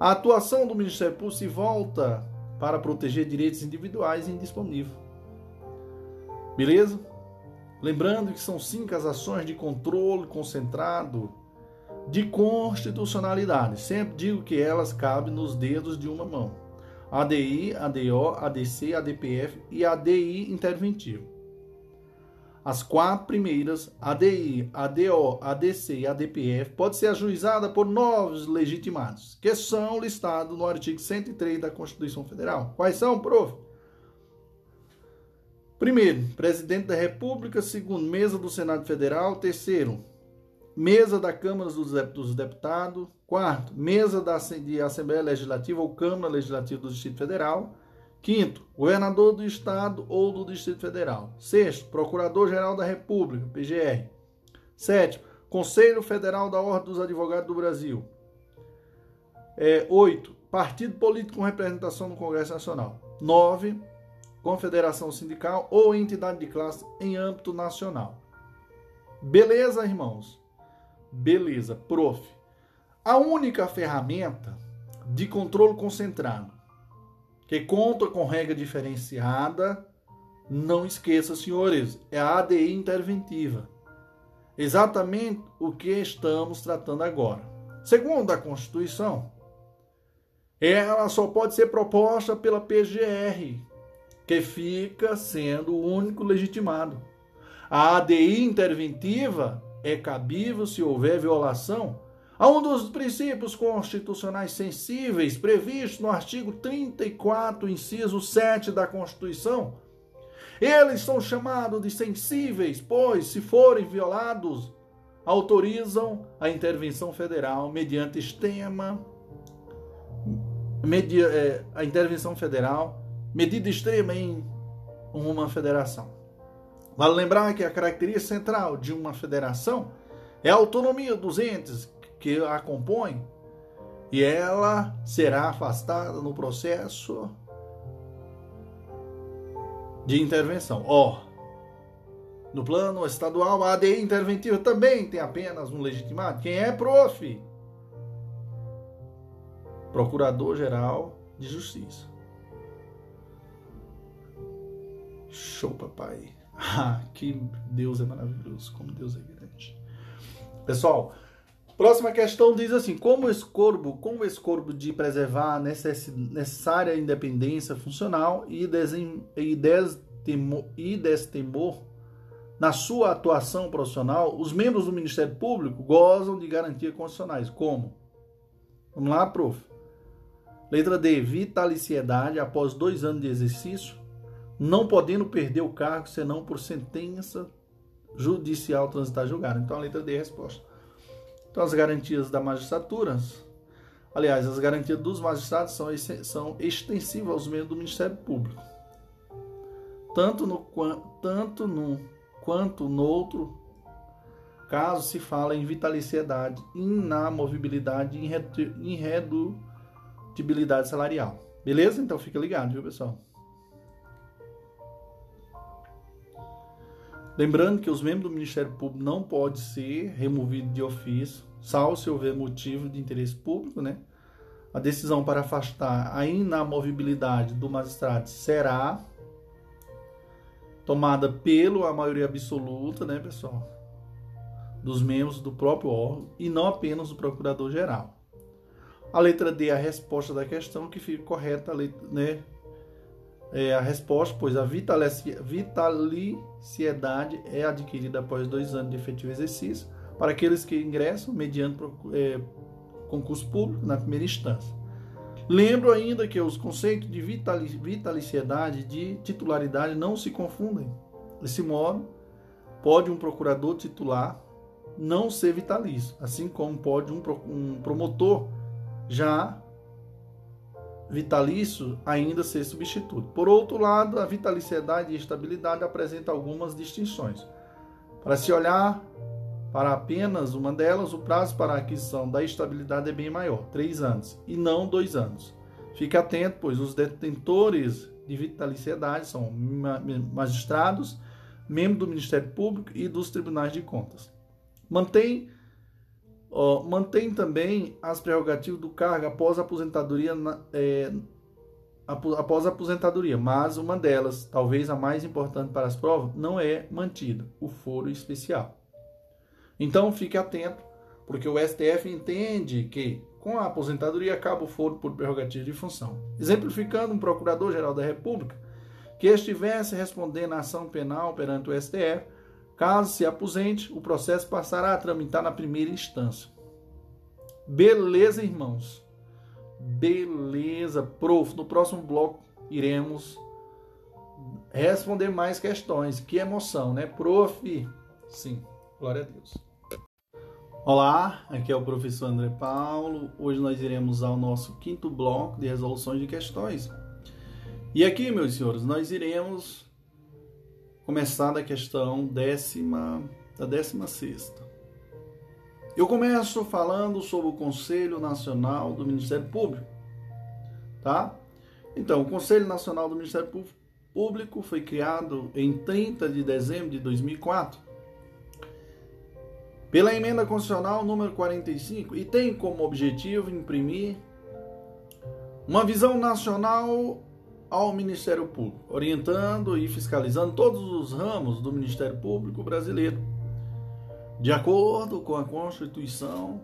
a atuação do Ministério Público se volta para proteger direitos individuais indisponíveis. Beleza? Lembrando que são cinco as ações de controle concentrado de constitucionalidade. Sempre digo que elas cabem nos dedos de uma mão. ADI, ADO, ADC, ADPF e ADI interventivo. As quatro primeiras, ADI, ADO, ADC e ADPF, pode ser ajuizada por novos legitimados, que são listados no artigo 103 da Constituição Federal. Quais são, prof? Primeiro, presidente da República. Segundo, mesa do Senado Federal. Terceiro, mesa da Câmara dos Deputados. Quarto, mesa da Assembleia Legislativa ou Câmara Legislativa do Distrito Federal. Quinto, governador do Estado ou do Distrito Federal. Sexto, Procurador-Geral da República, PGR. Sétimo, Conselho Federal da Ordem dos Advogados do Brasil. É, oito, Partido Político com representação no Congresso Nacional. Nove, Confederação Sindical ou entidade de classe em âmbito nacional. Beleza, irmãos? Beleza, prof. A única ferramenta de controle concentrado que conta com regra diferenciada Não esqueça, senhores, é a ADI interventiva. Exatamente o que estamos tratando agora. Segundo a Constituição, ela só pode ser proposta pela PGR, que fica sendo o único legitimado. A ADI interventiva é cabível se houver violação a um dos princípios constitucionais sensíveis previstos no artigo 34, inciso 7 da Constituição. Eles são chamados de sensíveis, pois, se forem violados, autorizam a intervenção federal mediante extrema é, a intervenção federal, medida extrema em uma federação. Vale lembrar que a característica central de uma federação é a autonomia dos entes que a compõem e ela será afastada no processo de intervenção. Ó, oh, no plano estadual, a ADI interventiva também tem apenas um legitimado. Quem é prof? Procurador-Geral de Justiça. Show, papai. [laughs] Ah, que Deus é maravilhoso, como Deus é grande. Pessoal, próxima questão diz assim: como escorbo, como escorbo de preservar a necessária independência funcional e, desem, e, destemor, e destemor na sua atuação profissional, os membros do Ministério Público gozam de garantias constitucionais. Como? Vamos lá, prof. Letra D. Vitaliciedade após dois anos de exercício não podendo perder o cargo senão por sentença judicial transitar julgada. Então a letra D é a resposta. Então as garantias da magistratura, aliás, as garantias dos magistrados são, são extensivas aos membros do Ministério Público. Tanto no, tanto no quanto no outro caso se fala em vitaliciedade, inamovibilidade e irredutibilidade salarial. Beleza? Então fica ligado, viu, pessoal? Lembrando que os membros do Ministério Público não podem ser removidos de ofício, salvo se houver motivo de interesse público, né? A decisão para afastar a inamovibilidade do magistrado será tomada pela maioria absoluta, né, pessoal? Dos membros do próprio órgão e não apenas do procurador-geral. A letra D é a resposta da questão que fica correta, né? É, a resposta, pois a vitaliciedade é adquirida após dois anos de efetivo exercício para aqueles que ingressam mediante é, concurso público na primeira instância. Lembro ainda que os conceitos de vitaliciedade e de titularidade não se confundem. Desse modo, pode um procurador titular não ser vitalício, assim como pode um, um promotor já vitalício ainda ser substituto. Por outro lado, a vitaliciedade e estabilidade apresentam algumas distinções. Para se olhar para apenas uma delas, o prazo para a aquisição da estabilidade é bem maior, três anos, e não dois anos. Fique atento, pois os detentores de vitaliciedade são magistrados, membros do Ministério Público e dos tribunais de contas. Mantém mantém também as prerrogativas do cargo após a aposentadoria, é, após a aposentadoria, mas uma delas, talvez a mais importante para as provas, não é mantida, o foro especial. Então fique atento, porque o STF entende que com a aposentadoria acaba o foro por prerrogativa de função. Exemplificando, um procurador-geral da República que estivesse respondendo à ação penal perante o STF Caso se aposente, o processo passará a tramitar na primeira instância. Beleza, irmãos? Beleza, prof. No próximo bloco iremos responder mais questões. Que emoção, né, prof? Sim, glória a Deus. Olá, aqui é o professor André Paulo. Hoje nós iremos ao nosso quinto bloco de resoluções de questões. E aqui, meus senhores, nós iremos começar da questão décima, da décima sexta. Eu começo falando sobre o Conselho Nacional do Ministério Público, tá? Então, o Conselho Nacional do Ministério Público foi criado em 30 de dezembro de 2004 pela emenda constitucional número 45 e tem como objetivo imprimir uma visão nacional ao Ministério Público, orientando e fiscalizando todos os ramos do Ministério Público brasileiro, de acordo com a Constituição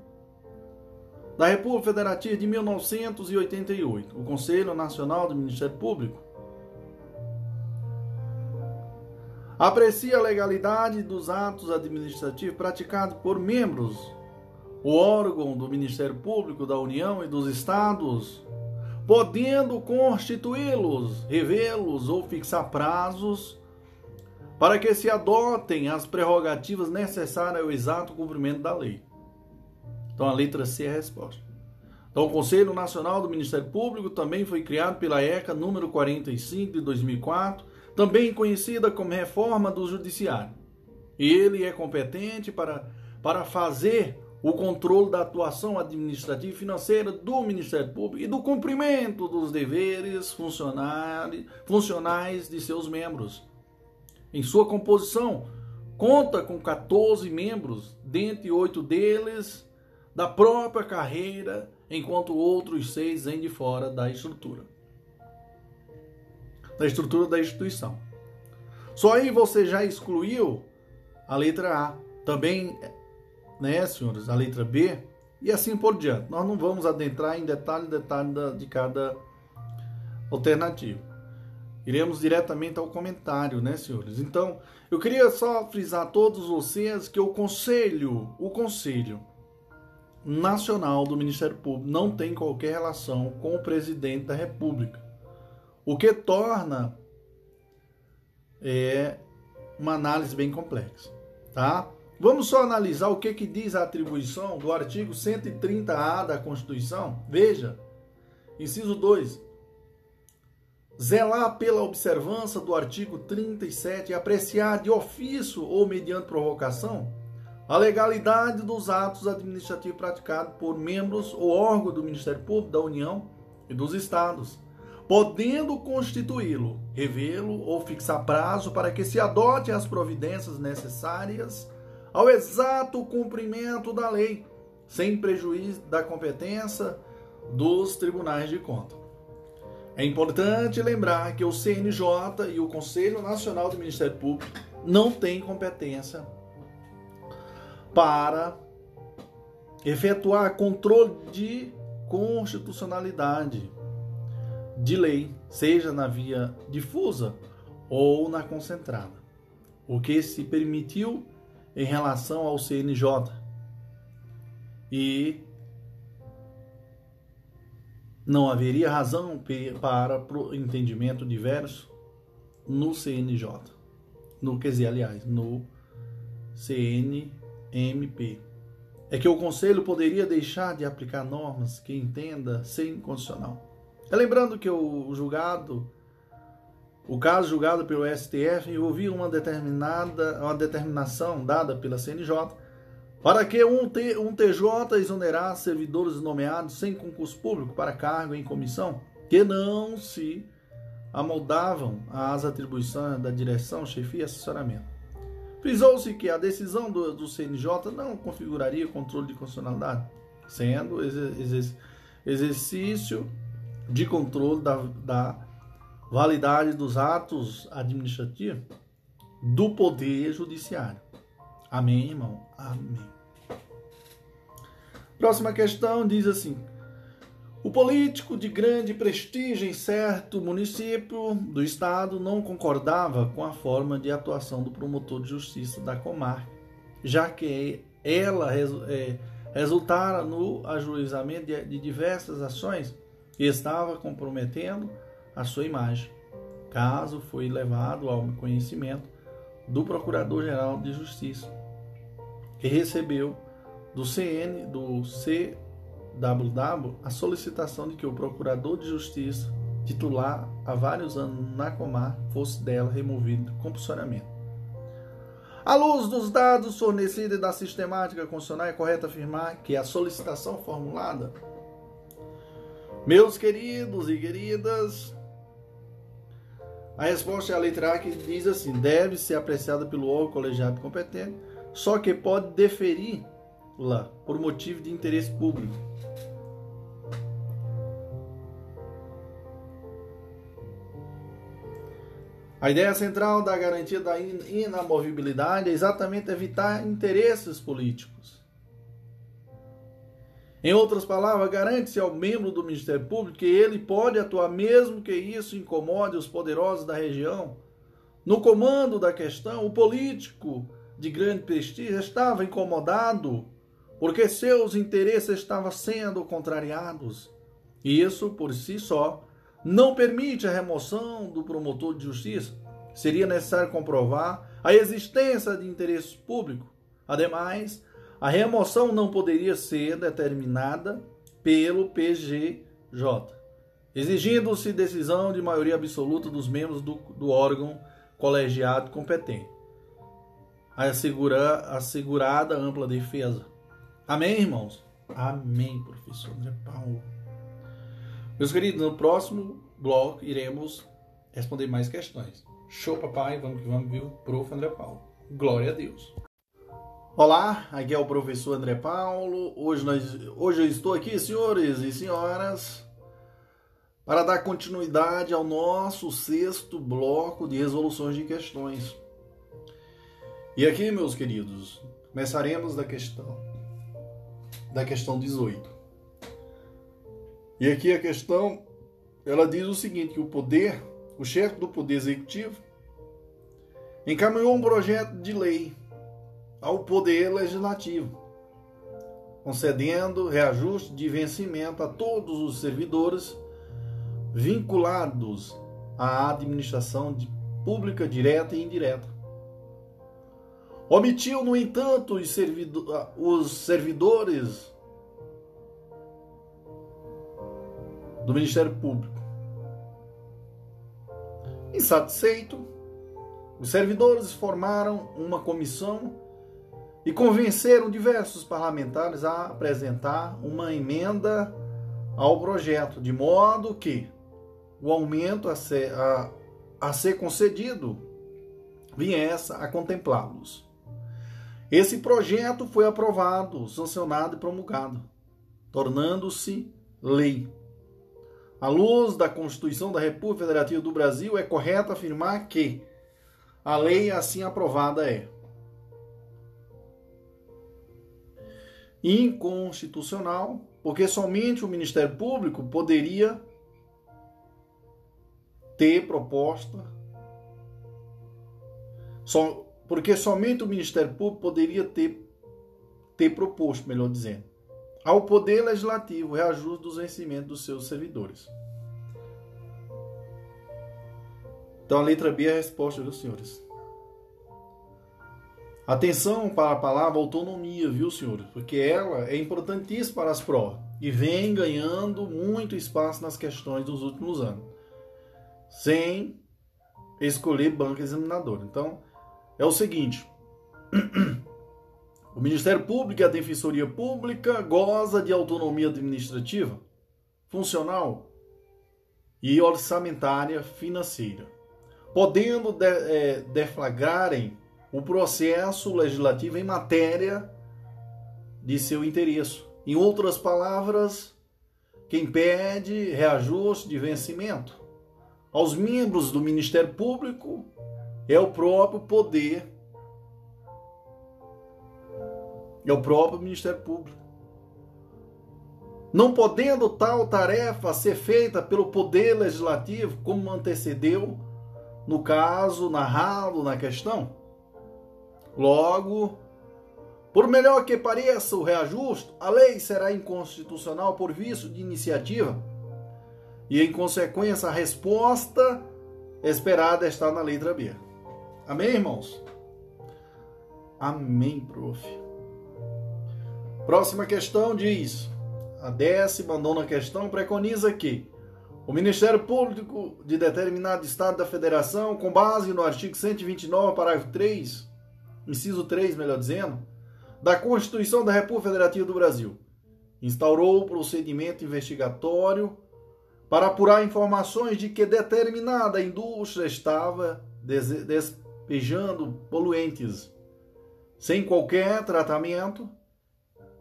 da República Federativa de 1988, o Conselho Nacional do Ministério Público. Aprecia a legalidade dos atos administrativos praticados por membros, o órgão do Ministério Público da União e dos Estados podendo constituí-los, revê-los ou fixar prazos para que se adotem as prerrogativas necessárias ao exato cumprimento da lei. Então a letra C é a resposta. Então o Conselho Nacional do Ministério Público também foi criado pela ECA número 45 de 2004, também conhecida como Reforma do Judiciário. Ele é competente para, para fazer o controle da atuação administrativa e financeira do Ministério Público e do cumprimento dos deveres funcionais de seus membros. Em sua composição, conta com 14 membros, dentre oito deles da própria carreira, enquanto outros seis vêm de fora da estrutura. Da estrutura da instituição. Só aí você já excluiu a letra A. Também né, senhores, a letra B, e assim por diante. Nós não vamos adentrar em detalhe detalhe de cada alternativa. Iremos diretamente ao comentário, né, senhores? Então, eu queria só frisar a todos vocês que o Conselho, o Conselho Nacional do Ministério Público não tem qualquer relação com o presidente da República. O que torna é uma análise bem complexa, tá? Vamos só analisar o que, que diz a atribuição do artigo 130A da Constituição? Veja, inciso 2. Zelar pela observância do artigo 37 e apreciar de ofício ou mediante provocação a legalidade dos atos administrativos praticados por membros ou órgãos do Ministério Público da União e dos Estados, podendo constituí-lo, revê-lo ou fixar prazo para que se adote as providências necessárias ao exato cumprimento da lei, sem prejuízo da competência dos tribunais de conta. É importante lembrar que o CNJ e o Conselho Nacional do Ministério Público não têm competência para efetuar controle de constitucionalidade de lei, seja na via difusa ou na concentrada. O que se permitiu em relação ao CNJ. E não haveria razão para entendimento diverso no CNJ. No, quer dizer, aliás, no CNMP. É que o Conselho poderia deixar de aplicar normas que entenda ser inconstitucional. É lembrando que o julgado o caso julgado pelo STF envolvia uma determinada uma determinação dada pela CNJ para que um, T, um TJ exonerasse servidores nomeados sem concurso público para cargo em comissão que não se amoldavam às atribuições da direção, chefia e assessoramento. Frisou-se que a decisão do, do, CNJ não configuraria controle de constitucionalidade, sendo exercício de controle da, da validade dos atos administrativos do Poder Judiciário. Amém, irmão? Amém. Próxima questão diz assim: o político de grande prestígio em certo município do estado não concordava com a forma de atuação do promotor de justiça da comarca, já que ela é, resultara no ajuizamento de diversas ações que estava comprometendo a sua imagem. Caso foi levado ao conhecimento do Procurador-Geral de Justiça, que recebeu do CN, do CWW, a solicitação de que o Procurador de Justiça, titular há vários anos na Comar, fosse dela removido compulsoriamente. À luz dos dados fornecidos e da sistemática constitucional, é correto afirmar que a solicitação formulada, meus queridos e queridas, a resposta é a letra A que diz assim: deve ser apreciada pelo órgão colegiado competente, só que pode deferir lá por motivo de interesse público. A ideia central da garantia da inamovibilidade é exatamente evitar interesses políticos. Em outras palavras, garante-se ao membro do Ministério Público que ele pode atuar mesmo que isso incomode os poderosos da região. No comando da questão, o político de grande prestígio estava incomodado porque seus interesses estavam sendo contrariados. Isso, por si só, não permite a remoção do promotor de justiça. Seria necessário comprovar a existência de interesse público. Ademais, a remoção não poderia ser determinada pelo PGJ, exigindo-se decisão de maioria absoluta dos membros do, do órgão colegiado competente. Assegura, assegurada ampla defesa. Amém, irmãos? Amém, professor André Paulo. Meus queridos, no próximo bloco iremos responder mais questões. Show, papai, vamos que vamos, viu? Prof. André Paulo. Glória a Deus. Olá, aqui é o professor André Paulo. Hoje, nós, hoje eu estou aqui, senhores e senhoras, para dar continuidade ao nosso sexto bloco de resoluções de questões. E aqui, meus queridos, começaremos da questão da questão 18. E aqui a questão, ela diz o seguinte, que o poder, o chefe do poder executivo, encaminhou um projeto de lei ao poder legislativo, concedendo reajuste de vencimento a todos os servidores vinculados à administração pública direta e indireta. Omitiu, no entanto, os, os servidores do Ministério Público. Insatisfeito, os servidores formaram uma comissão e convenceram diversos parlamentares a apresentar uma emenda ao projeto, de modo que o aumento a ser, a, a ser concedido viesse a contemplá-los. Esse projeto foi aprovado, sancionado e promulgado, tornando-se lei. À luz da Constituição da República Federativa do Brasil, é correto afirmar que a lei assim aprovada é inconstitucional, porque somente o Ministério Público poderia ter proposta, só, porque somente o Ministério Público poderia ter, ter proposto, melhor dizendo, ao Poder Legislativo reajuste dos vencimentos dos seus servidores. Então a letra B é a resposta dos senhores. Atenção para a palavra autonomia, viu, senhores? Porque ela é importantíssima para as provas e vem ganhando muito espaço nas questões dos últimos anos, sem escolher banco examinador. Então, é o seguinte: [clears throat] o Ministério Público e a Defensoria Pública goza de autonomia administrativa, funcional e orçamentária financeira, podendo de, é, deflagrarem o processo legislativo em matéria de seu interesse. Em outras palavras, quem pede reajuste de vencimento aos membros do Ministério Público é o próprio poder, é o próprio Ministério Público. Não podendo tal tarefa ser feita pelo Poder Legislativo, como antecedeu no caso narrado na questão, Logo, por melhor que pareça o reajuste, a lei será inconstitucional por vício de iniciativa e, em consequência, a resposta esperada está na letra B. Amém, irmãos? Amém, prof. Próxima questão diz: a décima nona questão preconiza que o Ministério Público de determinado Estado da Federação, com base no artigo 129, parágrafo 3 inciso 3, melhor dizendo, da Constituição da República Federativa do Brasil, instaurou o procedimento investigatório para apurar informações de que determinada indústria estava despejando poluentes sem qualquer tratamento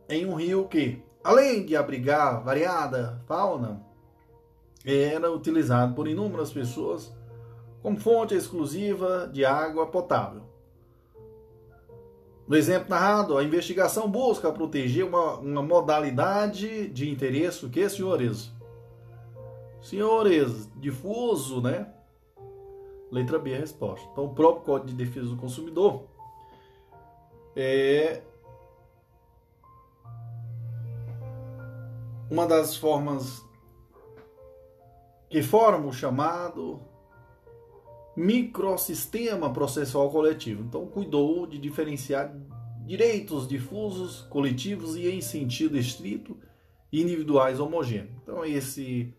em um rio que, além de abrigar variada fauna, era utilizado por inúmeras pessoas como fonte exclusiva de água potável. No exemplo narrado, a investigação busca proteger uma, uma modalidade de interesse, o que, senhores? Senhores, difuso, né? Letra B a resposta. Então, o próprio Código de Defesa do Consumidor é uma das formas que formam o chamado microsistema processual coletivo. Então, cuidou de diferenciar direitos difusos, coletivos e em sentido estrito individuais homogêneos. Então, esse,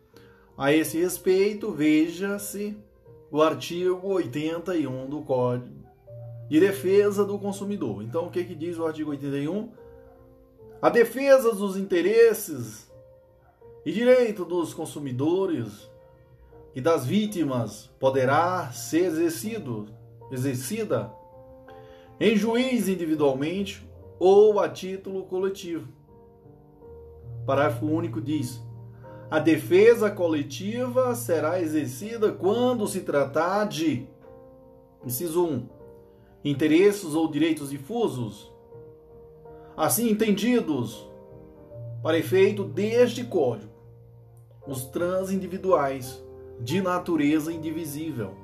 a esse respeito, veja-se o artigo 81 do Código de Defesa do Consumidor. Então, o que, que diz o artigo 81? A defesa dos interesses e direito dos consumidores e das vítimas poderá ser exercido, exercida em juiz individualmente ou a título coletivo. Parágrafo único diz: a defesa coletiva será exercida quando se tratar de, inciso 1, interesses ou direitos difusos, assim entendidos, para efeito deste Código, os transindividuais de natureza indivisível,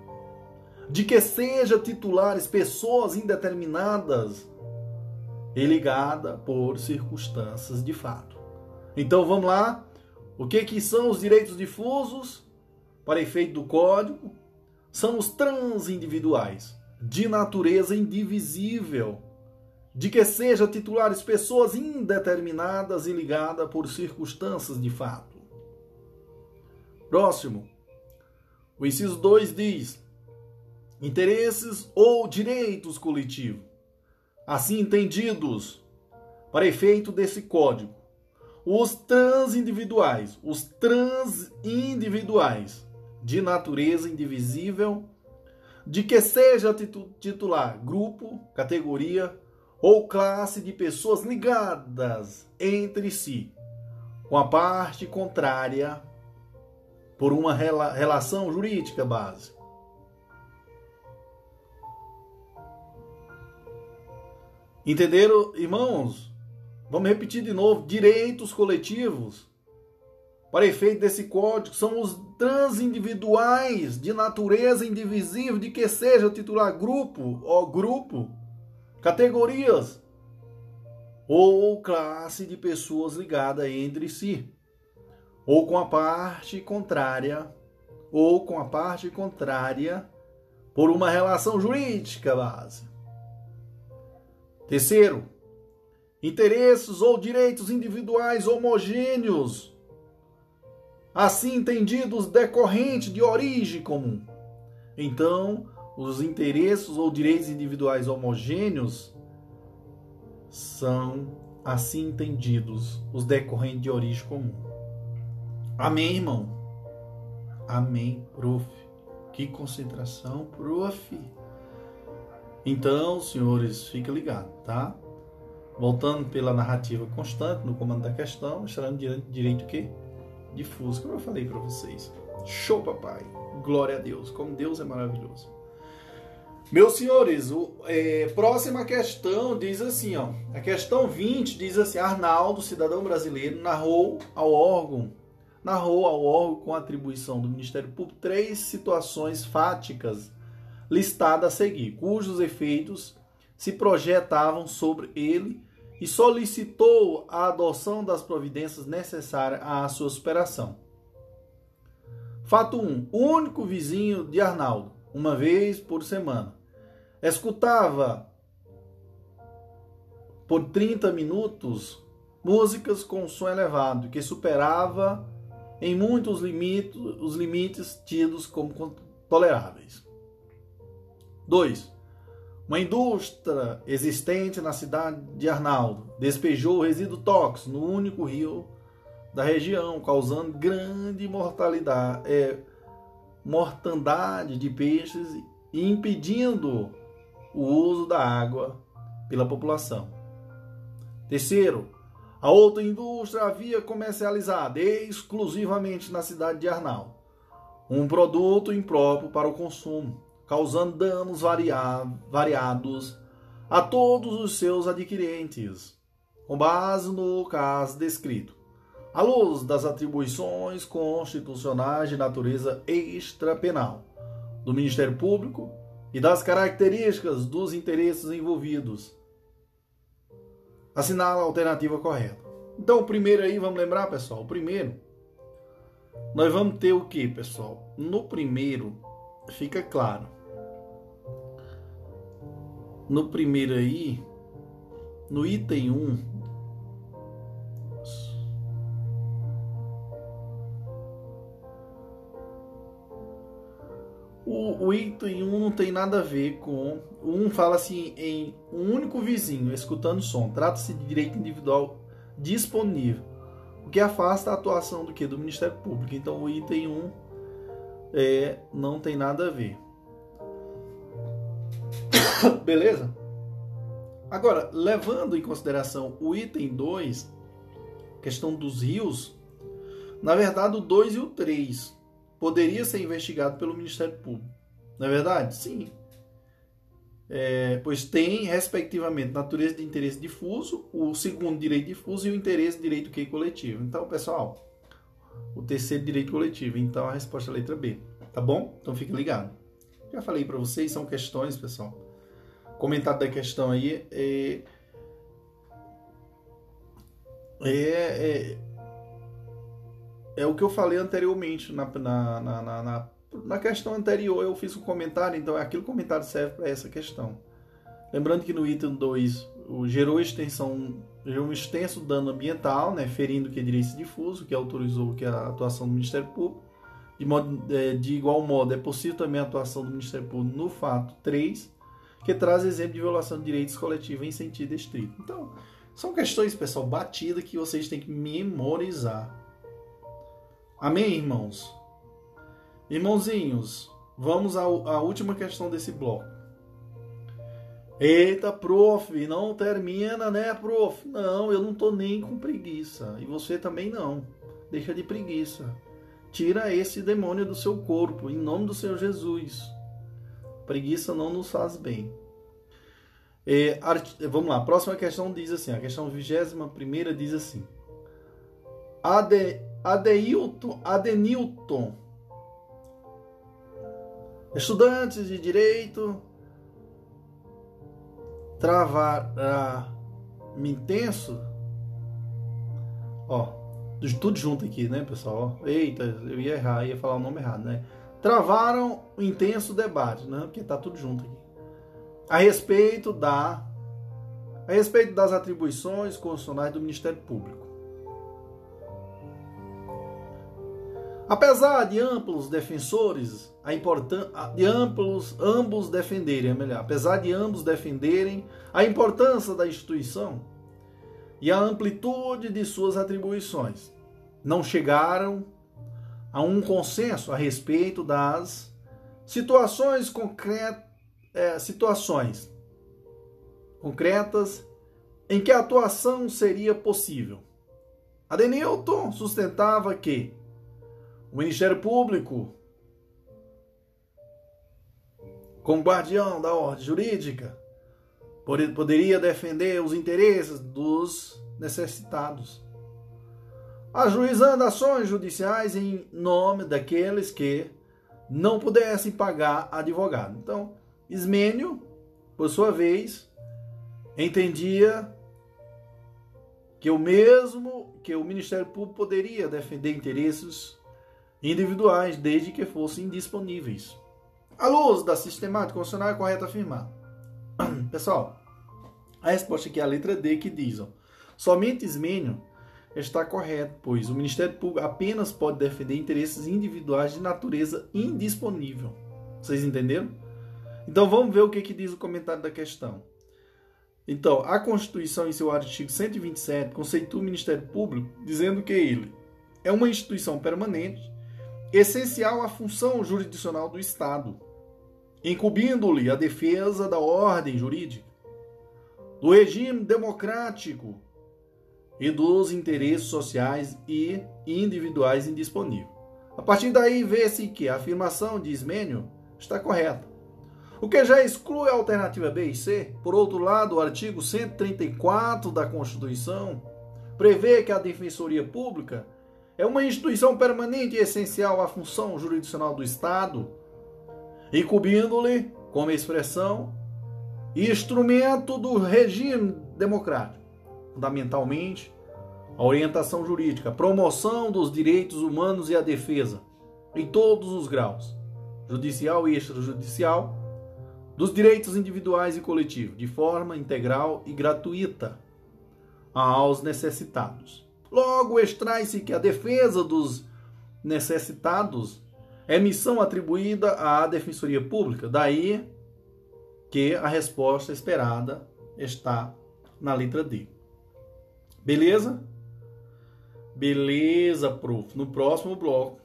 de que seja titulares pessoas indeterminadas e ligada por circunstâncias de fato. Então vamos lá, o que, que são os direitos difusos para efeito do código? São os transindividuais, de natureza indivisível, de que seja titulares pessoas indeterminadas e ligadas por circunstâncias de fato. Próximo. O inciso 2 diz: interesses ou direitos coletivos, assim entendidos, para efeito desse código. Os transindividuais, os transindividuais, de natureza indivisível, de que seja titular grupo, categoria ou classe de pessoas ligadas entre si, com a parte contrária por uma rela relação jurídica base. Entenderam, irmãos? Vamos repetir de novo: direitos coletivos, para efeito desse código, são os transindividuais de natureza indivisível, de que seja titular grupo ou grupo, categorias ou classe de pessoas ligadas entre si ou com a parte contrária, ou com a parte contrária por uma relação jurídica base. Terceiro, interesses ou direitos individuais homogêneos, assim entendidos decorrentes de origem comum. Então, os interesses ou direitos individuais homogêneos são assim entendidos os decorrentes de origem comum. Amém, irmão? Amém, prof. Que concentração, prof. Então, senhores, fica ligado, tá? Voltando pela narrativa constante no comando da questão, estarão direito o quê? Difuso, como eu falei para vocês. Show, papai. Glória a Deus. Como Deus é maravilhoso. Meus senhores, o, é, próxima questão diz assim, ó. A questão 20 diz assim: Arnaldo, cidadão brasileiro, narrou ao órgão narrou ao órgão com atribuição do Ministério Público três situações fáticas listadas a seguir, cujos efeitos se projetavam sobre ele e solicitou a adoção das providências necessárias à sua superação. Fato 1. Um, o único vizinho de Arnaldo, uma vez por semana, escutava por 30 minutos músicas com som elevado, que superava em muitos limites, os limites tidos como toleráveis. 2. Uma indústria existente na cidade de Arnaldo despejou resíduo tóxico no único rio da região, causando grande mortalidade, é, mortandade de peixes e impedindo o uso da água pela população. Terceiro, a outra indústria havia comercializado exclusivamente na cidade de Arnaldo, um produto impróprio para o consumo, causando danos variados a todos os seus adquirentes, com base no caso descrito, à luz das atribuições constitucionais de natureza extrapenal do Ministério Público e das características dos interesses envolvidos. Assinala a alternativa correta. Então, o primeiro aí, vamos lembrar, pessoal? O primeiro, nós vamos ter o que, pessoal? No primeiro, fica claro. No primeiro aí, no item 1, O, item 1 não tem nada a ver com. 1 fala assim em um único vizinho escutando som. Trata-se de direito individual disponível, o que afasta a atuação do que? Do Ministério Público. Então o item 1 é, não tem nada a ver. [coughs] Beleza? Agora, levando em consideração o item 2, questão dos rios, na verdade o 2 e o 3 poderia ser investigado pelo Ministério Público. Não é verdade? Sim. É, pois tem, respectivamente, natureza de interesse difuso, o segundo direito difuso e o interesse de direito que coletivo. Então, pessoal, o terceiro direito coletivo. Então, a resposta é a letra B. Tá bom? Então, fique ligado. Já falei para vocês, são questões, pessoal. Comentário da questão aí é, é, é é o que eu falei anteriormente na, na, na, na, na questão anterior. Eu fiz um comentário, então aquele comentário serve para essa questão. Lembrando que no item 2 gerou extensão, gerou um extenso dano ambiental, né, ferindo que é direito difuso, que autorizou que a atuação do Ministério Público. De, modo, é, de igual modo, é possível também a atuação do Ministério Público no fato 3, que traz exemplo de violação de direitos coletivos em sentido estrito. Então, são questões, pessoal, batidas que vocês têm que memorizar. Amém, irmãos? Irmãozinhos, vamos à, última questão desse bloco. Eita, prof, não termina, né, prof? Não, eu não tô nem com preguiça. E você também não. Deixa de preguiça. Tira esse demônio do seu corpo, em nome do Senhor Jesus. Preguiça não nos faz bem. Art... Vamos lá, a próxima questão diz assim: a questão 21 diz assim. Ade Adeilton, Adenilton. Estudantes de direito travar uh, intenso. Ó, tudo junto aqui, né, pessoal? Eita, eu ia errar, ia falar o nome errado, né? Travaram um intenso debate, né? Porque tá tudo junto aqui. A respeito da a respeito das atribuições constitucionais do Ministério Público. Apesar de amplos defensores, a importância de amplos ambos defenderem, é melhor, apesar de ambos defenderem a importância da instituição e a amplitude de suas atribuições, não chegaram a um consenso a respeito das situações concretas, é, situações concretas em que a atuação seria possível. Adenilton sustentava que o Ministério Público, como guardião da ordem jurídica, poderia defender os interesses dos necessitados, ajuizando ações judiciais em nome daqueles que não pudessem pagar advogado. Então, Ismênio, por sua vez, entendia que o mesmo que o Ministério Público poderia defender interesses individuais, desde que fossem indisponíveis. À luz da sistemática constitucional é correto afirmar. [clears throat] Pessoal, a resposta aqui é a letra D que diz: ó, somente Ismênio está correto, pois o Ministério Público apenas pode defender interesses individuais de natureza indisponível. Vocês entenderam? Então vamos ver o que, que diz o comentário da questão. Então, a Constituição, em seu artigo 127, conceitua o Ministério Público dizendo que ele é uma instituição permanente essencial à função jurisdicional do Estado, incumbindo-lhe a defesa da ordem jurídica, do regime democrático e dos interesses sociais e individuais indisponíveis. A partir daí, vê-se que a afirmação de Ismênio está correta. O que já exclui a alternativa B e C. Por outro lado, o artigo 134 da Constituição prevê que a Defensoria Pública é uma instituição permanente e essencial à função jurisdicional do Estado, incumbindo-lhe, como expressão, instrumento do regime democrático, fundamentalmente a orientação jurídica, promoção dos direitos humanos e a defesa, em todos os graus, judicial e extrajudicial, dos direitos individuais e coletivos, de forma integral e gratuita aos necessitados. Logo, extrai-se que a defesa dos necessitados é missão atribuída à Defensoria Pública. Daí que a resposta esperada está na letra D. Beleza? Beleza, prof. No próximo bloco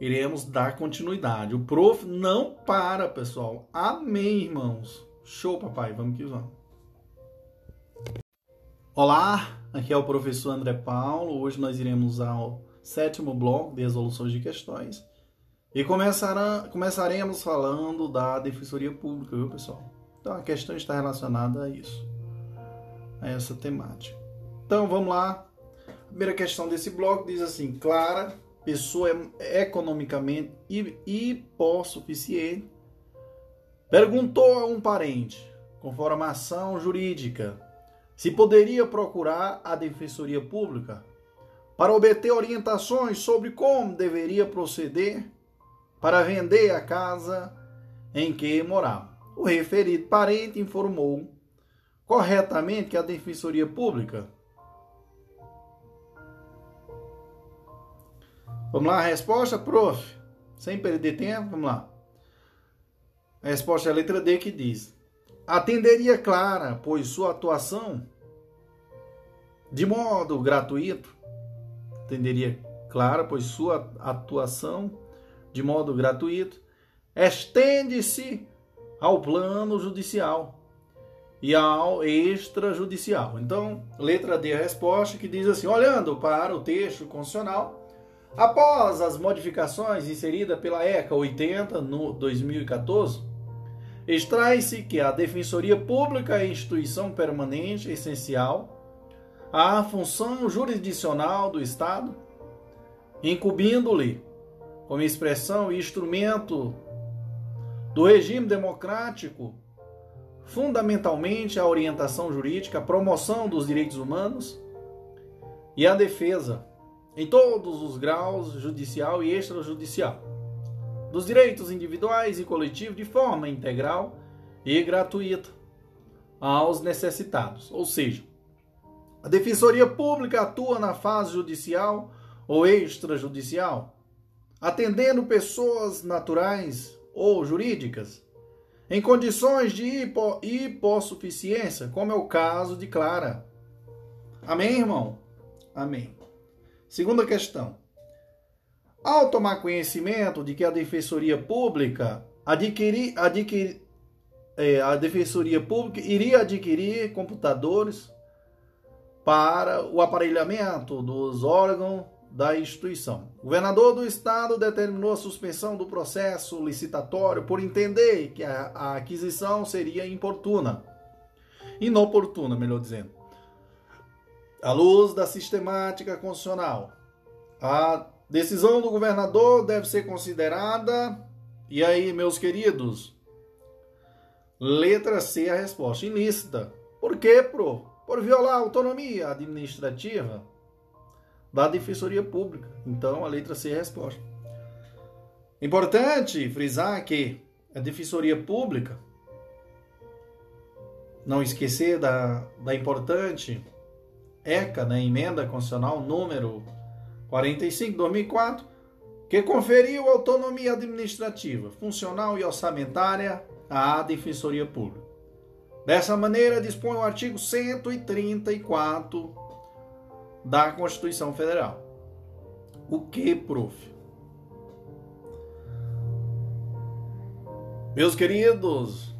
iremos dar continuidade. O prof não para, pessoal. Amém, irmãos. Show, papai. Vamos que vamos. Olá, aqui é o professor André Paulo. Hoje nós iremos ao sétimo bloco de resoluções de questões. E começaremos falando da Defensoria Pública, viu, pessoal? Então a questão está relacionada a isso, a essa temática. Então vamos lá. A primeira questão desse bloco diz assim: Clara, pessoa economicamente hipossuficiente, perguntou a um parente com formação jurídica se poderia procurar a Defensoria Pública para obter orientações sobre como deveria proceder para vender a casa em que morava. O referido parente informou corretamente que a Defensoria Pública. Vamos lá, a resposta, prof. Sem perder tempo, vamos lá. A resposta é a letra D que diz: atenderia Clara, pois sua atuação de modo gratuito, atenderia Clara, pois sua atuação de modo gratuito estende-se ao plano judicial e ao extrajudicial. Então, letra D a resposta que diz assim: olhando para o texto constitucional, após as modificações inseridas pela ECA 80 no 2014, extrai-se que a Defensoria Pública é instituição permanente essencial à função jurisdicional do Estado, incumbindo-lhe, como expressão e instrumento do regime democrático, fundamentalmente a orientação jurídica, a promoção dos direitos humanos e a defesa, em todos os graus, judicial e extrajudicial dos direitos individuais e coletivos de forma integral e gratuita aos necessitados. Ou seja, a Defensoria Pública atua na fase judicial ou extrajudicial, atendendo pessoas naturais ou jurídicas em condições de hipo, hipossuficiência, como é o caso de Clara. Amém, irmão? Amém. Segunda questão. Ao tomar conhecimento de que a Defensoria Pública adquirir, adquirir, é, a Defensoria Pública iria adquirir computadores para o aparelhamento dos órgãos da instituição. O governador do estado determinou a suspensão do processo licitatório por entender que a, a aquisição seria importuna, inoportuna, melhor dizendo. À luz da sistemática constitucional, a Decisão do governador deve ser considerada. E aí, meus queridos? Letra C a resposta ilícita. Por quê, pro? Por violar a autonomia administrativa da Defensoria Pública. Então, a letra C é a resposta. Importante frisar que a Defensoria Pública, não esquecer da, da importante ECA, né, Emenda Constitucional número 45 2004, que conferiu autonomia administrativa, funcional e orçamentária à Defensoria Pública. Dessa maneira, dispõe o artigo 134 da Constituição Federal. O que, prof? Meus queridos,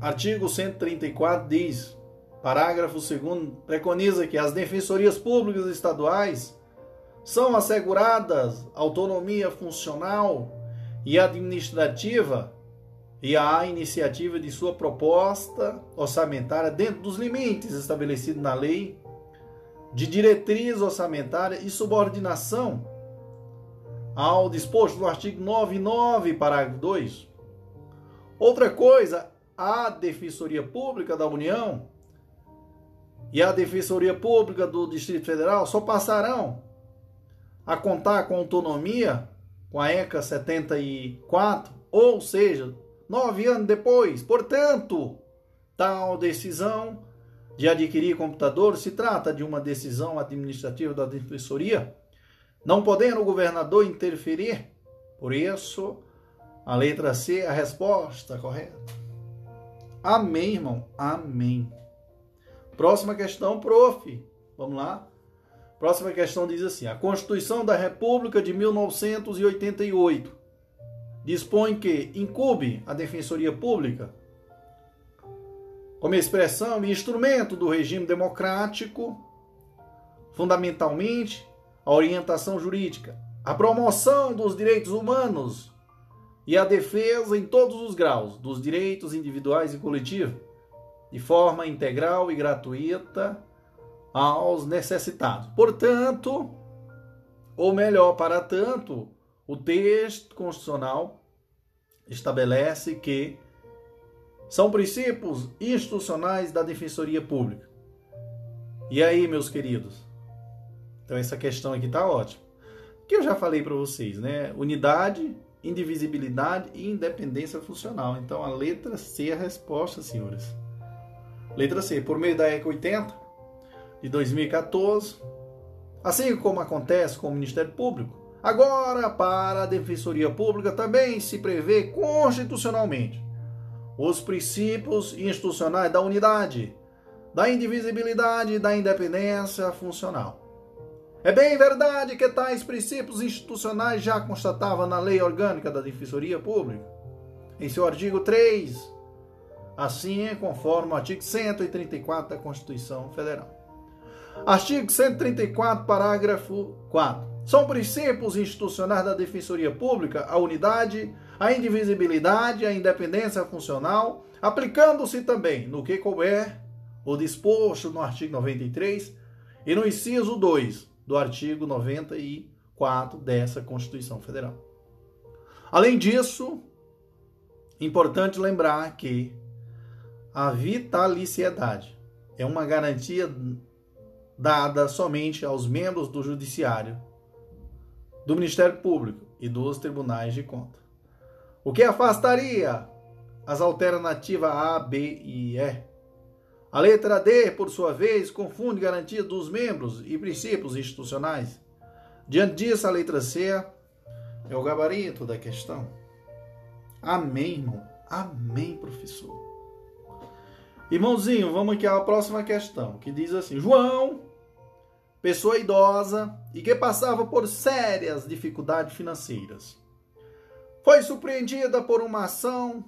artigo 134 diz, parágrafo 2 preconiza que as defensorias públicas estaduais são asseguradas autonomia funcional e administrativa e a iniciativa de sua proposta orçamentária dentro dos limites estabelecidos na lei de diretriz orçamentária e subordinação ao disposto no artigo 99, parágrafo 2. Outra coisa, a Defensoria Pública da União e a Defensoria Pública do Distrito Federal só passarão a contar com autonomia com a ECA 74, ou seja, nove anos depois. Portanto, tal decisão de adquirir computador se trata de uma decisão administrativa da Defensoria, não podendo o governador interferir. Por isso, a letra C é a resposta correta. Amém, irmão. Amém. Próxima questão, prof. Vamos lá. Próxima questão diz assim: A Constituição da República de 1988 dispõe que incube a Defensoria Pública como expressão e instrumento do regime democrático, fundamentalmente a orientação jurídica, a promoção dos direitos humanos e a defesa em todos os graus dos direitos individuais e coletivos, de forma integral e gratuita aos necessitados. Portanto, ou melhor, para tanto, o texto constitucional estabelece que são princípios institucionais da Defensoria Pública. E aí, meus queridos? Então, essa questão aqui está ótima. Que eu já falei para vocês, né? Unidade, indivisibilidade e independência funcional. Então, a letra C é a resposta, senhores. Letra C, por meio da ECA 80 de 2014, assim como acontece com o Ministério Público, agora para a Defensoria Pública também se prevê constitucionalmente os princípios institucionais da unidade, da indivisibilidade e da independência funcional. É bem verdade que tais princípios institucionais já constatavam na Lei Orgânica da Defensoria Pública, em seu artigo 3, assim conforme o artigo 134 da Constituição Federal. Artigo 134, parágrafo 4. São princípios institucionais da Defensoria Pública a unidade, a indivisibilidade, a independência funcional, aplicando-se também no que couber o disposto no artigo 93 e no inciso 2 do artigo 94 dessa Constituição Federal. Além disso, importante lembrar que a vitaliciedade é uma garantia dada somente aos membros do Judiciário, do Ministério Público e dos tribunais de conta o que afastaria as alternativas A, B e E. A letra D, por sua vez, confunde garantia dos membros e princípios institucionais. Diante disso, a letra C é o gabarito da questão. Amém, irmão. Amém, professor. Irmãozinho, vamos aqui à próxima questão, que diz assim: João, pessoa idosa e que passava por sérias dificuldades financeiras foi surpreendida por uma ação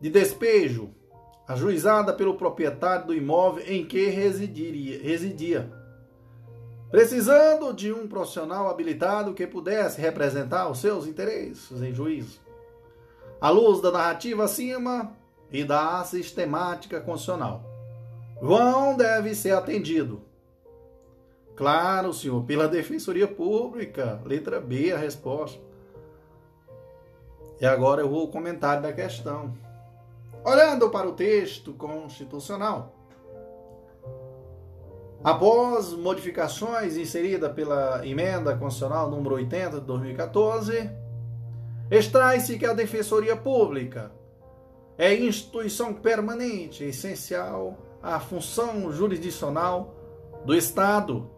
de despejo ajuizada pelo proprietário do imóvel em que residiria, residia, precisando de um profissional habilitado que pudesse representar os seus interesses em juízo. À luz da narrativa acima e da sistemática constitucional, João deve ser atendido. Claro, senhor, pela Defensoria Pública. Letra B, a resposta. E agora eu vou ao comentário da questão. Olhando para o texto constitucional, após modificações inseridas pela emenda constitucional número 80 de 2014, extrai-se que a Defensoria Pública é instituição permanente, essencial à função jurisdicional do Estado,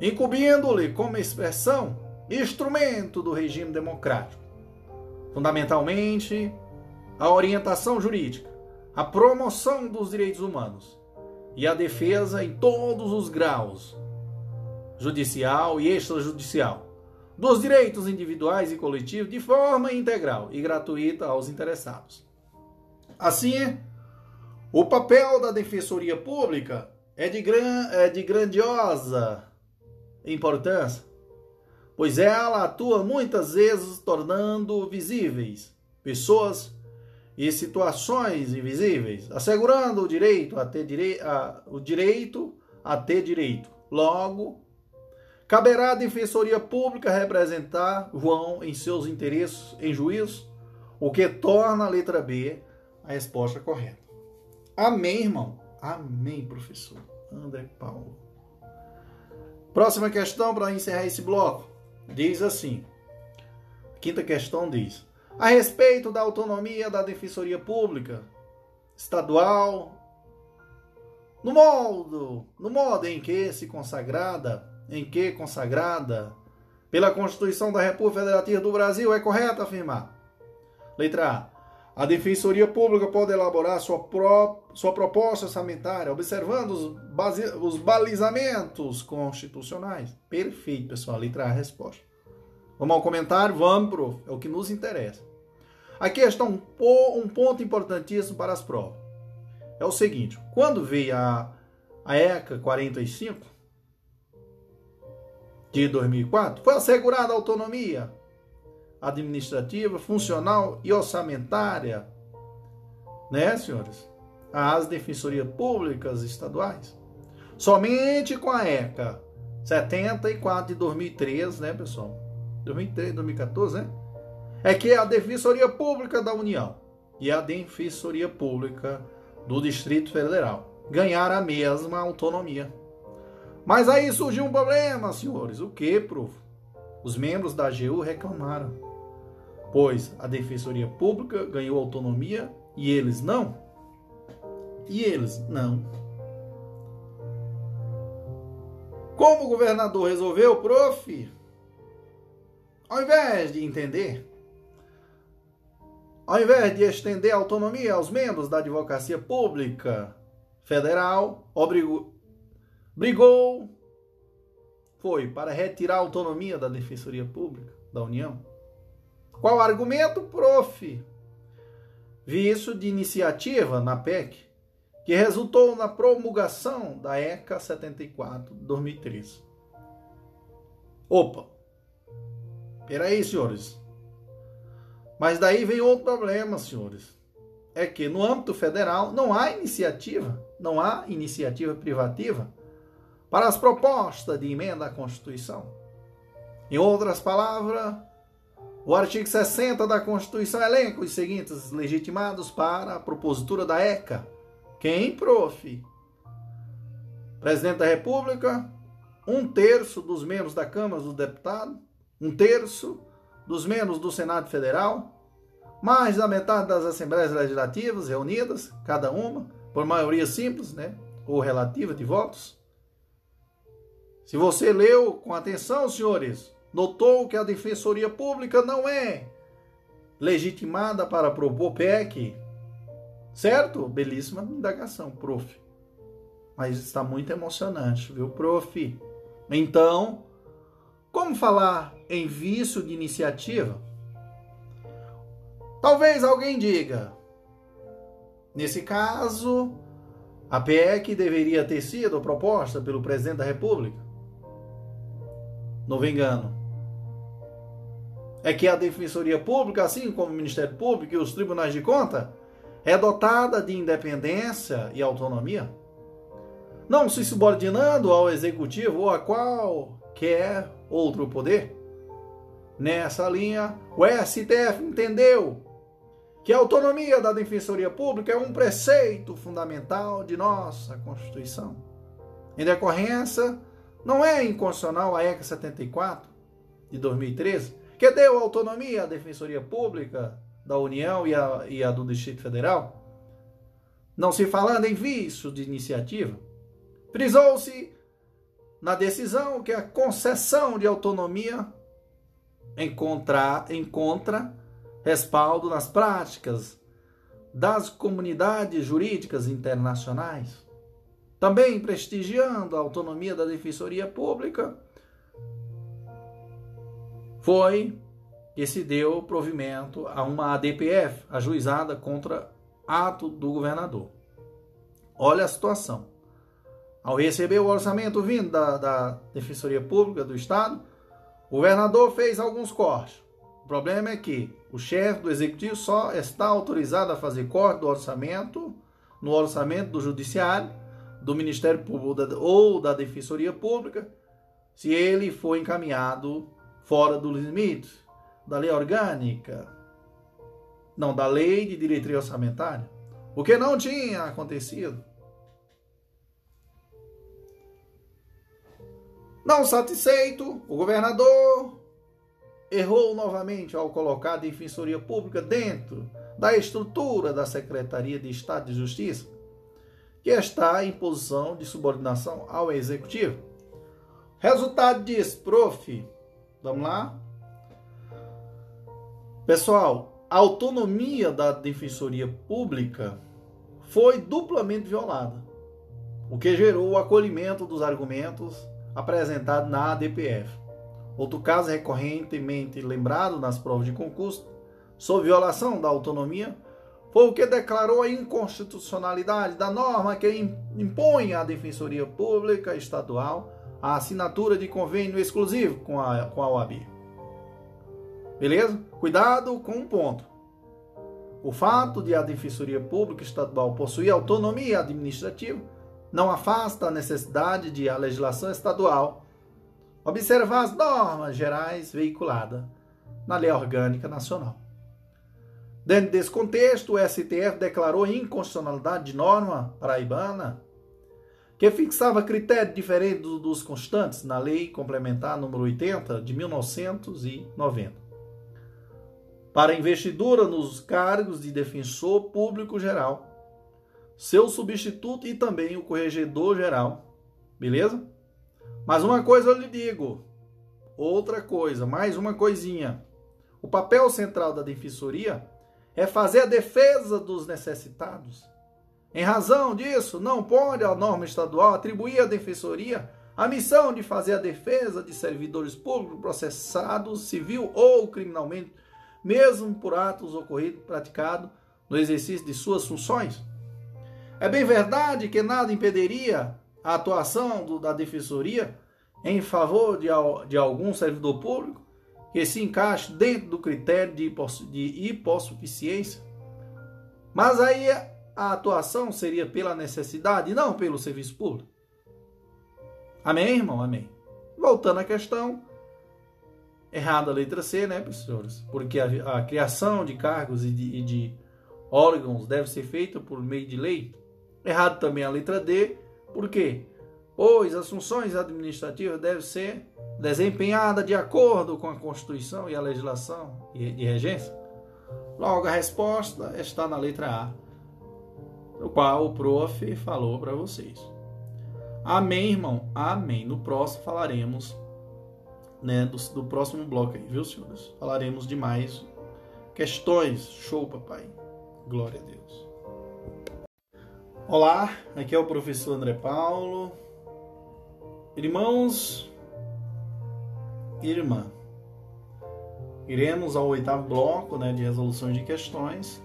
incumbindo-lhe como expressão instrumento do regime democrático fundamentalmente a orientação jurídica, a promoção dos direitos humanos e a defesa em todos os graus, judicial e extrajudicial, dos direitos individuais e coletivos de forma integral e gratuita aos interessados. Assim, o papel da Defensoria Pública é de, gran, é de grandiosa importância, pois ela atua muitas vezes tornando visíveis pessoas e situações invisíveis, assegurando o direito a ter direi a, o direito a ter direito. Logo, caberá à Defensoria Pública representar João em seus interesses em juízo, o que torna a letra B a resposta correta. Amém, irmão? Amém, professor. André Paulo. Próxima questão para encerrar esse bloco. Diz assim: quinta questão diz: a respeito da autonomia da Defensoria Pública Estadual, no modo, no modo em que se consagrada, em que consagrada pela Constituição da República Federativa do Brasil, é correto afirmar. Letra A. A Defensoria Pública pode elaborar sua, pró sua proposta orçamentária, observando os, os balizamentos constitucionais. Perfeito, pessoal. Letra A, resposta. Vamos ao comentário? Vamos, prof. É o que nos interessa. Aqui está um, um ponto importantíssimo para as provas. É o seguinte: quando veio a, a ECA 45 de 2004, foi assegurada a autonomia administrativa, funcional e orçamentária, né, senhores? Às defensorias públicas estaduais. Somente com a ECA 74 de 2003, né, pessoal? 2003, 2014, né? É que a Defensoria Pública da União e a Defensoria Pública do Distrito Federal ganharam a mesma autonomia. Mas aí surgiu um problema, senhores. O que, prof? Os membros da AGU reclamaram pois a Defensoria Pública ganhou autonomia e eles não? E eles não. Como o governador resolveu, prof? Ao invés de entender, ao invés de estender a autonomia aos membros da Advocacia Pública Federal, obrigou, brigou, foi para retirar a autonomia da Defensoria Pública da União. Qual argumento, prof? Vício de iniciativa na PEC, que resultou na promulgação da ECA 74 de 2013. Opa! Peraí, senhores. Mas daí vem outro problema, senhores. É que no âmbito federal não há iniciativa, não há iniciativa privativa para as propostas de emenda à Constituição. Em outras palavras, o artigo 60 da Constituição elenca os seguintes legitimados para a propositura da ECA. Quem, prof? Presidente da República, um terço dos membros da Câmara dos Deputados, um terço dos membros do Senado Federal, mais da metade das Assembleias Legislativas reunidas, cada uma, por maioria simples, né, ou relativa de votos. Se você leu com atenção, senhores, notou que a Defensoria Pública não é legitimada para propor PEC. Certo? Belíssima indagação, prof. Mas está muito emocionante, viu, prof? Então, como falar em vício de iniciativa? Talvez alguém diga, nesse caso, a PEC deveria ter sido proposta pelo presidente da República. Não me engano é que a Defensoria Pública, assim como o Ministério Público e os tribunais de conta, é dotada de independência e autonomia, não se subordinando ao executivo ou a qualquer outro poder. Nessa linha, o STF entendeu que a autonomia da Defensoria Pública é um preceito fundamental de nossa Constituição. Em decorrência, não é inconstitucional a ECA 74 de 2013, que deu autonomia à Defensoria Pública da União e a, e a do Distrito Federal, não se falando em vício de iniciativa, frisou-se na decisão que a concessão de autonomia encontra, encontra respaldo nas práticas das comunidades jurídicas internacionais, também prestigiando a autonomia da Defensoria Pública foi que se deu provimento a uma ADPF ajuizada contra ato do governador. Olha a situação. Ao receber o orçamento vindo da, da Defensoria Pública do Estado, o governador fez alguns cortes. O problema é que o chefe do executivo só está autorizado a fazer corte do orçamento no orçamento do judiciário, do Ministério Público ou da Defensoria Pública, se ele for encaminhado fora dos limites da lei orgânica, não, da lei de diretriz orçamentária, o que não tinha acontecido. Não satisfeito, o governador errou novamente ao colocar a Defensoria Pública dentro da estrutura da Secretaria de Estado de Justiça, que está em posição de subordinação ao Executivo. Resultado disso, prof. Vamos lá? Pessoal, a autonomia da Defensoria Pública foi duplamente violada, o que gerou o acolhimento dos argumentos apresentados na ADPF. Outro caso recorrentemente lembrado nas provas de concurso sobre violação da autonomia foi o que declarou a inconstitucionalidade da norma que impõe à Defensoria Pública Estadual a assinatura de convênio exclusivo com a, com a OAB. Beleza? Cuidado com um ponto. O fato de a Defensoria Pública Estadual possuir autonomia administrativa não afasta a necessidade de a legislação estadual observar as normas gerais veiculadas na Lei Orgânica Nacional. Dentro desse contexto, o STF declarou inconstitucionalidade de norma paraibana que fixava critérios diferentes dos constantes na Lei Complementar número 80 de 1990 para investidura nos cargos de defensor público geral, seu substituto e também o corregedor geral. Beleza? Mas uma coisa eu lhe digo, outra coisa, mais uma coisinha. O papel central da defensoria é fazer a defesa dos necessitados. Em razão disso, não pode a norma estadual atribuir à defensoria a missão de fazer a defesa de servidores públicos processados civil ou criminalmente mesmo por atos ocorridos praticados no exercício de suas funções? É bem verdade que nada impediria a atuação do, da defensoria em favor de, de algum servidor público que se encaixe dentro do critério de, hipossuficiência. Mas aí a atuação seria pela necessidade e não pelo serviço público. Amém, irmão? Amém. Voltando à questão, errada a letra C, né, professores? Porque a, a criação de cargos e de, e de, órgãos deve ser feita por meio de lei. Errado também a letra D, por quê? Pois as funções administrativas devem ser desempenhadas de acordo com a Constituição e a legislação de regência. Logo, a resposta está na letra A, o qual o prof falou para vocês. Amém, irmão? Amém. No próximo falaremos né, do, do próximo bloco aí, viu, senhores? Falaremos de mais questões. Show, papai. Glória a Deus. Olá, aqui é o professor André Paulo. Irmãos irmã, iremos ao oitavo bloco né, de resoluções de questões.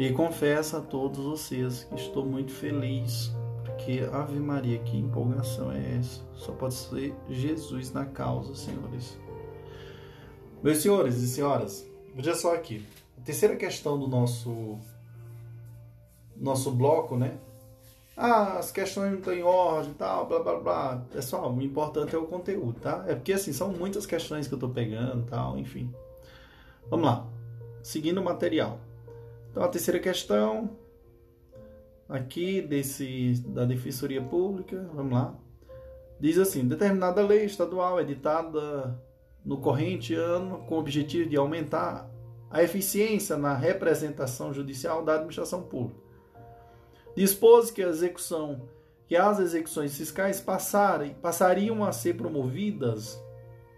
E confesso a todos vocês que estou muito feliz porque, Ave Maria, que empolgação é essa? Só pode ser Jesus na causa, senhores. Meus senhores e senhoras, veja só aqui. A terceira questão do nosso nosso bloco, né? Ah, as questões não estão em ordem tal, blá blá blá. Pessoal, o importante é o conteúdo, tá? É porque assim, são muitas questões que eu estou pegando tal, enfim. Vamos lá. Seguindo o material. Então, a terceira questão aqui desse da Defensoria Pública, vamos lá. Diz assim: determinada lei estadual editada no corrente ano com o objetivo de aumentar a eficiência na representação judicial da administração pública. Dispôs que a execução que as execuções fiscais passarem, passariam a ser promovidas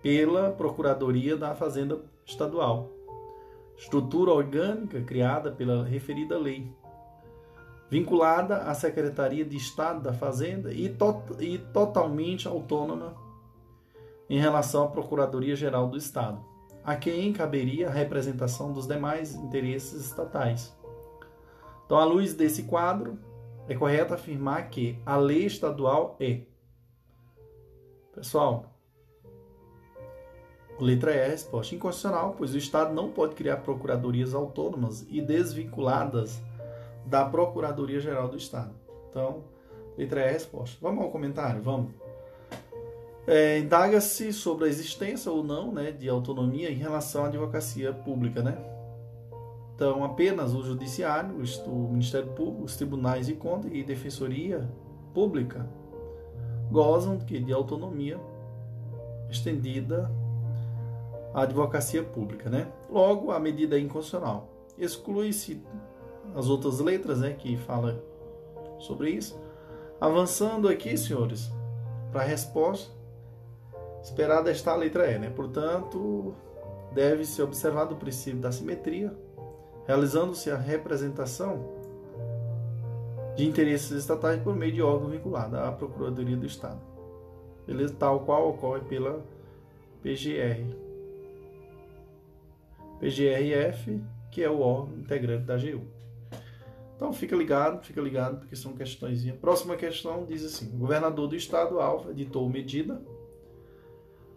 pela Procuradoria da Fazenda Estadual, estrutura orgânica criada pela referida lei vinculada à Secretaria de Estado da Fazenda e, to e totalmente autônoma em relação à Procuradoria-Geral do Estado, a quem caberia a representação dos demais interesses estatais. Então, à luz desse quadro, é correto afirmar que a lei estadual é. Pessoal, letra E é resposta inconstitucional, pois o Estado não pode criar procuradorias autônomas e desvinculadas da Procuradoria Geral do Estado. Então, letra E é resposta. Vamos ao comentário? Vamos. É, Indaga-se sobre a existência ou não né, de autonomia em relação à advocacia pública, né? Então, apenas o Judiciário, o Ministério Público, os Tribunais de Contas e Defensoria Pública gozam de autonomia estendida advocacia pública. Né? Logo, a medida é inconstitucional. Exclui-se as outras letras né, que falam sobre isso. Avançando aqui, senhores, para a resposta, esperada está a letra E. Né? Portanto, deve ser observado o princípio da simetria realizando-se a representação de interesses estatais por meio de órgão vinculado à Procuradoria do Estado. Beleza? Tal qual ocorre pela PGR. PGRF, que é o órgão integrante da AGU. Então fica ligado, fica ligado, porque são questões. Próxima questão diz assim: o governador do estado Alfa editou medida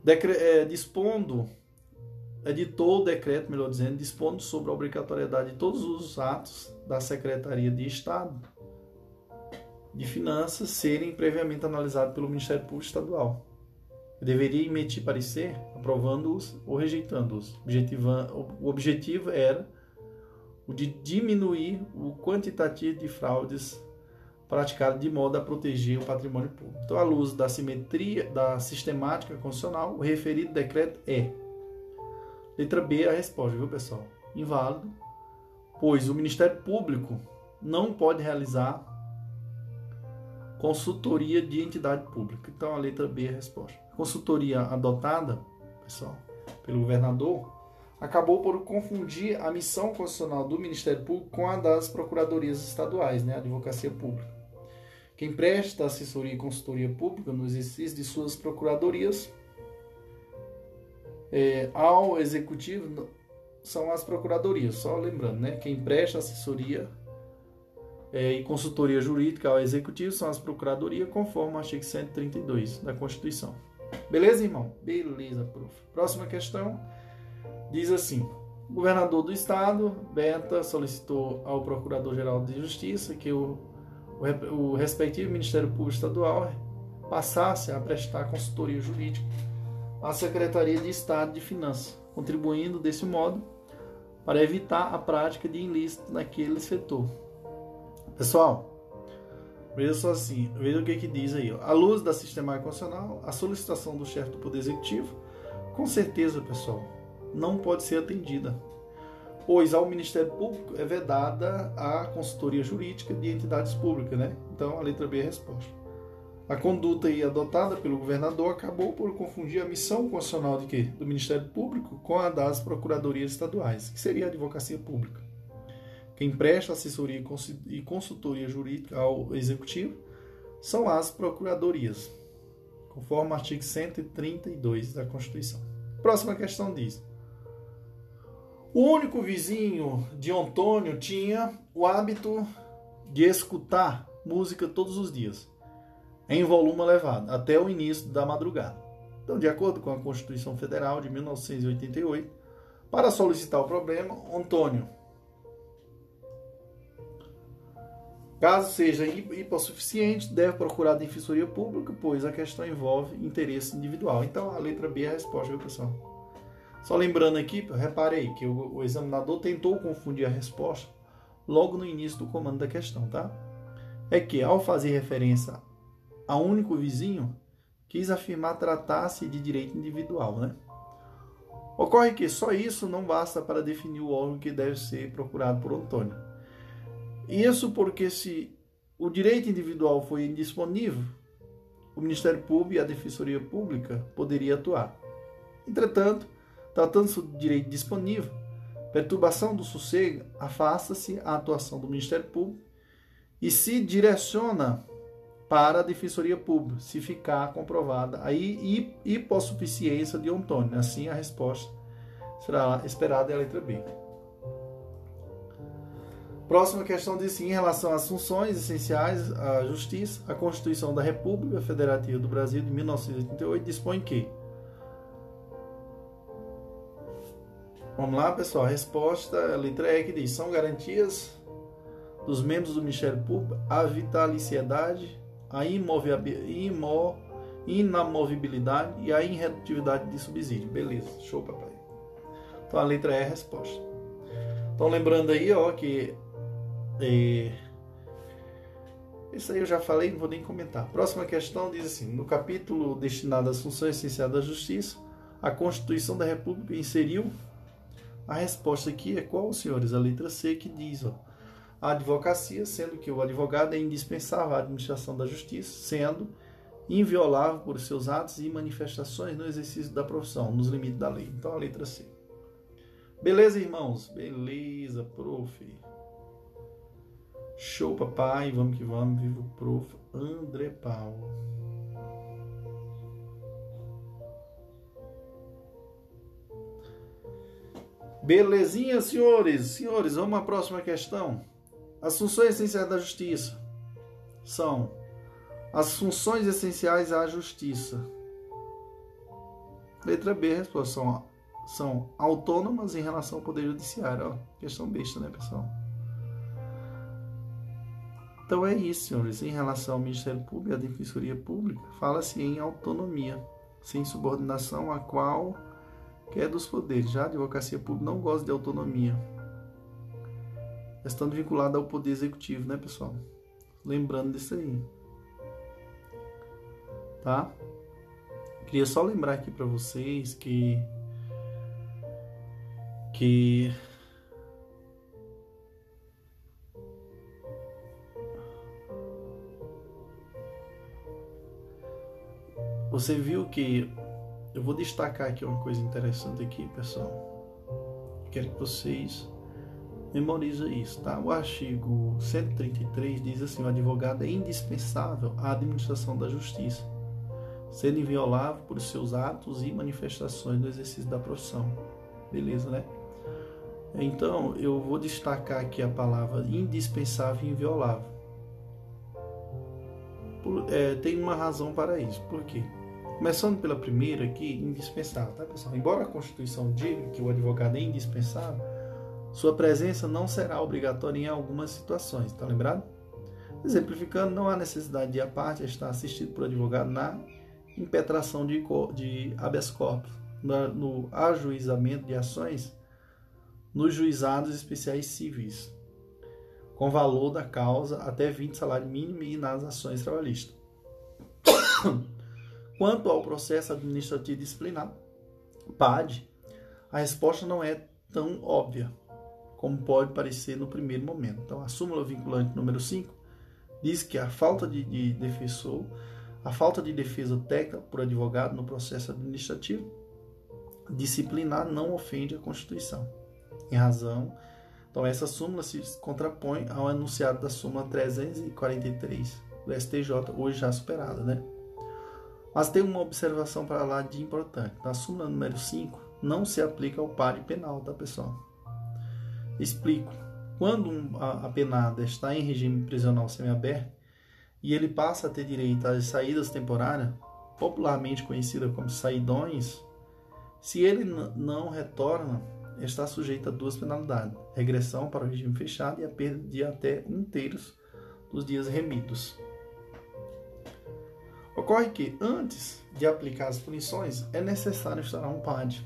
é, dispondo editou o decreto, melhor dizendo, dispondo sobre a obrigatoriedade de todos os atos da Secretaria de Estado de Finanças serem previamente analisados pelo Ministério Público Estadual. Eu deveria emitir parecer aprovando-os ou rejeitando-os. O objetivo era o de diminuir o quantitativo de fraudes praticadas de modo a proteger o patrimônio público. Então, à luz da simetria da sistemática constitucional, o referido decreto é Letra B a resposta, viu, pessoal? Inválido, pois o Ministério Público não pode realizar consultoria de entidade pública. Então, a letra B é a resposta. A consultoria adotada, pessoal, pelo governador, acabou por confundir a missão constitucional do Ministério Público com a das procuradorias estaduais, né, a advocacia pública. Quem presta assessoria e consultoria pública no exercício de suas procuradorias é, ao executivo são as procuradorias, só lembrando, né? Quem presta assessoria é, e consultoria jurídica ao executivo são as procuradorias, conforme o artigo 132 da Constituição. Beleza, irmão? Beleza, prof. Próxima questão diz assim: o governador do estado, Beta, solicitou ao Procurador-Geral de Justiça que o, o, o respectivo Ministério Público Estadual passasse a prestar consultoria jurídica à Secretaria de Estado de Finanças, contribuindo desse modo para evitar a prática de ilícito naquele setor. Pessoal, veja só assim, veja o que, que diz aí. À luz da sistemática constitucional, a solicitação do chefe do Poder Executivo, com certeza, pessoal, não pode ser atendida, pois ao Ministério Público é vedada a consultoria jurídica de entidades públicas, né? Então, a letra B é a resposta. A conduta aí adotada pelo governador acabou por confundir a missão constitucional de quê? do Ministério Público com a das procuradorias estaduais, que seria a advocacia pública. Quem presta assessoria e consultoria jurídica ao executivo são as procuradorias, conforme o artigo 132 da Constituição. Próxima questão diz: O único vizinho de Antônio tinha o hábito de escutar música todos os dias em volume elevado, até o início da madrugada. Então, de acordo com a Constituição Federal de 1988, para solicitar o problema, Antônio, caso seja hipossuficiente, deve procurar a defensoria pública, pois a questão envolve interesse individual. Então, a letra B é a resposta, viu, pessoal? Só lembrando aqui, reparei que o, examinador tentou confundir a resposta logo no início do comando da questão, tá? É que, ao fazer referência a único vizinho, quis afirmar tratar-se de direito individual, né? Ocorre que só isso não basta para definir o órgão que deve ser procurado por Antônio. Isso porque se o direito individual foi indisponível, o Ministério Público e a Defensoria Pública poderiam atuar. Entretanto, tratando-se de direito disponível, perturbação do sossego afasta-se a atuação do Ministério Público e se direciona para a Defensoria Pública, se ficar comprovada a hipossuficiência de Antônio. Assim, a resposta será esperada é a letra B. Próxima questão diz em relação às funções essenciais à justiça, a Constituição da República Federativa do Brasil de 1988 dispõe que Vamos lá, pessoal. A resposta, a letra E que diz: são garantias dos membros do Ministério Público a vitaliciedade, a imo, inamovibilidade e a irredutibilidade de subsídio. Beleza, show, papai. Então a letra E é a resposta. Então lembrando aí, ó, que é, isso aí eu já falei, não vou nem comentar. Próxima questão diz assim: no capítulo destinado às funções essenciais da Justiça, a Constituição da República inseriu. A resposta aqui é qual, senhores? A letra C que diz, ó, a advocacia, sendo que o advogado é indispensável à administração da justiça, sendo inviolável por seus atos e manifestações no exercício da profissão, nos limites da lei. Então a letra C. Beleza, irmãos? Beleza, prof. Show, papai. Vamos que vamos. Viva o prof. André Paulo. Belezinha, senhores. Senhores, vamos à próxima questão. As funções essenciais da justiça são as funções essenciais à justiça. Letra B, resposta são, são autônomas em relação ao Poder Judiciário. Ó, questão besta, né, pessoal? Então é isso, senhores. Em relação ao Ministério Público e à Defensoria Pública, fala-se em autonomia, sem subordinação a qual quer dos poderes. Já a Advocacia Pública não gosta de autonomia, estando vinculada ao Poder Executivo, né, pessoal? Lembrando disso aí tá? Queria só lembrar aqui para vocês que que você viu que eu vou destacar aqui uma coisa interessante aqui, pessoal. Quero que vocês memorizem isso, tá? O artigo 133 diz assim: o advogado é indispensável à administração da justiça sendo inviolável por seus atos e manifestações no exercício da profissão. Beleza, né? Então, eu vou destacar aqui a palavra indispensável e inviolável. Por, é, tem uma razão para isso. Por quê? Começando pela primeira aqui, indispensável, tá pessoal? Embora a Constituição diga que o advogado é indispensável, sua presença não será obrigatória em algumas situações, tá lembrado? Exemplificando, não há necessidade de a parte estar assistido por advogado na impetração de, de habeas corpus, no ajuizamento de ações nos juizados especiais civis, com valor da causa até 20 salário mínimo e nas ações trabalhistas. [coughs] Quanto ao processo administrativo disciplinar, PAD, a resposta não é tão óbvia como pode parecer no primeiro momento. Então, a súmula vinculante número 5 diz que a falta de, de defensor a falta de defesa técnica por advogado no processo administrativo disciplinar não ofende a Constituição. Em razão, então essa súmula se contrapõe ao enunciado da súmula 343 do STJ, hoje já superada, né? Mas tem uma observação para lá de importante. Na súmula número 5, não se aplica ao pare penal, tá, pessoal? Explico. Quando a penada está em regime prisional semiaberto, e ele passa a ter direito às saídas temporárias, popularmente conhecida como saidões, se ele não retorna, está sujeito a duas penalidades: regressão para o regime fechado e a perda de até um terço dos dias remidos. Ocorre que, antes de aplicar as punições, é necessário instaurar um PAD,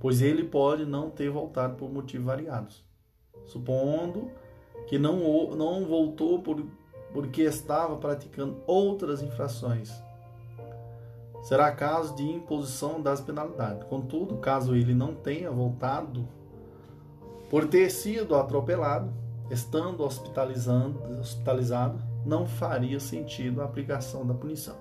pois ele pode não ter voltado por motivos variados. Supondo que não, não voltou por porque estava praticando outras infrações. Será caso de imposição das penalidades. Contudo, caso ele não tenha voltado por ter sido atropelado, estando hospitalizado, não faria sentido a aplicação da punição.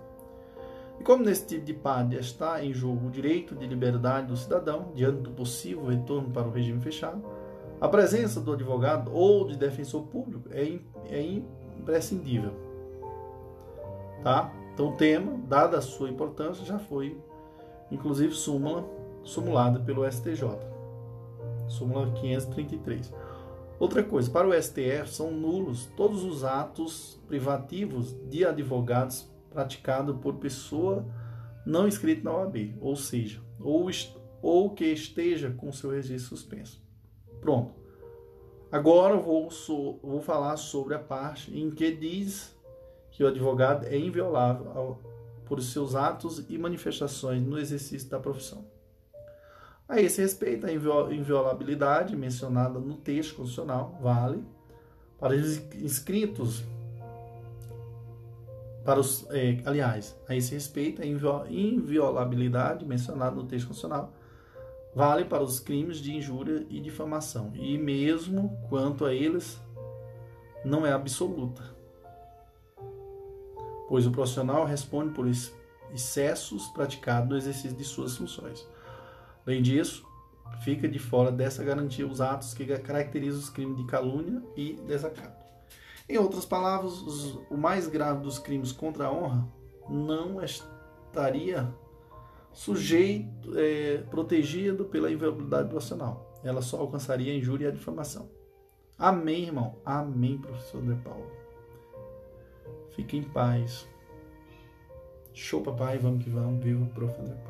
E como nesse tipo de PAD está em jogo o direito de liberdade do cidadão, diante do possível retorno para o regime fechado, a presença do advogado ou de defensor público é, é imprescindível. Tá? Então o tema, dada a sua importância, já foi inclusive súmula, sumulada pelo STJ. Súmula 533. Outra coisa, para o STF são nulos todos os atos privativos de advogados praticados por pessoa não inscrita na OAB, ou seja, ou, ou que esteja com seu registro suspenso. Pronto. Agora vou, vou falar sobre a parte em que diz que o advogado é inviolável por seus atos e manifestações no exercício da profissão. A esse respeito, a inviolabilidade mencionada no texto constitucional vale para os inscritos, para os, é, aliás, a esse respeito, a inviolabilidade mencionada no texto constitucional vale para os crimes de injúria e difamação, e mesmo quanto a eles não é absoluta, pois o profissional responde por excessos praticados no exercício de suas funções. Além disso, fica de fora dessa garantia os atos que caracterizam os crimes de calúnia e desacato. Em outras palavras, os, o mais grave dos crimes contra a honra não estaria sujeito, é, protegido pela inviolabilidade profissional. Ela só alcançaria a injúria e a difamação. Amém, irmão? Amém, professor De Paulo. Fique em paz. Show, papai. Vamos que vamos. Viva professor De Paulo.